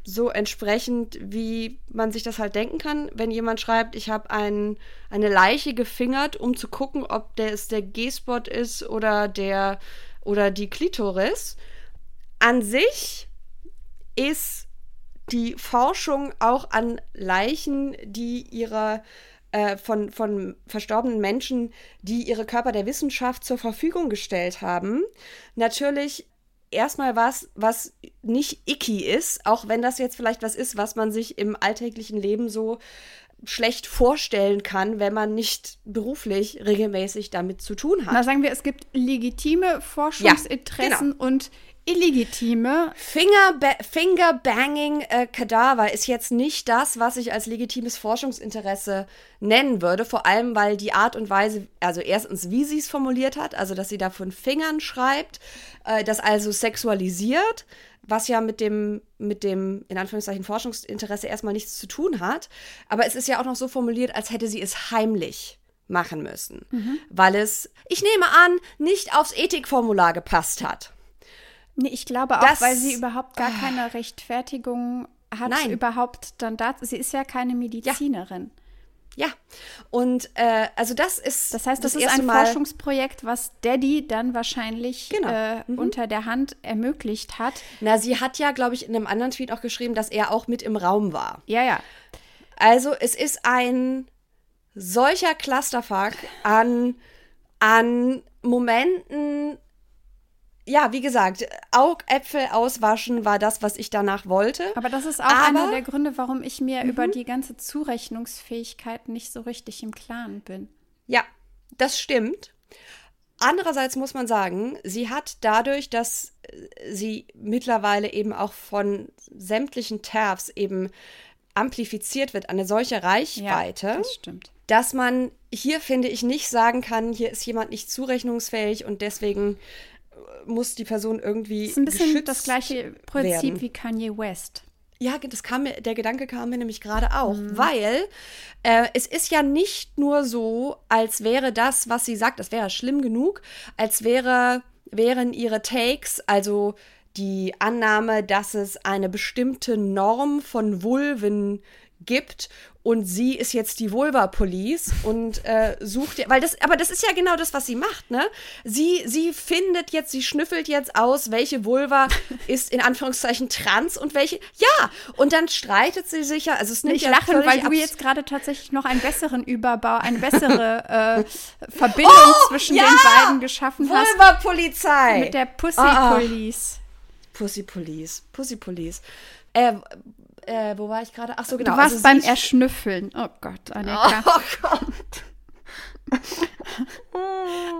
so entsprechend, wie man sich das halt denken kann, wenn jemand schreibt, ich habe ein, eine Leiche gefingert, um zu gucken, ob der es der G-Spot ist oder der oder die Klitoris. An sich ist die Forschung auch an Leichen, die ihre äh, von, von verstorbenen Menschen, die ihre Körper der Wissenschaft zur Verfügung gestellt haben, natürlich erstmal was, was nicht icky ist, auch wenn das jetzt vielleicht was ist, was man sich im alltäglichen Leben so schlecht vorstellen kann, wenn man nicht beruflich regelmäßig damit zu tun hat. Na, sagen wir, es gibt legitime Forschungsinteressen ja, genau. und illegitime. Fingerba Fingerbanging äh, Kadaver ist jetzt nicht das, was ich als legitimes Forschungsinteresse nennen würde. Vor allem, weil die Art und Weise, also erstens, wie sie es formuliert hat, also dass sie da von Fingern schreibt, äh, das also sexualisiert, was ja mit dem, mit dem, in Anführungszeichen, Forschungsinteresse erstmal nichts zu tun hat. Aber es ist ja auch noch so formuliert, als hätte sie es heimlich machen müssen, mhm. weil es, ich nehme an, nicht aufs Ethikformular gepasst hat. Nee, ich glaube auch, das, weil sie überhaupt gar keine Rechtfertigung hat, nein. überhaupt dann da. Sie ist ja keine Medizinerin. Ja. ja. Und äh, also das ist. Das heißt, das, das ist ein Mal Forschungsprojekt, was Daddy dann wahrscheinlich genau. äh, mhm. unter der Hand ermöglicht hat. Na, sie hat ja, glaube ich, in einem anderen Tweet auch geschrieben, dass er auch mit im Raum war. Ja, ja. Also es ist ein solcher Clusterfuck an, an Momenten, ja, wie gesagt, Augäpfel auswaschen war das, was ich danach wollte. Aber das ist auch Aber, einer der Gründe, warum ich mir mhm. über die ganze Zurechnungsfähigkeit nicht so richtig im Klaren bin. Ja, das stimmt. Andererseits muss man sagen, sie hat dadurch, dass sie mittlerweile eben auch von sämtlichen TERFs eben amplifiziert wird, eine solche Reichweite, ja, das dass man hier, finde ich, nicht sagen kann, hier ist jemand nicht zurechnungsfähig und deswegen muss die Person irgendwie. Das ist ein bisschen das gleiche Prinzip werden. wie Kanye West. Ja, das kam mir, der Gedanke kam mir nämlich gerade auch, mhm. weil äh, es ist ja nicht nur so, als wäre das, was sie sagt, das wäre schlimm genug, als wäre, wären ihre Takes, also die Annahme, dass es eine bestimmte Norm von Vulven gibt und sie ist jetzt die Vulva Police und äh, sucht weil das aber das ist ja genau das was sie macht ne? Sie sie findet jetzt sie schnüffelt jetzt aus welche Vulva ist in Anführungszeichen trans und welche ja! Und dann streitet sie sich ja also es nimmt ich ja lache weil du jetzt gerade tatsächlich noch einen besseren Überbau eine bessere äh, Verbindung oh, zwischen ja! den beiden geschaffen hast. Vulva Polizei mit der Pussy ah, ah. Police Pussy Police Pussy Police äh, äh, wo war ich gerade? Ach so, genau. Du warst also beim Erschnüffeln. Oh Gott, Annika. Oh Gott.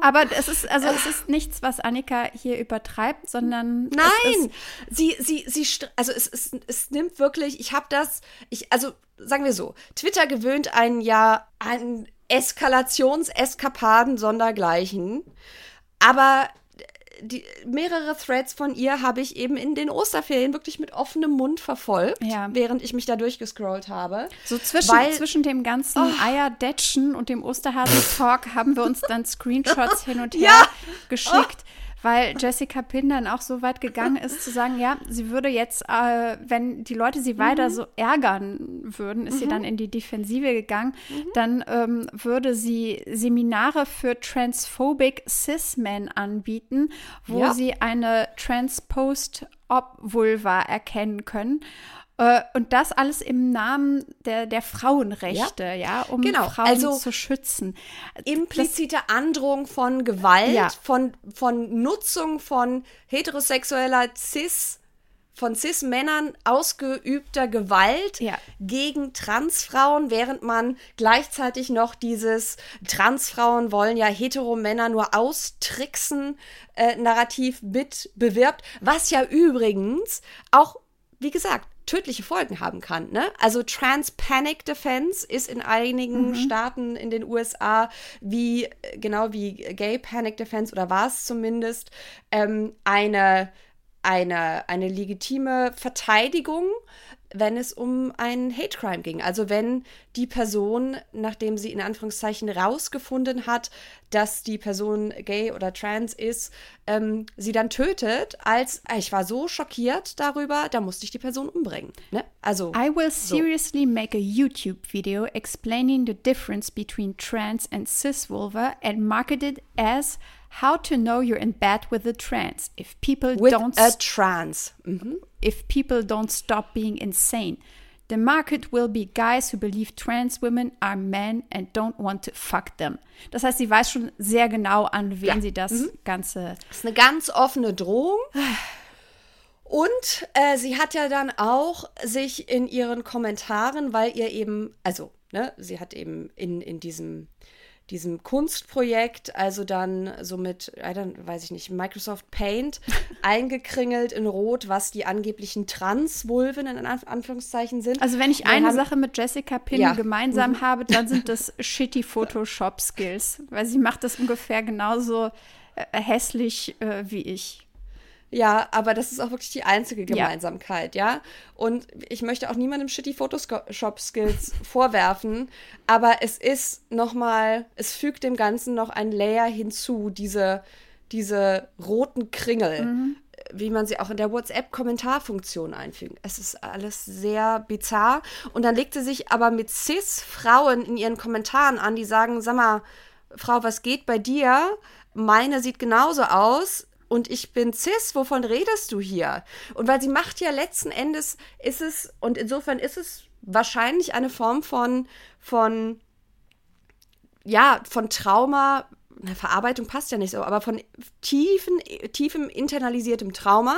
Aber es ist, also es ist nichts, was Annika hier übertreibt, sondern. Nein! sie, sie, sie, also es, es, es nimmt wirklich, ich habe das, ich, also sagen wir so, Twitter gewöhnt einen ja an Eskalationseskapaden sondergleichen. Aber die, mehrere Threads von ihr habe ich eben in den Osterferien wirklich mit offenem Mund verfolgt, ja. während ich mich da durchgescrollt habe. So zwischen, weil, zwischen dem ganzen oh. Eierdetschen und dem Osterhasen-Talk haben wir uns dann Screenshots hin und her ja. geschickt. Oh weil Jessica Pin dann auch so weit gegangen ist, zu sagen, ja, sie würde jetzt, äh, wenn die Leute sie weiter mhm. so ärgern würden, ist mhm. sie dann in die Defensive gegangen, mhm. dann ähm, würde sie Seminare für Transphobic Cis-Men anbieten, wo ja. sie eine Transposed-Ob-Vulva erkennen können. Äh, und das alles im Namen der, der Frauenrechte, ja, ja um genau. Frauen also zu schützen. Implizite das, Androhung von Gewalt, ja. von, von Nutzung von heterosexueller Cis- von Cis-Männern ausgeübter Gewalt Ja. gegen Transfrauen, während man gleichzeitig noch dieses Transfrauen wollen ja Heteromänner nur austricksen äh, Narrativ mit bewirbt, was ja übrigens auch, wie gesagt, tödliche Folgen haben kann. Ne? Also Trans Panic Defense ist in einigen Staaten in den USA wie äh, genau wie Gay Panic Defense oder war es zumindest ähm, eine eine, eine legitime Verteidigung, wenn es um einen Hate Crime ging. Also wenn die Person, nachdem sie in Anführungszeichen rausgefunden hat, dass die Person gay oder trans ist, ähm, sie dann tötet, als "Ah, ich war so schockiert darüber, da musste ich die Person umbringen. Ne? Also I will seriously make a YouTube video explaining the difference between trans and cis vulva and market it as how to know you're in bed with a trans if people with don't a trans. Mhm. if people don't stop being insane. The market will be guys who believe trans women are men and don't want to fuck them. Das heißt, sie weiß schon sehr genau, an wen Ja. sie das Ganze. Das ist eine ganz offene Drohung. Und äh, sie hat ja dann auch sich in ihren Kommentaren, weil ihr eben, also, ne, sie hat eben in, in diesem, diesem Kunstprojekt, also dann so mit, weiß ich nicht, Microsoft Paint eingekringelt in Rot, was die angeblichen Transvulven in Anf Anführungszeichen sind. Also, wenn ich Wir eine haben- Sache mit Jessica Pin Ja. gemeinsam habe, dann sind das shitty Photoshop-Skills. Weil sie macht das ungefähr genauso äh, hässlich äh, wie ich. Ja, aber das ist auch wirklich die einzige Ja. Gemeinsamkeit, ja. Und ich möchte auch niemandem shitty Photoshop-Skills vorwerfen, aber es ist nochmal, es fügt dem Ganzen noch ein Layer hinzu, diese, diese roten Kringel, wie man sie auch in der WhatsApp-Kommentarfunktion einfügen. Es ist alles sehr bizarr. Und dann legt sie sich aber mit Cis-Frauen in ihren Kommentaren an, die sagen, sag mal, Frau, was geht bei dir? Meine sieht genauso aus und ich bin cis, wovon redest du hier? Und weil sie macht ja letzten Endes, ist es, und insofern ist es wahrscheinlich eine Form von, von, ja, von Trauma, na, Verarbeitung passt ja nicht so, aber von tiefen, tiefem internalisiertem Trauma,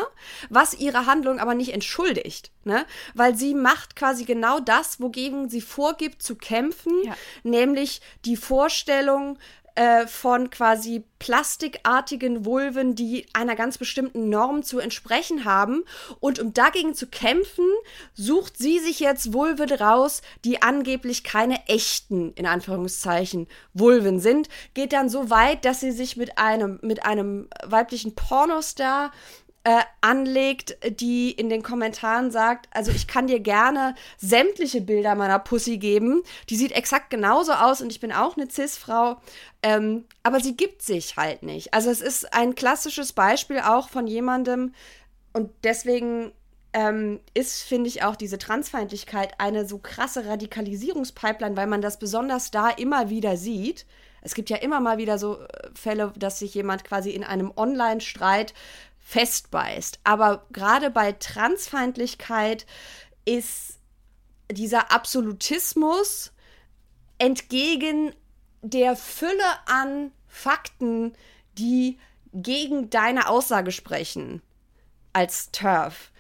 was ihre Handlung aber nicht entschuldigt, ne? Weil sie macht quasi genau das, wogegen sie vorgibt zu kämpfen, Ja. nämlich die Vorstellung äh, von quasi plastikartigen Vulven, die einer ganz bestimmten Norm zu entsprechen haben. Und um dagegen zu kämpfen, sucht sie sich jetzt Vulven raus, die angeblich keine echten, in Anführungszeichen, Vulven sind. Geht dann so weit, dass sie sich mit einem, mit einem weiblichen Pornostar äh, anlegt, die in den Kommentaren sagt, also ich kann dir gerne sämtliche Bilder meiner Pussy geben. Die sieht exakt genauso aus und ich bin auch eine Cis-Frau. Ähm, aber sie gibt sich halt nicht. Also es ist ein klassisches Beispiel auch von jemandem und deswegen ähm, ist, finde ich, auch diese Transfeindlichkeit eine so krasse Radikalisierungspipeline, weil man das besonders da immer wieder sieht. Es gibt ja immer mal wieder so äh, Fälle, dass sich jemand quasi in einem Online-Streit festbeißt. Aber gerade bei Transfeindlichkeit ist dieser Absolutismus entgegen der Fülle an Fakten, die gegen deine Aussage sprechen, als TERF,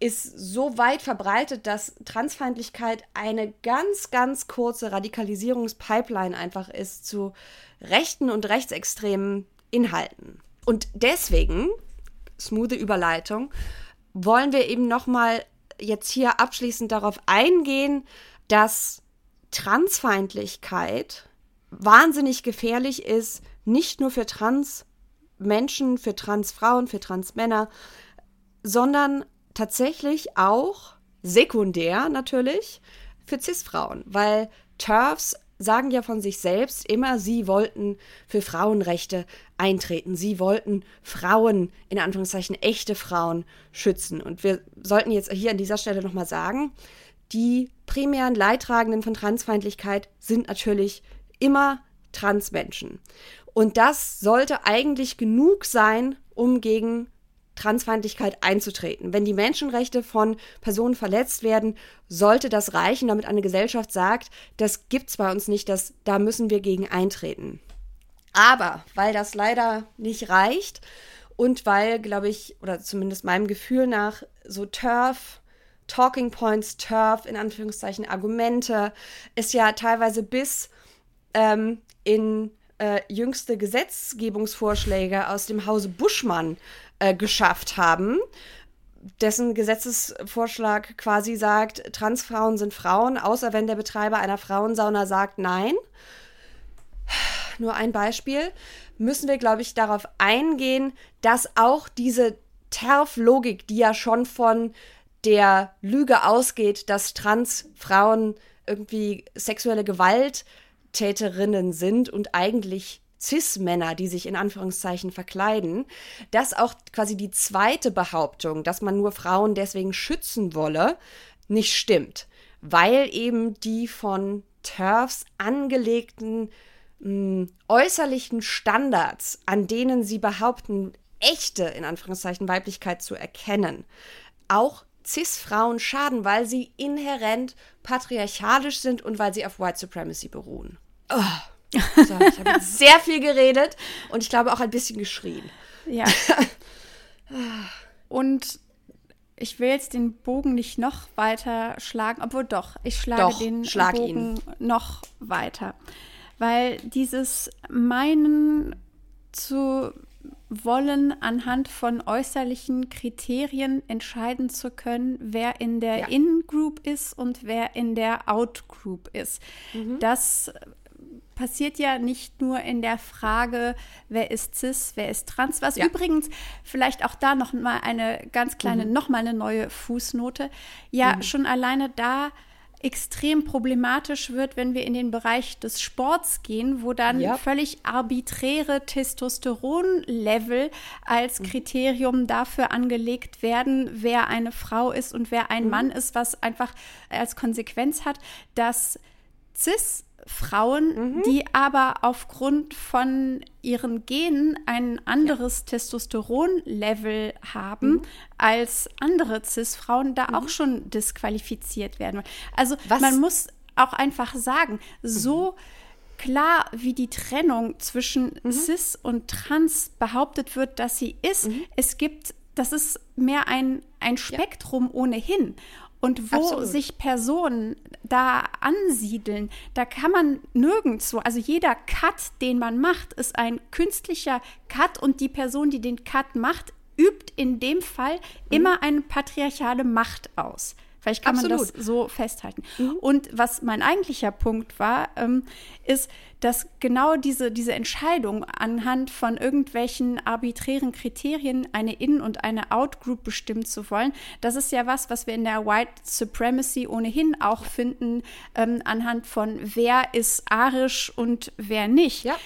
ist so weit verbreitet, dass Transfeindlichkeit eine ganz, ganz kurze Radikalisierungspipeline einfach ist zu rechten und rechtsextremen Inhalten. Und deswegen, smoothe Überleitung, wollen wir eben nochmal jetzt hier abschließend darauf eingehen, dass Transfeindlichkeit wahnsinnig gefährlich ist, nicht nur für Transmenschen, für Transfrauen, für Transmänner, sondern tatsächlich auch sekundär natürlich für Cis-Frauen, weil TERFs sagen ja von sich selbst immer, sie wollten für Frauenrechte eintreten. Sie wollten Frauen, in Anführungszeichen echte Frauen, schützen. Und wir sollten jetzt hier an dieser Stelle nochmal sagen, die primären Leidtragenden von Transfeindlichkeit sind natürlich immer Transmenschen. Und das sollte eigentlich genug sein, um gegen Transfeindlichkeit einzutreten. Wenn die Menschenrechte von Personen verletzt werden, sollte das reichen, damit eine Gesellschaft sagt, das gibt's bei uns nicht, das, da müssen wir gegen eintreten. Aber weil das leider nicht reicht und weil, glaube ich, oder zumindest meinem Gefühl nach, so Turf, Talking Points, Turf, in Anführungszeichen Argumente, es ja teilweise bis ähm, in äh, jüngste Gesetzgebungsvorschläge aus dem Hause Buschmann äh, geschafft haben dessen Gesetzesvorschlag quasi sagt, Transfrauen sind Frauen, außer wenn der Betreiber einer Frauensauna sagt nein. Nur ein Beispiel. Müssen wir, glaube ich, darauf eingehen, dass auch diese TERF-Logik, die ja schon von der Lüge ausgeht, dass Transfrauen irgendwie sexuelle Gewalttäterinnen sind und eigentlich Cis-Männer, die sich in Anführungszeichen verkleiden, dass auch quasi die zweite Behauptung, dass man nur Frauen deswegen schützen wolle, nicht stimmt, weil eben die von TERFs angelegten mh, hm, äußerlichen Standards, an denen sie behaupten, echte, in Anführungszeichen, Weiblichkeit zu erkennen, auch Cis-Frauen schaden, weil sie inhärent patriarchalisch sind und weil sie auf White Supremacy beruhen. Oh. So, ich habe sehr viel geredet und ich glaube auch ein bisschen geschrien. Ja. und ich will jetzt den Bogen nicht noch weiter schlagen, obwohl doch, ich schlage doch, den schlag Bogen ihn. noch weiter. Weil dieses Meinen zu wollen, anhand von äußerlichen Kriterien entscheiden zu können, wer in der ja. In-Group ist und wer in der Out-Group ist. Mhm. Das passiert ja nicht nur in der Frage, wer ist cis, wer ist trans, was ja. übrigens vielleicht auch da noch mal eine ganz kleine, mhm. noch mal eine neue Fußnote, ja mhm. schon alleine da extrem problematisch wird, wenn wir in den Bereich des Sports gehen, wo dann ja. völlig arbiträre Testosteronlevel als mhm. Kriterium dafür angelegt werden, wer eine Frau ist und wer ein mhm. Mann ist, was einfach als Konsequenz hat, dass cis Frauen, mhm. die aber aufgrund von ihren Genen ein anderes ja. Testosteronlevel haben mhm. als andere Cis-Frauen, da mhm. auch schon disqualifiziert werden. Also Was? man muss auch einfach sagen, so mhm. klar wie die Trennung zwischen mhm. Cis und Trans behauptet wird, dass sie ist, mhm. es gibt, das ist mehr ein, ein Spektrum ja. ohnehin. Und wo Absolut. sich Personen da ansiedeln, da kann man nirgendwo, also jeder Cut, den man macht, ist ein künstlicher Cut und die Person, die den Cut macht, übt in dem Fall mhm. immer eine patriarchale Macht aus. Vielleicht kann Absolut. man das so festhalten. Mhm. Und was mein eigentlicher Punkt war, ähm, ist, dass genau diese, diese Entscheidung anhand von irgendwelchen arbiträren Kriterien eine In- und eine Out-Group bestimmen zu wollen, das ist ja was, was wir in der White Supremacy ohnehin auch finden, ähm, anhand von wer ist arisch und wer nicht. Ja.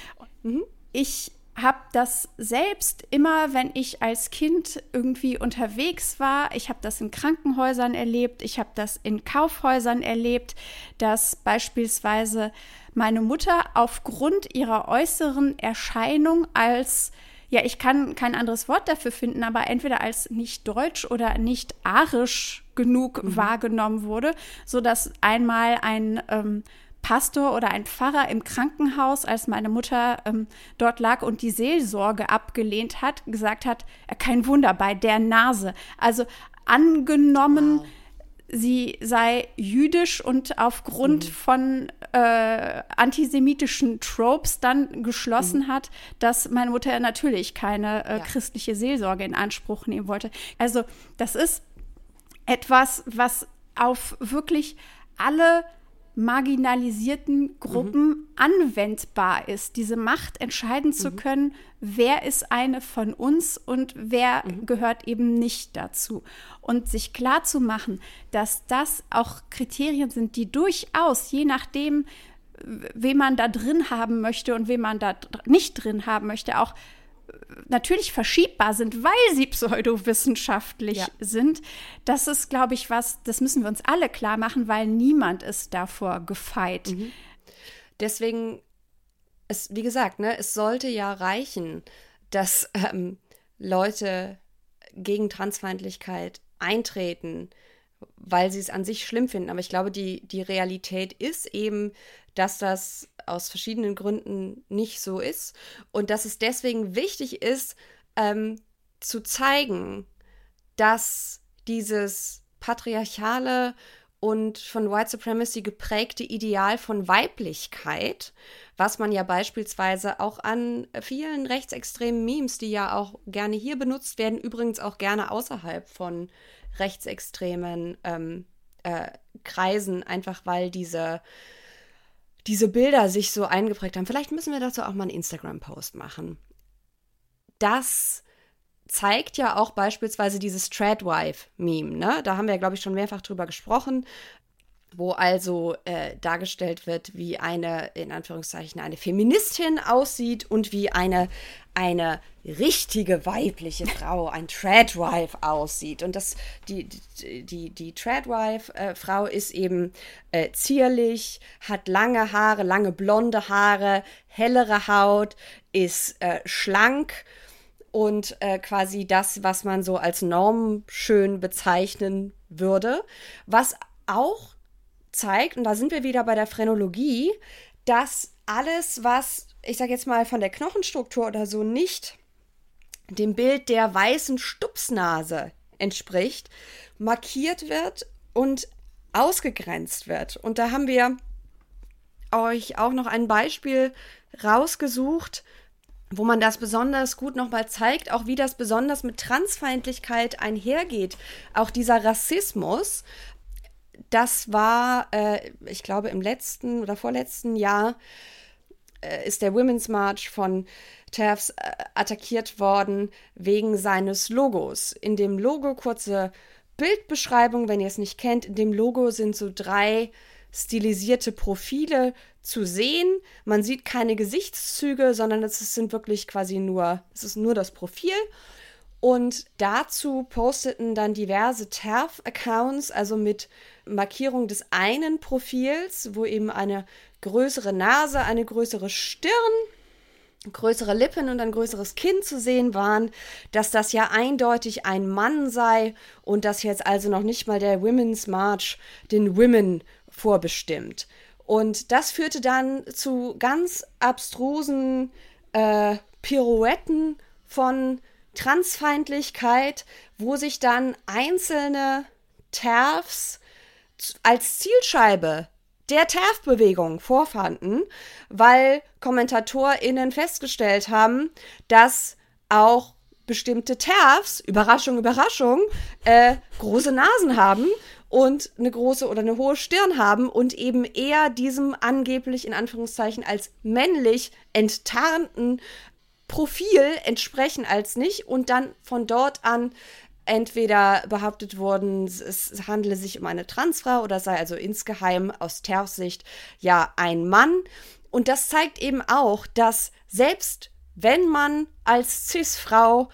Mhm. Ich habe das selbst immer, wenn ich als Kind irgendwie unterwegs war, ich habe das in Krankenhäusern erlebt, ich habe das in Kaufhäusern erlebt, dass beispielsweise meine Mutter aufgrund ihrer äußeren Erscheinung als ja, ich kann kein anderes Wort dafür finden, aber entweder als nicht deutsch oder nicht arisch genug mhm. wahrgenommen wurde, so dass einmal ein ähm, Pastor oder ein Pfarrer im Krankenhaus, als meine Mutter ähm, dort lag und die Seelsorge abgelehnt hat, gesagt hat, äh, kein Wunder bei der Nase. Also angenommen, wow. sie sei jüdisch und aufgrund mhm. von äh, antisemitischen Tropes dann geschlossen mhm. hat, dass meine Mutter natürlich keine äh, ja. christliche Seelsorge in Anspruch nehmen wollte. Also das ist etwas, was auf wirklich alle marginalisierten Gruppen mhm. anwendbar ist, diese Macht entscheiden zu mhm. können, wer ist eine von uns und wer mhm. gehört eben nicht dazu. Und sich klar zu machen, dass das auch Kriterien sind, die durchaus, je nachdem, wen man da drin haben möchte und wen man da nicht drin haben möchte, auch natürlich verschiebbar sind, weil sie pseudowissenschaftlich ja. sind. Das ist, glaube ich, was, das müssen wir uns alle klar machen, weil niemand ist davor gefeit. Mhm. Deswegen, es, wie gesagt, ne, es sollte ja reichen, dass ähm, Leute gegen Transfeindlichkeit eintreten, weil sie es an sich schlimm finden. Aber ich glaube, die, die Realität ist eben, dass das aus verschiedenen Gründen nicht so ist. Und dass es deswegen wichtig ist, ähm, zu zeigen, dass dieses patriarchale und von White Supremacy geprägte Ideal von Weiblichkeit, was man ja beispielsweise auch an vielen rechtsextremen Memes, die ja auch gerne hier benutzt werden, übrigens auch gerne außerhalb von rechtsextremen ähm, äh, Kreisen, einfach weil diese, diese Bilder sich so eingeprägt haben. Vielleicht müssen wir dazu auch mal einen Instagram-Post machen. Das zeigt ja auch beispielsweise dieses Tradwife-Meme, ne? Da haben wir, glaube ich, schon mehrfach drüber gesprochen, wo also äh, dargestellt wird, wie eine, in Anführungszeichen, eine Feministin aussieht und wie eine, eine richtige weibliche Frau, ein Tradwife aussieht. Und das, die, die, die, Tradwife-Frau äh, ist eben äh, zierlich, hat lange Haare, lange blonde Haare, hellere Haut, ist äh, schlank und äh, quasi das, was man so als Norm schön bezeichnen würde, was auch zeigt, und da sind wir wieder bei der Phrenologie, dass alles, was, ich sage jetzt mal, von der Knochenstruktur oder so nicht dem Bild der weißen Stupsnase entspricht, markiert wird und ausgegrenzt wird. Und da haben wir euch auch noch ein Beispiel rausgesucht, wo man das besonders gut nochmal zeigt, auch wie das besonders mit Transfeindlichkeit einhergeht. Auch dieser Rassismus, das war, äh, ich glaube, im letzten oder vorletzten Jahr äh, ist der Women's March von TERFs äh, attackiert worden wegen seines Logos. In dem Logo, kurze Bildbeschreibung, wenn ihr es nicht kennt, in dem Logo sind so drei stilisierte Profile zu sehen. Man sieht keine Gesichtszüge, sondern es sind wirklich quasi nur, es ist nur das Profil. Und dazu posteten dann diverse TERF-Accounts, also mit Markierung des einen Profils, wo eben eine größere Nase, eine größere Stirn, größere Lippen und ein größeres Kinn zu sehen waren, dass das ja eindeutig ein Mann sei und dass jetzt also noch nicht mal der Women's March den Women vorbestimmt. Und das führte dann zu ganz abstrusen äh, Pirouetten von Transfeindlichkeit, wo sich dann einzelne TERFs als Zielscheibe der TERF-Bewegung vorfanden, weil KommentatorInnen festgestellt haben, dass auch bestimmte TERFs, Überraschung, Überraschung, äh, große Nasen haben und eine große oder eine hohe Stirn haben und eben eher diesem angeblich in Anführungszeichen als männlich enttarnten Profil entsprechen als nicht und dann von dort an entweder behauptet worden, es handele sich um eine Transfrau oder sei also insgeheim aus TERFs Sicht ja ein Mann. Und das zeigt eben auch, dass selbst wenn man als Cis-Frau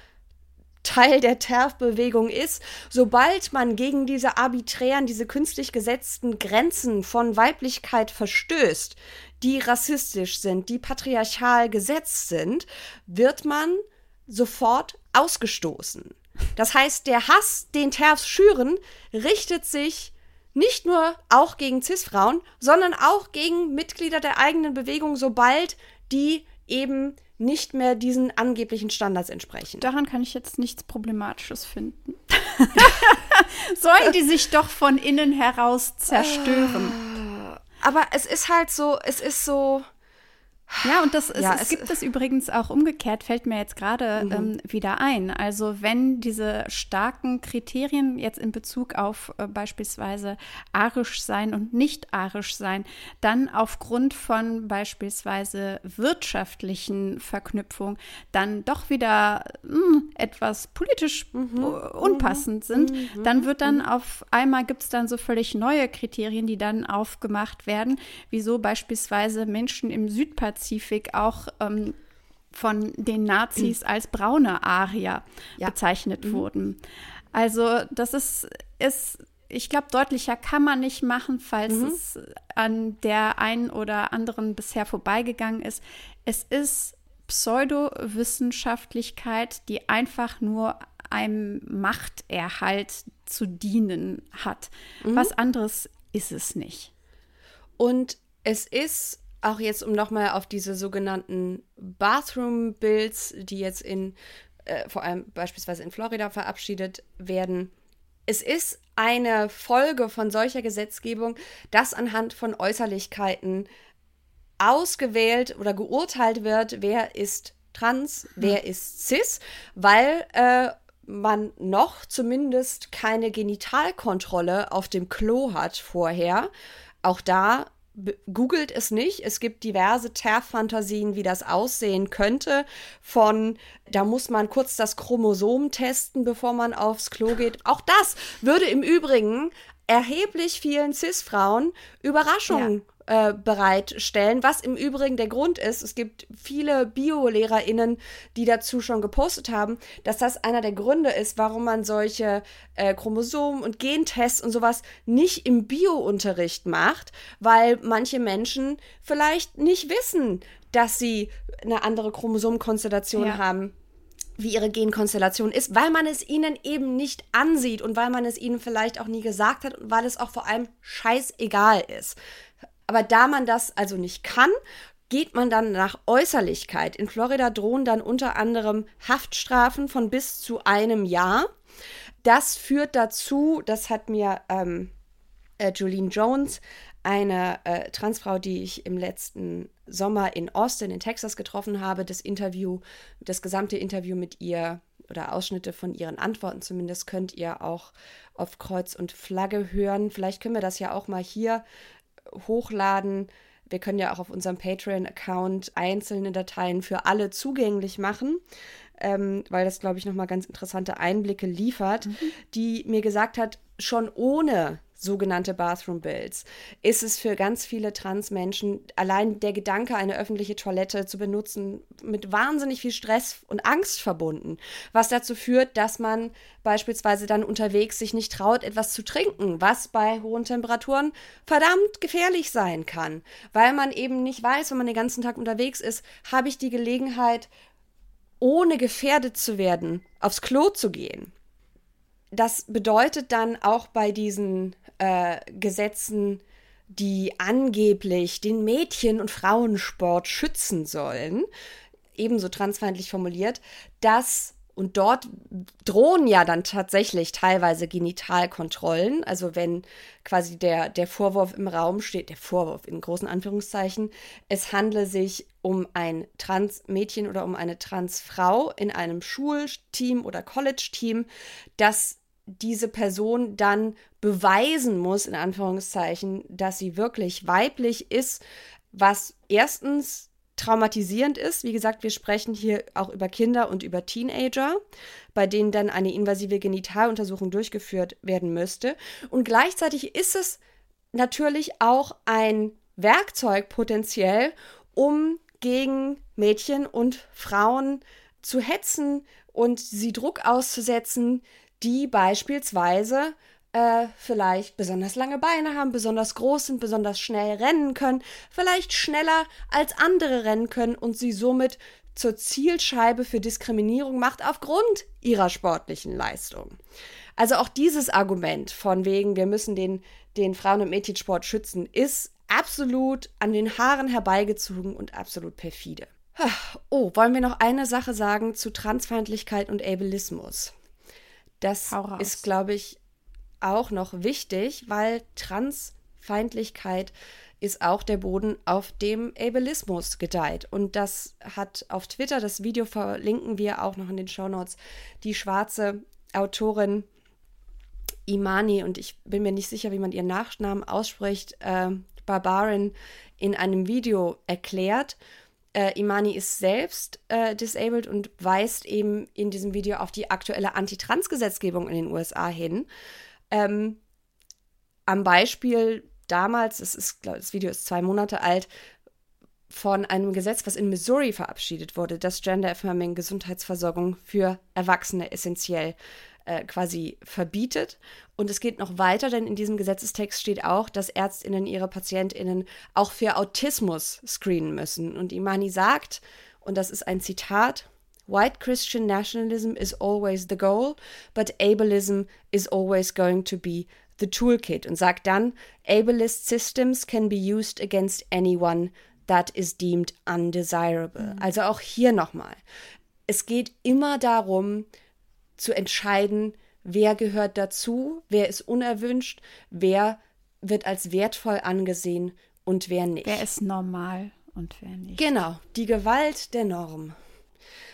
Teil der TERF-Bewegung ist, sobald man gegen diese arbiträren, diese künstlich gesetzten Grenzen von Weiblichkeit verstößt, die rassistisch sind, die patriarchal gesetzt sind, wird man sofort ausgestoßen. Das heißt, der Hass, den TERFs schüren, richtet sich nicht nur auch gegen CIS-Frauen, sondern auch gegen Mitglieder der eigenen Bewegung, sobald die eben nicht mehr diesen angeblichen Standards entsprechen. Daran kann ich jetzt nichts Problematisches finden. Sollen die sich doch von innen heraus zerstören? Aber es ist halt so, es ist so, ja, und das ist, ja, es, es, gibt es übrigens auch umgekehrt, fällt mir jetzt gerade mhm. ähm, wieder ein. Also wenn diese starken Kriterien jetzt in Bezug auf äh, beispielsweise arisch sein und nicht arisch sein, dann aufgrund von beispielsweise wirtschaftlichen Verknüpfungen dann doch wieder mh, hm, etwas politisch mhm. unpassend sind, mhm. dann wird dann mhm. auf einmal gibt es dann so völlig neue Kriterien, die dann aufgemacht werden, wieso beispielsweise Menschen im Südpazifik Pazifik auch ähm, von den Nazis als braune Arier ja. bezeichnet mhm. wurden. Also das ist, ist ich glaube, deutlicher kann man nicht machen, falls mhm. es an der einen oder anderen bisher vorbeigegangen ist. Es ist Pseudowissenschaftlichkeit, die einfach nur einem Machterhalt zu dienen hat. Mhm. Was anderes ist es nicht. Und es ist auch jetzt, um nochmal auf diese sogenannten Bathroom-Builds, die jetzt in äh, vor allem beispielsweise in Florida verabschiedet werden. Es ist eine Folge von solcher Gesetzgebung, dass anhand von Äußerlichkeiten ausgewählt oder geurteilt wird, wer ist trans, wer hm. ist cis, weil äh, man noch zumindest keine Genitalkontrolle auf dem Klo hat vorher. Auch da googelt es nicht. Es gibt diverse TERF-Fantasien, wie das aussehen könnte. Von, da muss man kurz das Chromosom testen, bevor man aufs Klo geht. Auch das würde im Übrigen erheblich vielen Cis-Frauen Überraschungen äh, bereitstellen, was im Übrigen der Grund ist. Es gibt viele Bio-LehrerInnen, die dazu schon gepostet haben, dass das einer der Gründe ist, warum man solche äh, Chromosomen- und Gentests und sowas nicht im Bio-Unterricht macht, weil manche Menschen vielleicht nicht wissen, dass sie eine andere Chromosomenkonstellation ja. haben wie ihre Genkonstellation ist, weil man es ihnen eben nicht ansieht und weil man es ihnen vielleicht auch nie gesagt hat und weil es auch vor allem scheißegal ist. Aber da man das also nicht kann, geht man dann nach Äußerlichkeit. In Florida drohen dann unter anderem Haftstrafen von bis zu einem Jahr. Das führt dazu, das hat mir ähm, äh, Julene Jones, eine äh, Transfrau, die ich im letzten Sommer in Austin in Texas getroffen habe, das Interview, das gesamte Interview mit ihr oder Ausschnitte von ihren Antworten zumindest könnt ihr auch auf Kreuz und Flagge hören. Vielleicht können wir das ja auch mal hier hochladen. Wir können ja auch auf unserem Patreon-Account einzelne Dateien für alle zugänglich machen, ähm, weil das, glaube ich, nochmal ganz interessante Einblicke liefert, mhm. die mir gesagt hat, schon ohne sogenannte Bathroom Bills, ist es für ganz viele Transmenschen allein der Gedanke, eine öffentliche Toilette zu benutzen, mit wahnsinnig viel Stress und Angst verbunden, was dazu führt, dass man beispielsweise dann unterwegs sich nicht traut, etwas zu trinken, was bei hohen Temperaturen verdammt gefährlich sein kann, weil man eben nicht weiß, wenn man den ganzen Tag unterwegs ist, habe ich die Gelegenheit, ohne gefährdet zu werden, aufs Klo zu gehen das bedeutet dann auch bei diesen äh, Gesetzen, die angeblich den Mädchen- und Frauensport schützen sollen, ebenso transfeindlich formuliert, dass und dort drohen ja dann tatsächlich teilweise Genitalkontrollen. Also wenn quasi der, der Vorwurf im Raum steht, der Vorwurf in großen Anführungszeichen, es handle sich um ein Transmädchen oder um eine Transfrau in einem Schulteam oder College-Team, dass diese Person dann beweisen muss, in Anführungszeichen, dass sie wirklich weiblich ist, was erstens traumatisierend ist. Wie gesagt, wir sprechen hier auch über Kinder und über Teenager, bei denen dann eine invasive Genitaluntersuchung durchgeführt werden müsste. Und gleichzeitig ist es natürlich auch ein Werkzeug potenziell, um gegen Mädchen und Frauen zu hetzen und sie Druck auszusetzen, die beispielsweise äh, vielleicht besonders lange Beine haben, besonders groß sind, besonders schnell rennen können, vielleicht schneller als andere rennen können und sie somit zur Zielscheibe für Diskriminierung macht aufgrund ihrer sportlichen Leistung. Also auch dieses Argument von wegen, wir müssen den, den Frauen- und Mädchensport schützen, ist absolut an den Haaren herbeigezogen und absolut perfide. Oh, wollen wir noch eine Sache sagen zu Transfeindlichkeit und Ableismus? Das ist, glaube ich, auch noch wichtig, weil Transfeindlichkeit ist auch der Boden, auf dem Ableismus gedeiht. Und das hat auf Twitter, das Video verlinken wir auch noch in den Shownotes, die schwarze Autorin Imani, und ich bin mir nicht sicher, wie man ihren Nachnamen ausspricht, äh, Barbarin in einem Video erklärt äh, Imani ist selbst äh, disabled und weist eben in diesem Video auf die aktuelle Antitrans-Gesetzgebung in den USA hin. Ähm, am Beispiel damals, es ist, glaub, das Video ist zwei Monate alt, von einem Gesetz, was in Missouri verabschiedet wurde, das Gender Affirming Gesundheitsversorgung für Erwachsene essentiell äh, quasi verbietet. Und es geht noch weiter, denn in diesem Gesetzestext steht auch, dass Ärztinnen ihre Patientinnen auch für Autismus screenen müssen. Und Imani sagt, und das ist ein Zitat, White Christian nationalism is always the goal, but ableism is always going to be the toolkit. Und sagt dann, ableist systems can be used against anyone that is deemed undesirable. Mhm. Also auch hier nochmal es geht immer darum zu entscheiden, wer gehört dazu, wer ist unerwünscht, wer wird als wertvoll angesehen und wer nicht. Wer ist normal und wer nicht. Genau, die Gewalt der Norm.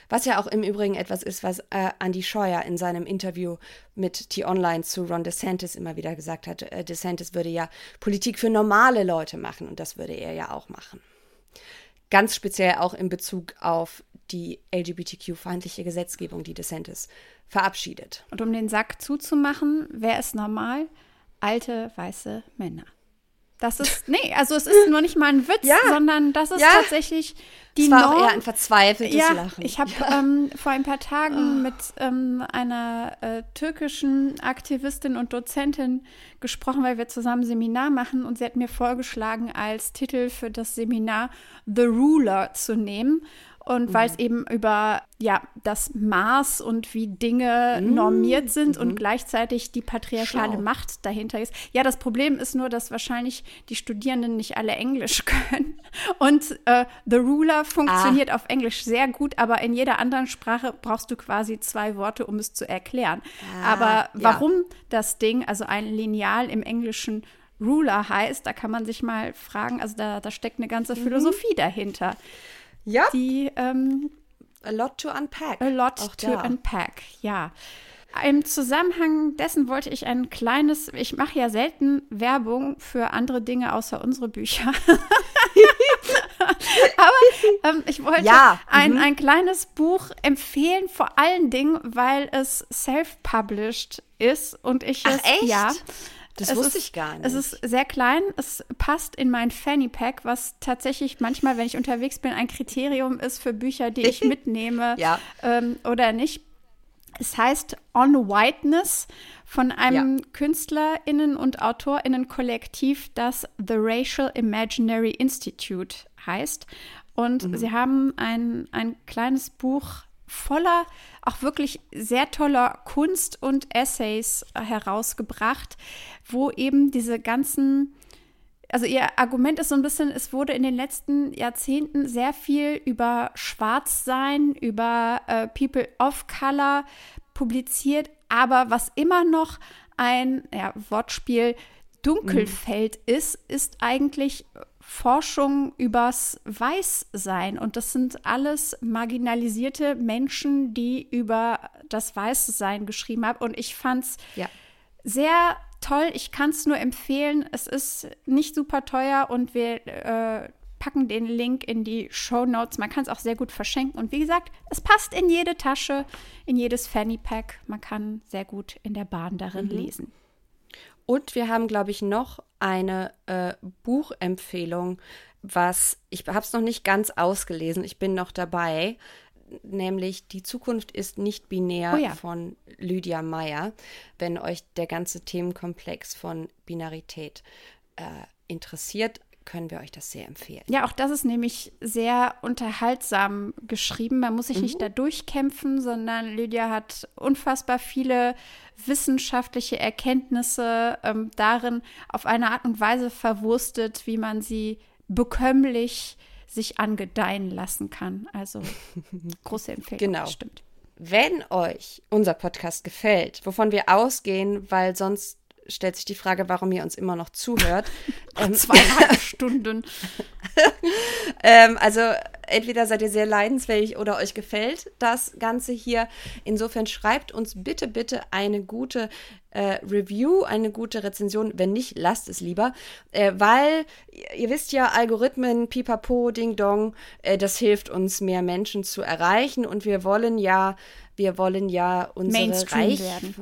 Was ja auch im Übrigen etwas ist, was äh, Andy Scheuer in seinem Interview mit T-Online zu Ron DeSantis immer wieder gesagt hat. Äh, DeSantis würde ja Politik für normale Leute machen und das würde er ja auch machen. Ganz speziell auch in Bezug auf die LGBTQ-feindliche Gesetzgebung, die DeSantis verabschiedet. Und um den Sack zuzumachen, wer ist normal? Alte weiße Männer. Das ist, nee, also es ist nur nicht mal ein Witz, ja. sondern das ist ja. tatsächlich die es war Norm. auch eher ein verzweifeltes ja, Lachen. Ich habe ja. ähm, vor ein paar Tagen oh. mit ähm, einer äh, türkischen Aktivistin und Dozentin gesprochen, weil wir zusammen Seminar machen und sie hat mir vorgeschlagen, als Titel für das Seminar The Ruler zu nehmen. Und weil es mhm. eben über ja, das Maß und wie Dinge mhm. normiert sind mhm. und gleichzeitig die patriarchale Schlau. Macht dahinter ist. Ja, das Problem ist nur, dass wahrscheinlich die Studierenden nicht alle Englisch können. Und äh, The Ruler funktioniert ah. auf Englisch sehr gut, aber in jeder anderen Sprache brauchst du quasi zwei Worte, um es zu erklären. Ah, aber warum ja. das Ding, also ein Lineal im Englischen Ruler heißt, da kann man sich mal fragen, also da, da steckt eine ganze mhm. Philosophie dahinter. Ja. Die ähm, A lot to unpack. A lot Auch to da. unpack, ja. Im Zusammenhang dessen wollte ich ein kleines, ich mache ja selten Werbung für andere Dinge außer unsere Bücher. Aber ähm, ich wollte ja. ein, mhm. ein kleines Buch empfehlen, vor allen Dingen, weil es self-published ist und ich Ach, es echt? ja das es wusste ist, ich gar nicht. Es ist sehr klein, es passt in mein Fanny Pack, was tatsächlich manchmal, wenn ich unterwegs bin, ein Kriterium ist für Bücher, die ich mitnehme ja. ähm, oder nicht. Es heißt On Whiteness von einem ja. KünstlerInnen- und AutorInnen-Kollektiv, das The Racial Imaginary Institute heißt. Und mhm. sie haben ein, ein kleines Buch voller auch wirklich sehr toller Kunst und Essays herausgebracht, wo eben diese ganzen also ihr Argument ist so ein bisschen, es wurde in den letzten Jahrzehnten sehr viel über Schwarzsein, über äh, People of Color publiziert, aber was immer noch ein ja, Wortspiel Dunkelfeld mhm. ist, ist eigentlich Forschung übers Weißsein. Und das sind alles marginalisierte Menschen, die über das Weißsein geschrieben haben. Und ich fand es ja. sehr toll. Ich kann es nur empfehlen. Es ist nicht super teuer und wir äh, packen den Link in die Show Notes. Man kann es auch sehr gut verschenken. Und wie gesagt, es passt in jede Tasche, in jedes Fanny Pack. Man kann sehr gut in der Bahn darin mhm. lesen. Und wir haben, glaube ich, noch eine äh, Buchempfehlung, was ich habe es noch nicht ganz ausgelesen. Ich bin noch dabei, nämlich Die Zukunft ist nicht binär oh ja. von Lydia Meyer. Wenn euch der ganze Themenkomplex von Binarität äh, interessiert, können wir euch das sehr empfehlen. Ja, auch das ist nämlich sehr unterhaltsam geschrieben. Man muss sich mhm. nicht da durchkämpfen, sondern Lydia hat unfassbar viele wissenschaftliche Erkenntnisse ähm, darin auf eine Art und Weise verwurstet, wie man sie bekömmlich sich angedeihen lassen kann. Also große Empfehlung. Genau. Stimmt. Wenn euch unser Podcast gefällt, wovon wir ausgehen, weil sonst stellt sich die Frage, warum ihr uns immer noch zuhört. ähm, Zweieinhalb Stunden. ähm, also entweder seid ihr sehr leidensfähig oder euch gefällt das Ganze hier. Insofern schreibt uns bitte, bitte eine gute äh, Review, eine gute Rezension. Wenn nicht, lasst es lieber. Äh, weil ihr wisst ja, Algorithmen, pipapo, ding dong, äh, das hilft uns, mehr Menschen zu erreichen. Und wir wollen ja wir wollen ja unsere Mainstream Reich werden.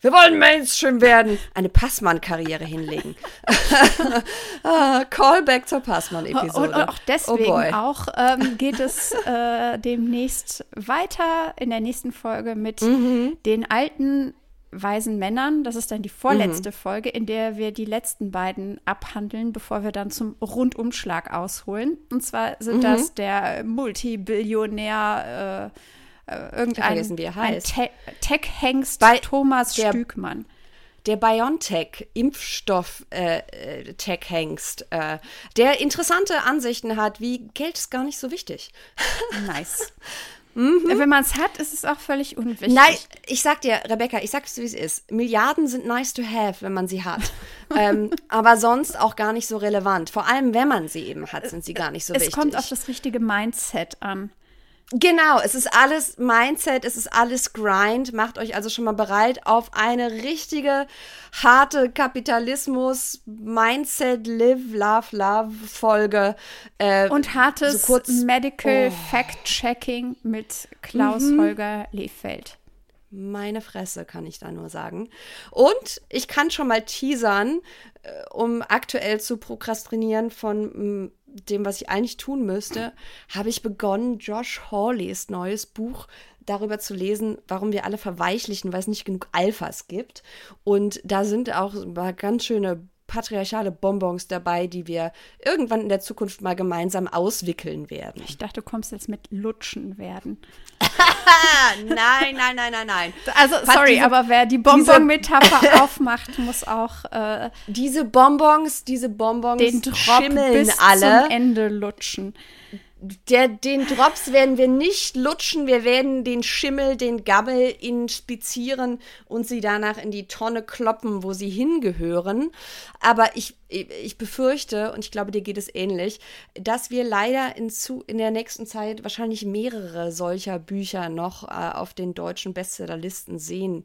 Wir wollen Mainstream werden. Eine Passmann-Karriere hinlegen. ah, Callback zur Passmann-Episode. Und, und, auch deswegen oh auch ähm, geht es äh, demnächst weiter in der nächsten Folge mit mhm. den alten weisen Männern. Das ist dann die vorletzte mhm. Folge, in der wir die letzten beiden abhandeln, bevor wir dann zum Rundumschlag ausholen. Und zwar sind mhm. das der Multibillionär äh, äh, irgendein Te Tech-Hengst Thomas der, Stückmann. Der BioNTech-Impfstoff-Tech-Hengst, äh, äh, der interessante Ansichten hat, wie Geld ist gar nicht so wichtig. Nice. Mhm. Wenn man es hat, ist es auch völlig unwichtig. Nein, ich sag dir, Rebecca, ich sag's dir, wie es ist. Milliarden sind nice to have, wenn man sie hat. ähm, aber sonst auch gar nicht so relevant. Vor allem, wenn man sie eben hat, sind sie gar nicht so es wichtig. Es kommt auf das richtige Mindset an. Genau, es ist alles Mindset, es ist alles Grind. Macht euch also schon mal bereit auf eine richtige, harte Kapitalismus, Mindset, Live, Love, Love Folge. Äh, Und hartes so Medical oh. Fact-Checking mit Klaus mhm. Holger Lehfeld. Meine Fresse, kann ich da nur sagen. Und ich kann schon mal teasern, äh, um aktuell zu prokrastinieren von mm, dem, was ich eigentlich tun müsste, habe ich begonnen, Josh Hawleys neues Buch darüber zu lesen, warum wir alle verweichlichen, weil es nicht genug Alphas gibt. Und da sind auch ganz schöne patriarchale Bonbons dabei, die wir irgendwann in der Zukunft mal gemeinsam auswickeln werden. Ich dachte, du kommst jetzt mit Lutschen werden. nein, nein, nein, nein, nein. Also, Pat, sorry, diese, aber wer die Bonbon-Metapher aufmacht, muss auch äh, diese Bonbons, diese Bonbons den Drop schimmeln bis alle. zum Ende lutschen der, den Drops werden wir nicht lutschen, wir werden den Schimmel, den Gabbel inspizieren und sie danach in die Tonne kloppen, wo sie hingehören. Aber ich, ich befürchte, und ich glaube, dir geht es ähnlich, dass wir leider in, zu, in der nächsten Zeit wahrscheinlich mehrere solcher Bücher noch äh, auf den deutschen Bestsellerlisten sehen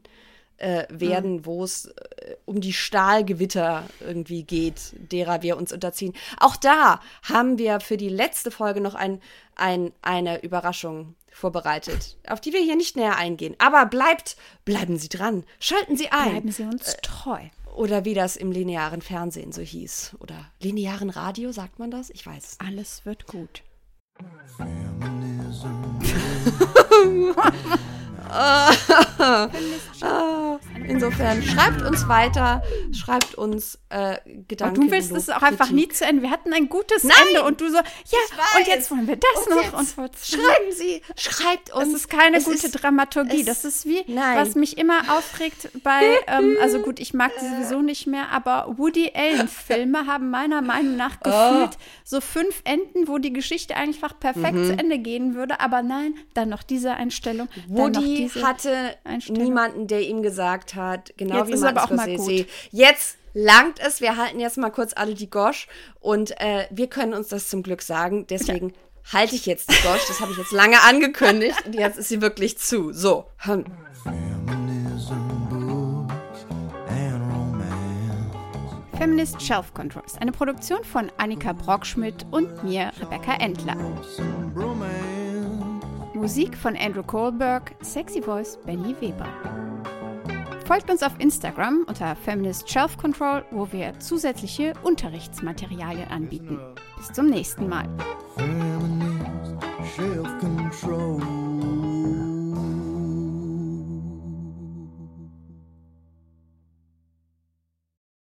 äh, werden, mhm. wo es äh, um die Stahlgewitter irgendwie geht, derer wir uns unterziehen. Auch da haben wir für die letzte Folge noch ein, ein, eine Überraschung vorbereitet, auf die wir hier nicht näher eingehen. Aber bleibt, bleiben Sie dran, schalten Sie ein. Bleiben Sie uns treu. Oder wie das im linearen Fernsehen so hieß. Oder linearen Radio, sagt man das? Ich weiß. Alles wird gut. Uh, Insofern schreibt uns weiter, schreibt uns äh, Gedanken. Und du willst es auch einfach nie zu Ende. Wir hatten ein gutes Nein, Ende und du so, ja, und jetzt wollen wir das und noch. Und schreiben Sie, schreibt uns. Das ist keine es gute ist, Dramaturgie. Das ist wie, nein. was mich immer aufregt bei, ähm, also gut, ich mag sie sowieso nicht mehr, aber Woody Allen-Filme haben meiner Meinung nach oh. gefühlt oh. so fünf Enden, wo die Geschichte einfach perfekt mhm. zu Ende gehen würde, aber nein, dann noch diese Einstellung. Woody hatte niemanden, der ihm gesagt hat, genau jetzt wie Martin Scorsese, jetzt langt es, wir halten jetzt mal kurz alle die Gosch und äh, wir können uns das zum Glück sagen, deswegen ja. halte ich jetzt die Gosch, das habe ich jetzt lange angekündigt und jetzt ist sie wirklich zu. So. Hm. Feminist Shelf Control ist eine Produktion von Annika Brockschmidt und mir, Rebecca Endler. Musik von Andrew Kohlberg, Sexy Voice Benny Weber. Folgt uns auf Instagram unter Feminist Shelf Control, wo wir zusätzliche Unterrichtsmaterialien anbieten. Bis zum nächsten Mal. Feminist Shelf Control.